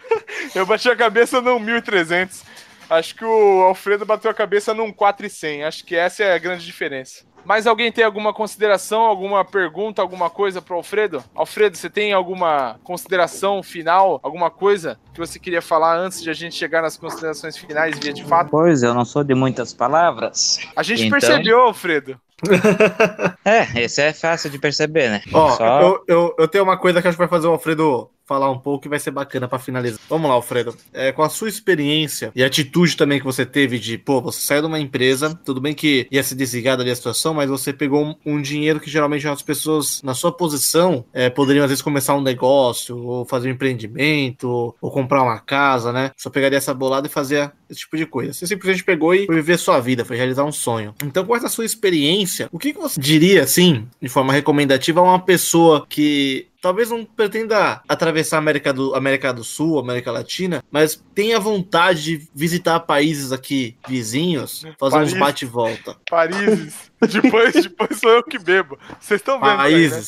Speaker 1: Eu bati a cabeça num 1300. Acho que o Alfredo bateu a cabeça num 4100. Acho que essa é a grande diferença. Mas alguém tem alguma consideração, alguma pergunta, alguma coisa pro Alfredo? Alfredo, você tem alguma consideração final, alguma coisa que você queria falar antes de a gente chegar nas considerações finais via de fato?
Speaker 5: Pois, eu não sou de muitas palavras.
Speaker 1: A gente
Speaker 5: Então-
Speaker 1: percebeu, Alfredo.
Speaker 5: É, esse é fácil de perceber, né?
Speaker 2: Ó,
Speaker 5: Só-
Speaker 2: eu, eu, eu tenho uma coisa que acho que vai fazer o Alfredo falar um pouco e vai ser bacana pra finalizar. Vamos lá, Alfredo. É, com a sua experiência e atitude também que você teve de, pô, você saiu de uma empresa, tudo bem que ia se desligar dali a situação, mas você pegou um, um dinheiro que geralmente as pessoas na sua posição é, poderiam às vezes começar um negócio, ou fazer um empreendimento, ou comprar uma casa, né? Só pegaria essa bolada e fazia esse tipo de coisa. Você simplesmente pegou e foi viver sua vida, foi realizar um sonho. Então, com essa sua experiência, o que, que você diria, assim, de forma recomendativa, a uma pessoa que talvez não pretenda atravessar a América do, América do Sul, América Latina, mas tenha vontade de visitar países aqui vizinhos, fazer
Speaker 1: Paris.
Speaker 2: uns bate e volta.
Speaker 1: Países. depois, depois sou eu que bebo. Vocês estão vendo? aí, né?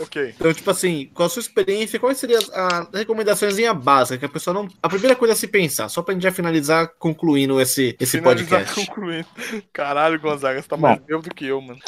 Speaker 1: Ok.
Speaker 2: Então, tipo assim, com a sua experiência, quais seriam as, as recomendações básicas que a pessoa não. A primeira coisa a se pensar, só pra gente já finalizar concluindo esse, esse
Speaker 1: Finalizar
Speaker 2: podcast.
Speaker 1: concluindo. Caralho, Gonzaga, você tá mais bêbado do que eu, mano.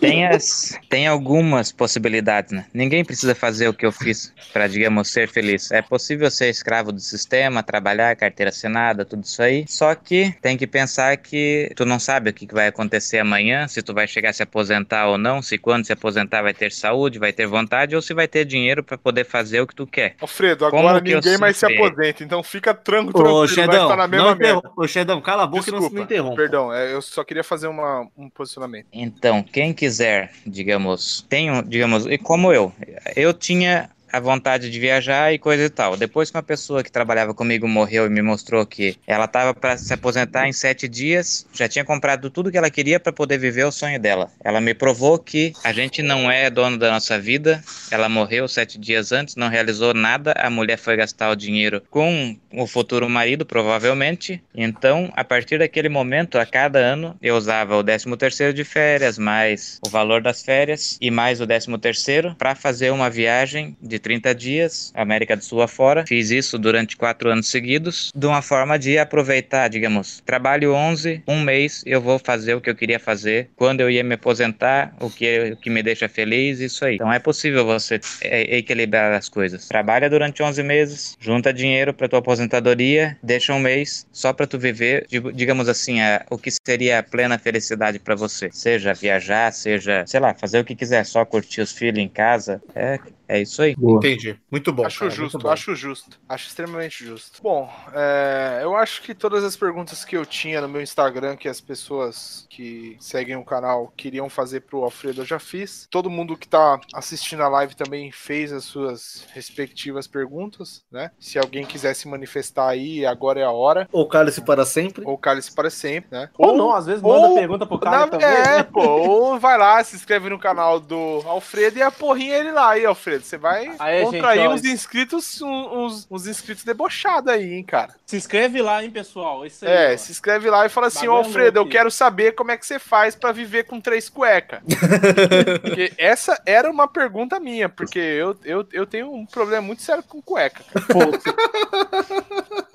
Speaker 5: Tem, as, tem algumas possibilidades, né? Ninguém precisa fazer o que eu fiz para, digamos, ser feliz. É possível ser escravo do sistema, trabalhar, carteira assinada, tudo isso aí. Só que tem que pensar que tu não sabe o que que vai acontecer amanhã, se tu vai chegar a se aposentar ou não, se quando se aposentar vai ter saúde, vai ter vontade ou se vai ter dinheiro para poder fazer o que tu quer.
Speaker 1: Alfredo, agora ninguém mais se aposenta, então fica tranquilo, tranquilo
Speaker 2: Ô,
Speaker 1: vai
Speaker 2: Xedão,
Speaker 1: estar na mesma
Speaker 2: não
Speaker 1: merda.
Speaker 2: interrom- Ô, Xedão, cala a boca e não se
Speaker 1: Desculpa,
Speaker 2: me interrompa.
Speaker 1: perdão, é, eu só queria fazer uma, um posicionamento.
Speaker 5: Então, quem quiser, digamos, tenho, digamos, e como eu, eu tinha a vontade de viajar e coisa e tal. Depois que uma pessoa que trabalhava comigo morreu e me mostrou que ela estava para se aposentar em sete dias, já tinha comprado tudo que ela queria para poder viver o sonho dela. Ela me provou que a gente não é dono da nossa vida. Ela morreu sete dias antes, não realizou nada. A mulher foi gastar o dinheiro com o futuro marido, provavelmente. Então, a partir daquele momento, a cada ano, eu usava o 13 terceiro de férias, mais o valor das férias e mais o 13 terceiro para fazer uma viagem de 30 dias, América do Sul afora. Fiz isso durante quatro anos seguidos, de uma forma de aproveitar, digamos, trabalho 11, um mês, eu vou fazer o que eu queria fazer, quando eu ia me aposentar, o que, o que me deixa feliz, isso aí. Então é possível você é, equilibrar as coisas. Trabalha durante 11 meses, junta dinheiro para tua aposentadoria, deixa um mês só para tu viver, digamos assim, a, o que seria a plena felicidade para você. Seja viajar, seja, sei lá, fazer o que quiser, só curtir os filhos em casa. É, é isso aí.
Speaker 4: Boa.
Speaker 2: Entendi. Muito bom.
Speaker 1: acho
Speaker 2: cara,
Speaker 1: justo,
Speaker 2: bom.
Speaker 1: acho justo. Acho extremamente justo. Bom, é, eu acho que todas as perguntas que eu tinha no meu Instagram, que as pessoas que seguem o canal queriam fazer pro Alfredo, eu já fiz. Todo mundo que tá assistindo a live também fez as suas respectivas perguntas, né? Se alguém quiser se manifestar aí, agora é a hora.
Speaker 2: Ou cálice para sempre.
Speaker 1: Ou cálice para sempre, né?
Speaker 3: Ou não, às vezes manda
Speaker 1: ou-
Speaker 3: pergunta pro cara
Speaker 1: Na-
Speaker 3: também.
Speaker 1: é,
Speaker 3: né?
Speaker 1: pô, ou vai lá, se inscreve no canal do Alfredo e a porrinha ele lá aí, Alfredo. Você vai
Speaker 3: Aí,
Speaker 1: contrair
Speaker 3: gente, ó,
Speaker 1: uns inscritos, uns, uns inscritos debochados aí, hein, cara.
Speaker 3: Se inscreve lá, hein, pessoal. Isso aí,
Speaker 1: É,
Speaker 3: ó.
Speaker 1: se inscreve lá e fala assim, ô Alfredo, eu quero saber como é que você faz pra viver com três cuecas. porque essa era uma pergunta minha, porque eu, eu, eu tenho um problema muito sério com cueca.
Speaker 3: Pô,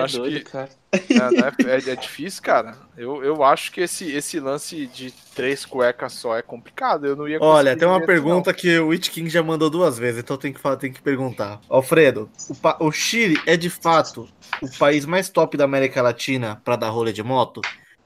Speaker 1: Eu acho
Speaker 3: doido,
Speaker 1: que-
Speaker 3: cara.
Speaker 1: É, é- é difícil, cara. Eu, eu acho que esse, esse lance de três cuecas só é complicado. Eu não ia
Speaker 2: Olha, tem uma pergunta que o Witch King já mandou duas vezes, então tem que, falar, tem que perguntar. Alfredo, o, o Chile é de fato o país mais top da América Latina para dar rolê de moto?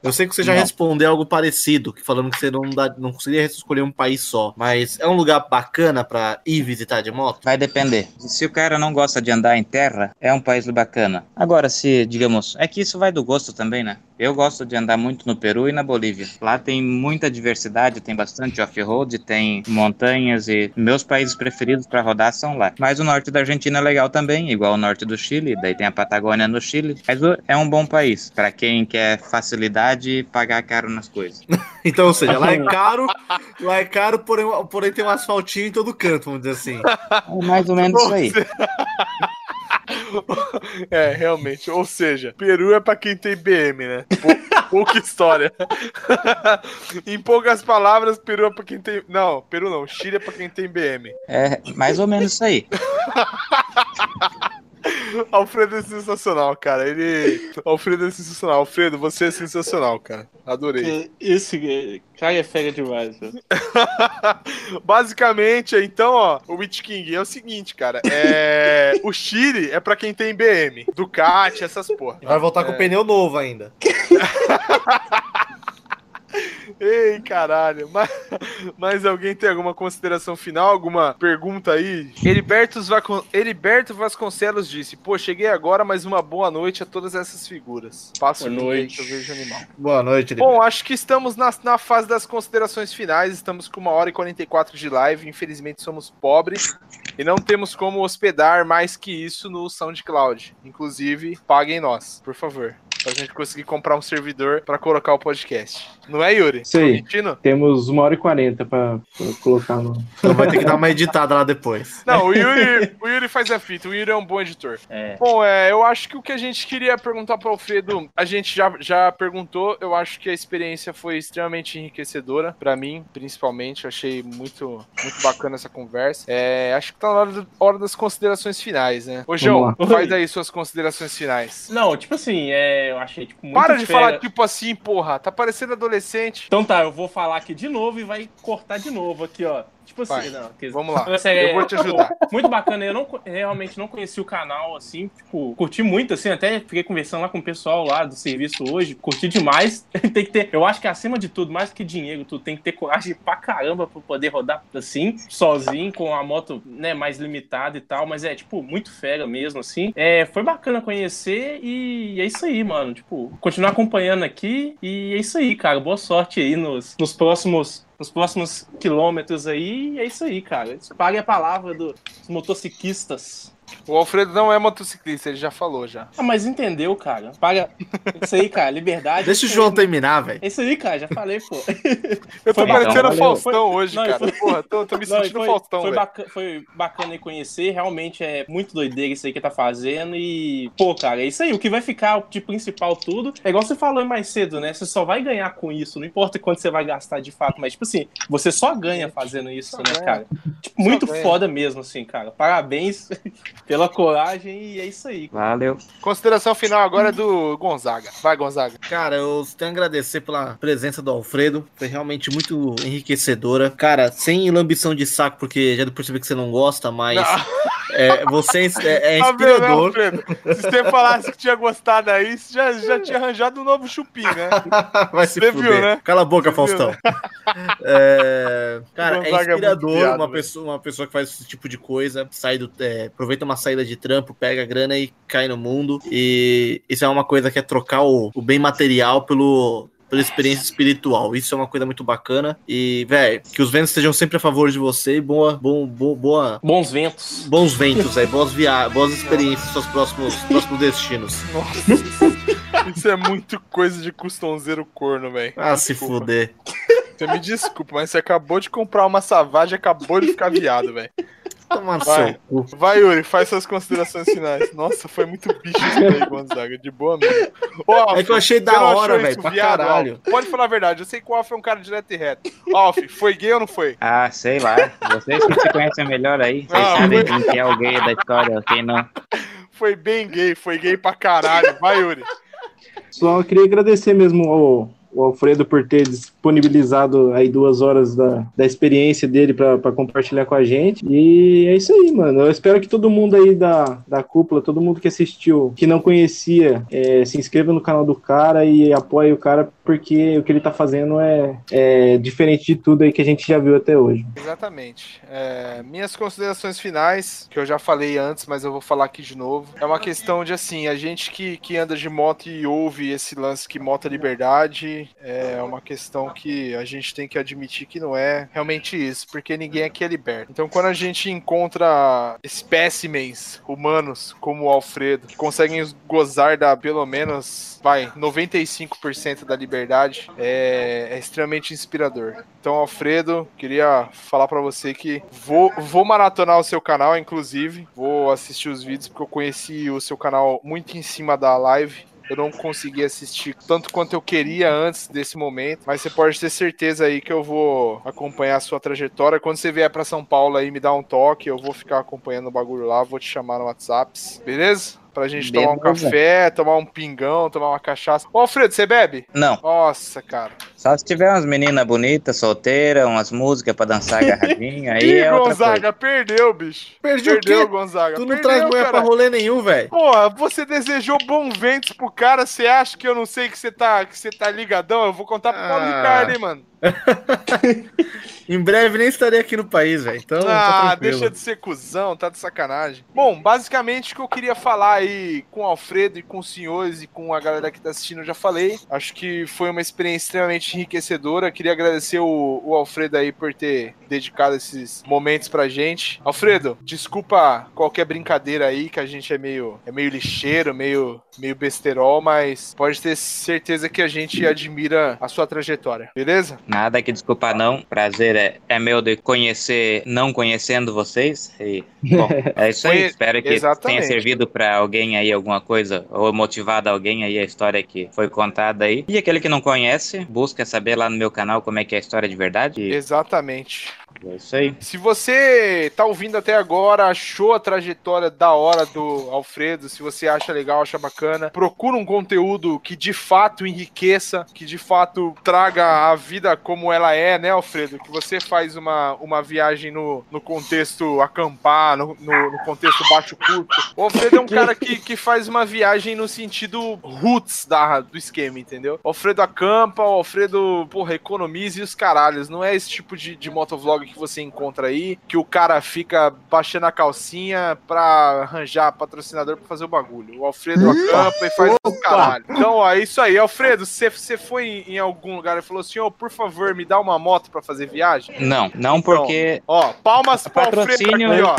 Speaker 2: Eu sei que você já
Speaker 5: Não.
Speaker 2: respondeu algo parecido, que falando que você não, dá, não conseguiria escolher um país só, mas é um lugar bacana para ir visitar de moto?
Speaker 5: Vai depender. Se o cara não gosta de andar em terra, é um país bacana. Agora, se, digamos, é que isso vai do gosto também, né? Eu gosto de andar muito no Peru e na Bolívia. Lá tem muita diversidade, tem bastante off-road, tem montanhas e meus países preferidos para rodar são lá. Mas o norte da Argentina é legal também, igual o norte do Chile, daí tem a Patagônia no Chile. Mas é um bom país para quem quer facilidade e pagar caro nas coisas.
Speaker 2: então, ou seja, lá é caro, lá é caro, porém, porém tem um asfaltinho em todo canto, vamos dizer assim.
Speaker 5: É mais ou menos isso aí.
Speaker 1: É, realmente. Ou seja, Peru é pra quem tem BM, né? Pouca história. em poucas palavras, Peru é pra quem tem. Não, Peru não. Chile é pra quem tem BM.
Speaker 5: É, mais ou menos isso aí.
Speaker 1: Alfredo é sensacional, cara. Ele. Alfredo é sensacional. Alfredo, você é sensacional, cara. Adorei.
Speaker 3: Esse cara é fera demais, velho.
Speaker 1: Basicamente, então, ó, o Witch King é o seguinte, cara. É... o Chile é pra quem tem BM, Ducati, essas porra.
Speaker 2: Vai voltar é... com pneu novo ainda.
Speaker 1: Ei, caralho. Mas, mas alguém tem alguma consideração final? Alguma pergunta aí? Heriberto, Vascon... Heriberto Vasconcelos disse: Pô, cheguei agora, mas uma boa noite a todas essas figuras. Passo
Speaker 3: boa noite.
Speaker 1: Que eu vejo animal.
Speaker 2: Boa noite,
Speaker 1: Heriberto. Bom, acho que estamos na, na fase das considerações finais. Estamos com uma hora e 44 de live. Infelizmente, somos pobres e não temos como hospedar mais que isso no SoundCloud. Inclusive, paguem nós, por favor pra gente conseguir comprar um servidor para colocar o podcast. Não é, Yuri?
Speaker 4: Aí. Temos uma hora e quarenta pra, pra, colocar no.
Speaker 2: Então vai ter que dar uma editada lá depois.
Speaker 1: Não, o Yuri, o Yuri faz a fita. O Yuri é um bom editor. É. Bom, é, eu acho que o que a gente queria perguntar pro Alfredo, a gente já, já perguntou. Eu acho que a experiência foi extremamente enriquecedora para mim, principalmente. Eu achei muito, muito bacana essa conversa. É, acho que tá na hora, hora das considerações finais, né? Ô, João, faz aí suas considerações finais.
Speaker 3: Não, tipo assim, é, eu achei tipo, muito
Speaker 1: Para de fera. falar tipo assim, porra. Tá parecendo adolescente.
Speaker 3: Então tá, eu vou falar aqui de novo e vai cortar de novo aqui, ó. Tipo assim, não.
Speaker 1: Vamos lá. É, eu vou te ajudar.
Speaker 3: Muito bacana. Eu não, realmente não conheci o canal, assim, tipo, curti muito, assim, até fiquei conversando lá com o pessoal lá do serviço hoje. Curti demais. tem que ter. Eu acho que acima de tudo, mais que dinheiro, tu tem que ter coragem pra caramba pra poder rodar assim, sozinho, com a moto, né, mais limitada e tal. Mas é, tipo, muito fera mesmo, assim. É, foi bacana conhecer e é isso aí, mano. Tipo, continuar acompanhando aqui e é isso aí, cara. Boa sorte aí nos, nos próximos nos próximos quilômetros aí. é isso aí, cara. Pague a palavra dos motociclistas.
Speaker 1: O Alfredo não é motociclista, ele já falou já.
Speaker 3: Ah, mas entendeu, cara. Paga. Isso aí, cara, liberdade.
Speaker 2: Deixa o João aí, terminar, velho.
Speaker 3: Isso aí, cara, já falei, pô.
Speaker 1: Eu tô foi parecendo o Faustão foi... hoje, não, cara. Foi... Porra, tô, tô me não, sentindo foi, Faustão,
Speaker 3: foi, bacana, foi bacana conhecer, realmente é muito doideira isso aí que tá fazendo e, pô, cara, é isso aí. O que vai ficar de principal tudo é igual você falou mais cedo, né? Você só vai ganhar com isso, não importa quanto você vai gastar de fato, mas, tipo assim, você só ganha fazendo isso, só né, ganha. cara? Tipo, muito foda mesmo, assim, cara. Parabéns pela coragem e é isso aí.
Speaker 5: Valeu.
Speaker 1: Consideração final agora é do Gonzaga. Vai, Gonzaga.
Speaker 2: Cara, eu tenho que agradecer pela presença do Alfredo. Foi realmente muito enriquecedora. Cara, sem lambição de saco, porque já percebi que você não gosta, mas é, você é, é tá inspirador. Vendo,
Speaker 1: Se você falasse que tinha gostado aí, você já, já tinha arranjado um novo chupim, né?
Speaker 2: Vai se você fuder. viu, né? Cala a boca, você Faustão. Viu, né? é, cara, é, é inspirador uma, pessoa, uma pessoa que faz esse tipo de coisa, sai do, é, aproveita uma saída de trampo, pega a grana e cai no mundo. E isso é uma coisa que é trocar o, o bem material pelo, pela experiência espiritual. Isso é uma coisa muito bacana. E, velho, que os ventos estejam sempre a favor de você e boa, bom, boa, boa.
Speaker 3: Bons ventos.
Speaker 2: Bons ventos, aí, boas viagens, boas experiências, seus próximos, próximos destinos.
Speaker 1: Nossa. Isso é muito coisa de customzeiro corno, velho.
Speaker 2: Ah, se fuder.
Speaker 1: Você me desculpa, mas você acabou de comprar uma savagem e acabou de ficar viado, velho. Vai. Vai, Yuri, faz suas considerações finais. Nossa, foi muito bicho isso aí, Gonzaga. De boa mesmo.
Speaker 2: Ô, é que eu achei da hora, velho. Pra viado, caralho.
Speaker 1: Pode falar a verdade. Eu sei que o Alf é um cara direto e reto. Alf, foi gay ou não foi?
Speaker 5: Ah, sei lá. Vocês que se conhecem melhor aí. Vocês ah, sabem foi... quem é o gay da história, quem não.
Speaker 1: Foi bem gay, foi gay pra caralho. Vai, Yuri.
Speaker 4: Só queria agradecer mesmo ao, ao Alfredo por ter disponibilizado aí duas horas da, da experiência dele para compartilhar com a gente. E é isso aí, mano. Eu espero que todo mundo aí da, da cúpula, todo mundo que assistiu, que não conhecia, é, se inscreva no canal do cara e apoie o cara, porque o que ele tá fazendo é, é diferente de tudo aí que a gente já viu até hoje.
Speaker 1: Exatamente. É, minhas considerações finais, que eu já falei antes, mas eu vou falar aqui de novo, é uma questão de assim, a gente que, que anda de moto e ouve esse lance que moto é liberdade, é uma questão que a gente tem que admitir que não é realmente isso, porque ninguém aqui é liberto. Então quando a gente encontra espécimens humanos como o Alfredo, que conseguem gozar da pelo menos, vai, 95% da liberdade, é, é extremamente inspirador. Então, Alfredo, queria falar para você que vou, vou maratonar o seu canal, inclusive. Vou assistir os vídeos, porque eu conheci o seu canal muito em cima da live. Eu não consegui assistir tanto quanto eu queria antes desse momento, mas você pode ter certeza aí que eu vou acompanhar a sua trajetória. Quando você vier para São Paulo aí, me dá um toque, eu vou ficar acompanhando o bagulho lá, vou te chamar no WhatsApp, beleza? Pra gente Beleza. tomar um café, tomar um pingão, tomar uma cachaça. Ô, Alfredo, você bebe?
Speaker 5: Não.
Speaker 1: Nossa, cara.
Speaker 5: Só se tiver umas meninas bonitas, solteiras, umas músicas pra dançar agarradinha, aí Ih, é
Speaker 1: Gonzaga, perdeu, bicho.
Speaker 2: Perdi Perdeu, o quê?
Speaker 1: Gonzaga.
Speaker 2: Tu não Perdeu, traz mulher pra rolê nenhum, velho.
Speaker 1: Porra, você desejou bom ventos pro cara, você acha que eu não sei que você tá, que você tá ligadão? Eu vou contar pro Paulo ah. Ricardo, hein, mano.
Speaker 2: em breve nem estarei aqui no país, velho. Então,
Speaker 1: tá ah, deixa de ser cuzão, tá de sacanagem. Bom, basicamente o que eu queria falar aí com o Alfredo e com os senhores e com a galera que tá assistindo, eu já falei. Acho que foi uma experiência extremamente enriquecedora. Queria agradecer o, o Alfredo aí por ter dedicado esses momentos pra gente. Alfredo, desculpa qualquer brincadeira aí, que a gente é meio, é meio lixeiro, meio, meio besterol, mas pode ter certeza que a gente admira a sua trajetória, beleza?
Speaker 5: Nada que desculpa não. Prazer é, é meu de conhecer, não conhecendo vocês. E, bom, é isso aí. Espero que Exatamente. tenha servido para alguém aí alguma coisa, ou motivado alguém aí a história que foi contada aí. E aquele que não conhece, busca saber lá no meu canal como é que é a história de verdade.
Speaker 1: Exatamente.
Speaker 5: É isso aí.
Speaker 1: Se você tá ouvindo até agora, achou a trajetória da hora do Alfredo, se você acha legal, acha bacana, procura um conteúdo que de fato enriqueça, que de fato traga a vida como ela é, né, Alfredo? Que você faz uma, uma viagem no, no contexto acampar, no, no, no contexto baixo curto. O Alfredo é um cara que, que faz uma viagem no sentido roots da, do esquema, entendeu? O Alfredo acampa, o Alfredo, porra, economiza e os caralhos. Não é esse tipo de, de motovlog que você encontra aí, que o cara fica baixando a calcinha pra arranjar patrocinador pra fazer o bagulho. O Alfredo acampa e faz o caralho. Então, ó, é isso aí. Alfredo, você, você foi em, em algum lugar e falou assim, ó, oh, por favor, me dá uma moto pra fazer viagem?
Speaker 5: Não, não então, porque...
Speaker 1: Ó, palmas pro Alfredo aqui, ó.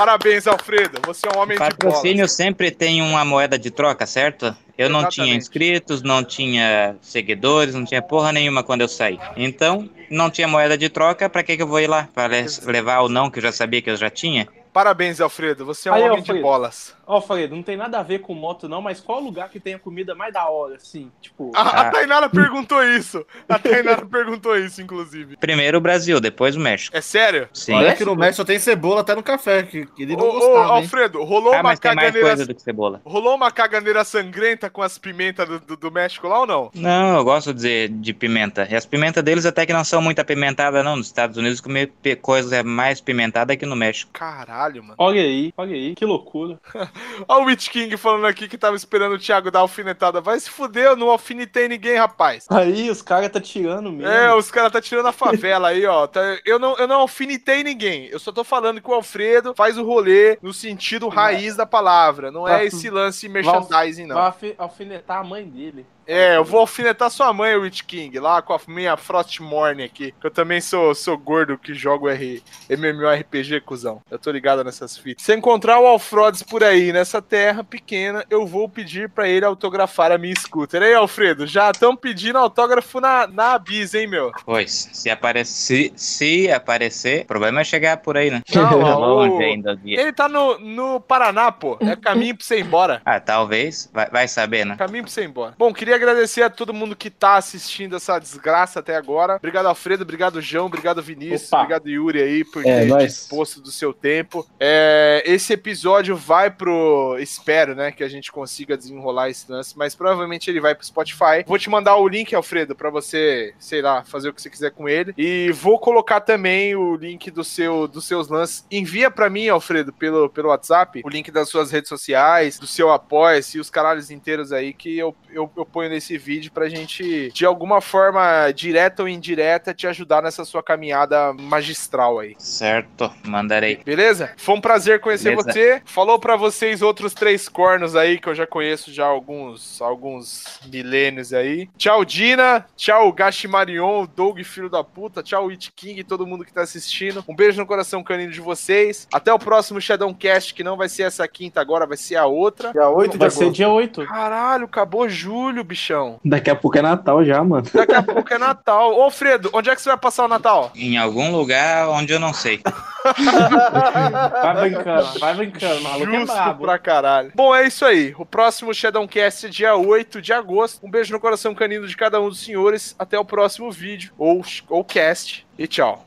Speaker 1: Parabéns, Alfredo. Você é um homem
Speaker 5: Patrocínio de Patrocínio sempre tem uma moeda de troca, certo? Eu não Exatamente. tinha inscritos, não tinha seguidores, não tinha porra nenhuma quando eu saí. Então, não tinha moeda de troca, pra que, que eu vou ir lá? Para levar o não que eu já sabia que eu já tinha?
Speaker 1: Parabéns, Alfredo. Você é um Aí, homem Alfredo. de bolas.
Speaker 3: Ó, Alfredo, não tem nada a ver com moto, não, mas qual lugar que tem a comida mais da hora, assim? Tipo.
Speaker 1: A, a ah. Tainara perguntou isso. A Tainara perguntou isso, inclusive.
Speaker 5: Primeiro o Brasil, depois o México.
Speaker 1: É sério?
Speaker 2: Sim. Olha que no México só tem cebola até no café. Que, que ele não ô,
Speaker 1: gostava, ô, Alfredo, rolou ah, uma caganeira.
Speaker 5: do que cebola.
Speaker 1: Rolou uma caganeira sangrenta com as pimentas do, do, do, México lá ou não?
Speaker 5: Não, eu gosto de, de pimenta. E as pimentas deles até que não são muito apimentadas, não. Nos Estados Unidos comer coisa mais pimentada que no México.
Speaker 1: Caralho, mano.
Speaker 3: Olha aí, olha aí, que loucura.
Speaker 1: olha o Witch King falando aqui que tava esperando o Thiago dar alfinetada. Vai se fuder, eu não alfinetei ninguém, rapaz.
Speaker 3: Aí, os caras tá tirando mesmo.
Speaker 1: É, os caras tá tirando a favela aí, ó. Tá, eu, não, eu não alfinetei ninguém. Eu só tô falando que o Alfredo faz o rolê no sentido raiz da palavra. Não é esse lance merchandising, não.
Speaker 3: Vai alfinetar a mãe dele.
Speaker 1: É, eu vou alfinetar sua mãe, Rich King, lá com a minha Frostmourne aqui. Que eu também sou, sou gordo que jogo R, MMORPG, cuzão. Eu tô ligado nessas fitas. Se encontrar o Alfrodes por aí, nessa terra pequena, eu vou pedir para ele autografar a minha scooter. Aí, Alfredo, já estão pedindo autógrafo na, na Abiz, hein, meu?
Speaker 5: Pois, se aparecer, se aparecer, o problema é chegar por aí, né?
Speaker 1: Não, o... ainda Ele tá no, no Paraná, pô. É caminho pra você ir embora.
Speaker 5: Ah, talvez. Vai, vai saber, né?
Speaker 1: Caminho pra você ir embora. Bom, queria queria agradecer a todo mundo que tá assistindo essa desgraça até agora. Obrigado, Alfredo. Obrigado, João. Obrigado, Vinícius. Opa. Obrigado, Yuri, aí, por é, ter disposto do seu tempo. É, esse episódio vai pro. Espero, né, que a gente consiga desenrolar esse lance, mas provavelmente ele vai pro Spotify. Vou te mandar o link, Alfredo, para você, sei lá, fazer o que você quiser com ele. E vou colocar também o link do seu, dos seus lances. Envia para mim, Alfredo, pelo, pelo WhatsApp, o link das suas redes sociais, do seu apoia-se e os caralhos inteiros aí que eu, eu, eu ponho nesse vídeo pra gente, de alguma forma, direta ou indireta, te ajudar nessa sua caminhada magistral aí.
Speaker 5: Certo, mandarei.
Speaker 1: Beleza? Foi um prazer conhecer Beleza. você. Falou para vocês outros três cornos aí que eu já conheço já há alguns, alguns milênios aí. Tchau, Dina. Tchau, Gashimarion, Doug, filho da puta. Tchau, It King, todo mundo que tá assistindo. Um beijo no coração canino de vocês. Até o próximo Shadowcast, que não vai ser essa quinta agora, vai ser a outra.
Speaker 3: Dia 8
Speaker 1: Vai
Speaker 3: ser dia 8.
Speaker 1: Caralho, acabou julho, bichão.
Speaker 4: Daqui a pouco é Natal já, mano.
Speaker 1: Daqui a pouco é Natal. Ô, Fredo, onde é que você vai passar o Natal?
Speaker 5: Em algum lugar onde eu não sei.
Speaker 3: vai brincando, vai brincando, maluco é Justo é brabo.
Speaker 1: pra caralho. Bom, é isso aí. O próximo Shadowcast é dia 8 de agosto. Um beijo no coração canino de cada um dos senhores. Até o próximo vídeo ou, ou cast. E tchau.